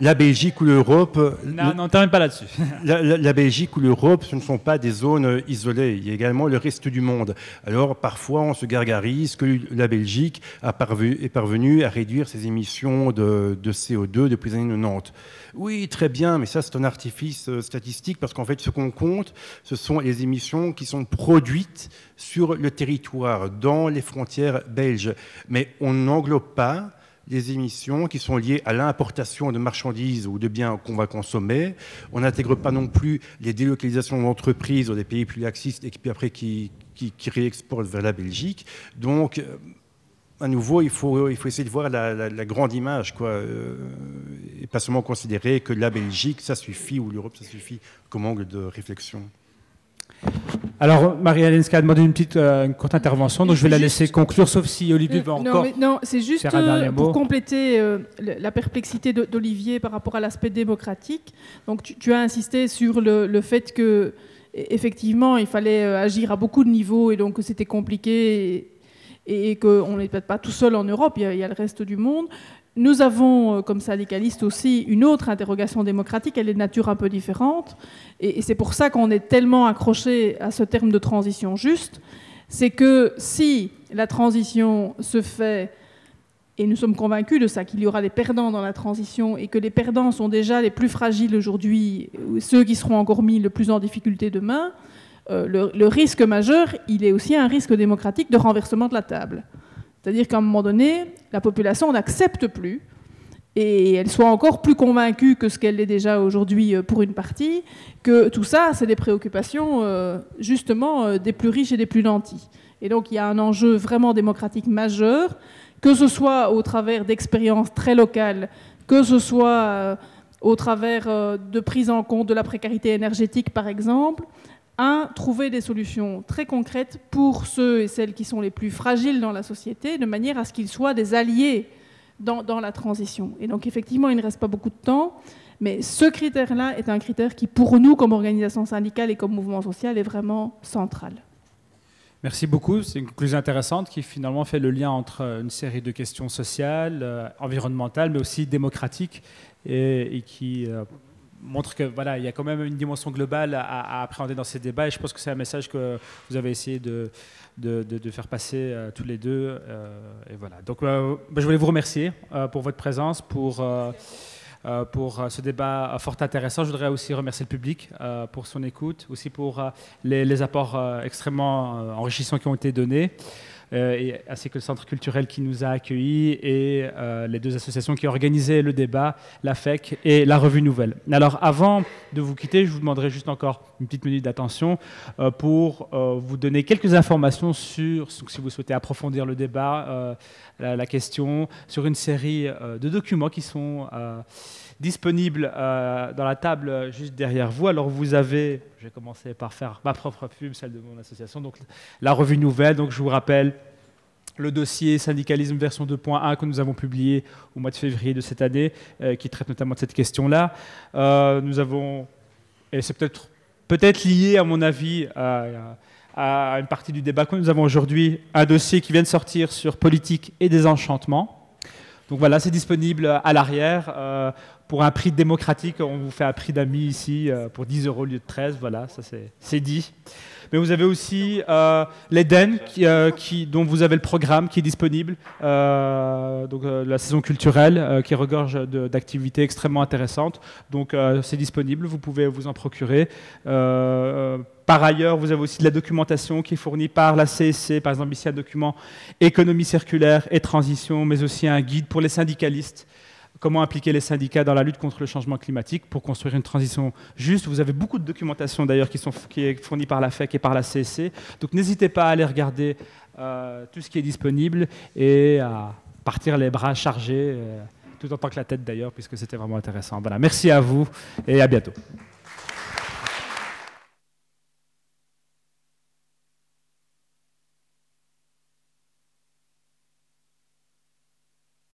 la Belgique ou l'Europe. Non, non, t'arrêtes pas là-dessus. La, Belgique ou l'Europe, ce ne sont pas des zones isolées. Il y a également le reste du monde. Alors, parfois, on se gargarise que la Belgique a est parvenue à réduire ses émissions de, CO2 depuis les années 90. Oui, très bien, mais ça, c'est un artifice euh, statistique parce qu'en fait, ce qu'on compte, ce sont les émissions qui sont produites sur le territoire, dans les frontières belges. Mais on n'englobe pas des émissions qui sont liées à l'importation de marchandises ou de biens qu'on va consommer. On n'intègre pas non plus les délocalisations d'entreprises dans des pays plus laxistes et puis après qui, qui, réexportent vers la Belgique. Donc, euh, à nouveau, il faut, il faut essayer de voir la, grande image, quoi, euh, et pas seulement considérer que la Belgique, ça suffit, ou l'Europe, ça suffit, comme angle de réflexion. Alors, Marie-Hélène a demandé une petite euh, courte intervention, donc je vais la laisser conclure, sauf si Olivier veut encore. non, c'est juste euh, pour compléter euh, la perplexité d'Olivier par rapport à l'aspect démocratique. Donc, tu, as insisté sur le, fait que, e, effectivement, il fallait agir à beaucoup de niveaux et donc c'était compliqué et, qu'on n'est peut-être pas tout seul en Europe, il y, a, le reste du monde. Nous avons, euh, comme syndicalistes aussi, une autre interrogation démocratique, elle est de nature un peu différente, et, c'est pour ça qu'on est tellement accroché à ce terme de transition juste, c'est que si la transition se fait, et nous sommes convaincus de ça, qu'il y aura des perdants dans la transition, et que les perdants sont déjà les plus fragiles aujourd'hui, ceux qui seront encore mis le plus en difficulté demain, euh, le risque majeur, il est aussi un risque démocratique de renversement de la table. C'est-à-dire qu'à un moment donné, la population n'accepte plus, et elle soit encore plus convaincue que ce qu'elle est déjà aujourd'hui euh, pour une partie, que tout ça, c'est des préoccupations euh, justement des plus riches et des plus nantis. Et donc il y a un enjeu vraiment démocratique majeur, que ce soit au travers d'expériences très locales, que ce soit au travers de prise en compte de la précarité énergétique par exemple, un, trouver des solutions très concrètes pour ceux et celles qui sont les plus fragiles dans la société, de manière à ce qu'ils soient des alliés dans, la transition. Et donc effectivement, il ne reste pas beaucoup de temps, mais ce critère-là est un critère qui, pour nous, comme organisation syndicale et comme mouvement social, est vraiment central. Merci beaucoup. C'est une conclusion intéressante qui finalement fait le lien entre une série de questions sociales, euh, environnementales, mais aussi démocratiques, et, qui euh, montre que voilà, il y a quand même une dimension globale à, appréhender dans ces débats et je pense que c'est un message que vous avez essayé de, de, faire passer euh, tous les deux. Euh, et voilà. Donc, euh, bah, je voulais vous remercier pour votre présence, pour, pour ce débat fort intéressant. Je voudrais aussi remercier le public pour son écoute, aussi pour les apports extrêmement enrichissants qui ont été donnés. Euh, et, ainsi que le centre culturel qui nous a accueillis et euh, les deux associations qui organisé le débat, la FEC et la Revue Nouvelle. Alors avant de vous quitter, je vous demanderai juste encore une petite minute d'attention euh, pour vous donner quelques informations sur, si vous souhaitez approfondir le débat, la, question, sur une série de documents qui sont disponibles dans la table juste derrière vous. Alors vous avez, je vais commencer par faire ma propre pub, celle de mon association, donc la revue nouvelle. Donc je vous rappelle le dossier syndicalisme version 2.1 que nous avons publié au mois de février de cette année, euh, qui traite notamment de cette question-là. Euh, nous avons, et c'est peut-être peut-être lié à mon avis à, une partie du débat que nous avons aujourd'hui, un dossier qui vient de sortir sur politique et désenchantement. Donc voilà, c'est disponible à l'arrière. Euh, pour un prix démocratique, on vous fait un prix d'amis ici pour 10 euros au lieu de 13. Voilà, ça c'est dit. Mais vous avez aussi euh, l'Eden, euh, dont vous avez le programme qui est disponible, euh, donc la saison culturelle, qui regorge d'activités extrêmement intéressantes. Donc c'est disponible, vous pouvez vous en procurer. Par ailleurs, vous avez aussi de la documentation qui est fournie par la CSC, par exemple ici un document économie circulaire et transition, mais aussi un guide pour les syndicalistes comment impliquer les syndicats dans la lutte contre le changement climatique pour construire une transition juste? Vous avez beaucoup de documentation d'ailleurs qui, est fournie par la FEC et par la CSC. Donc n'hésitez pas à aller regarder euh, tout ce qui est disponible et à partir les bras chargés, euh, tout en tant que la tête d'ailleurs, puisque c'était vraiment intéressant. Merci à vous et à bientôt.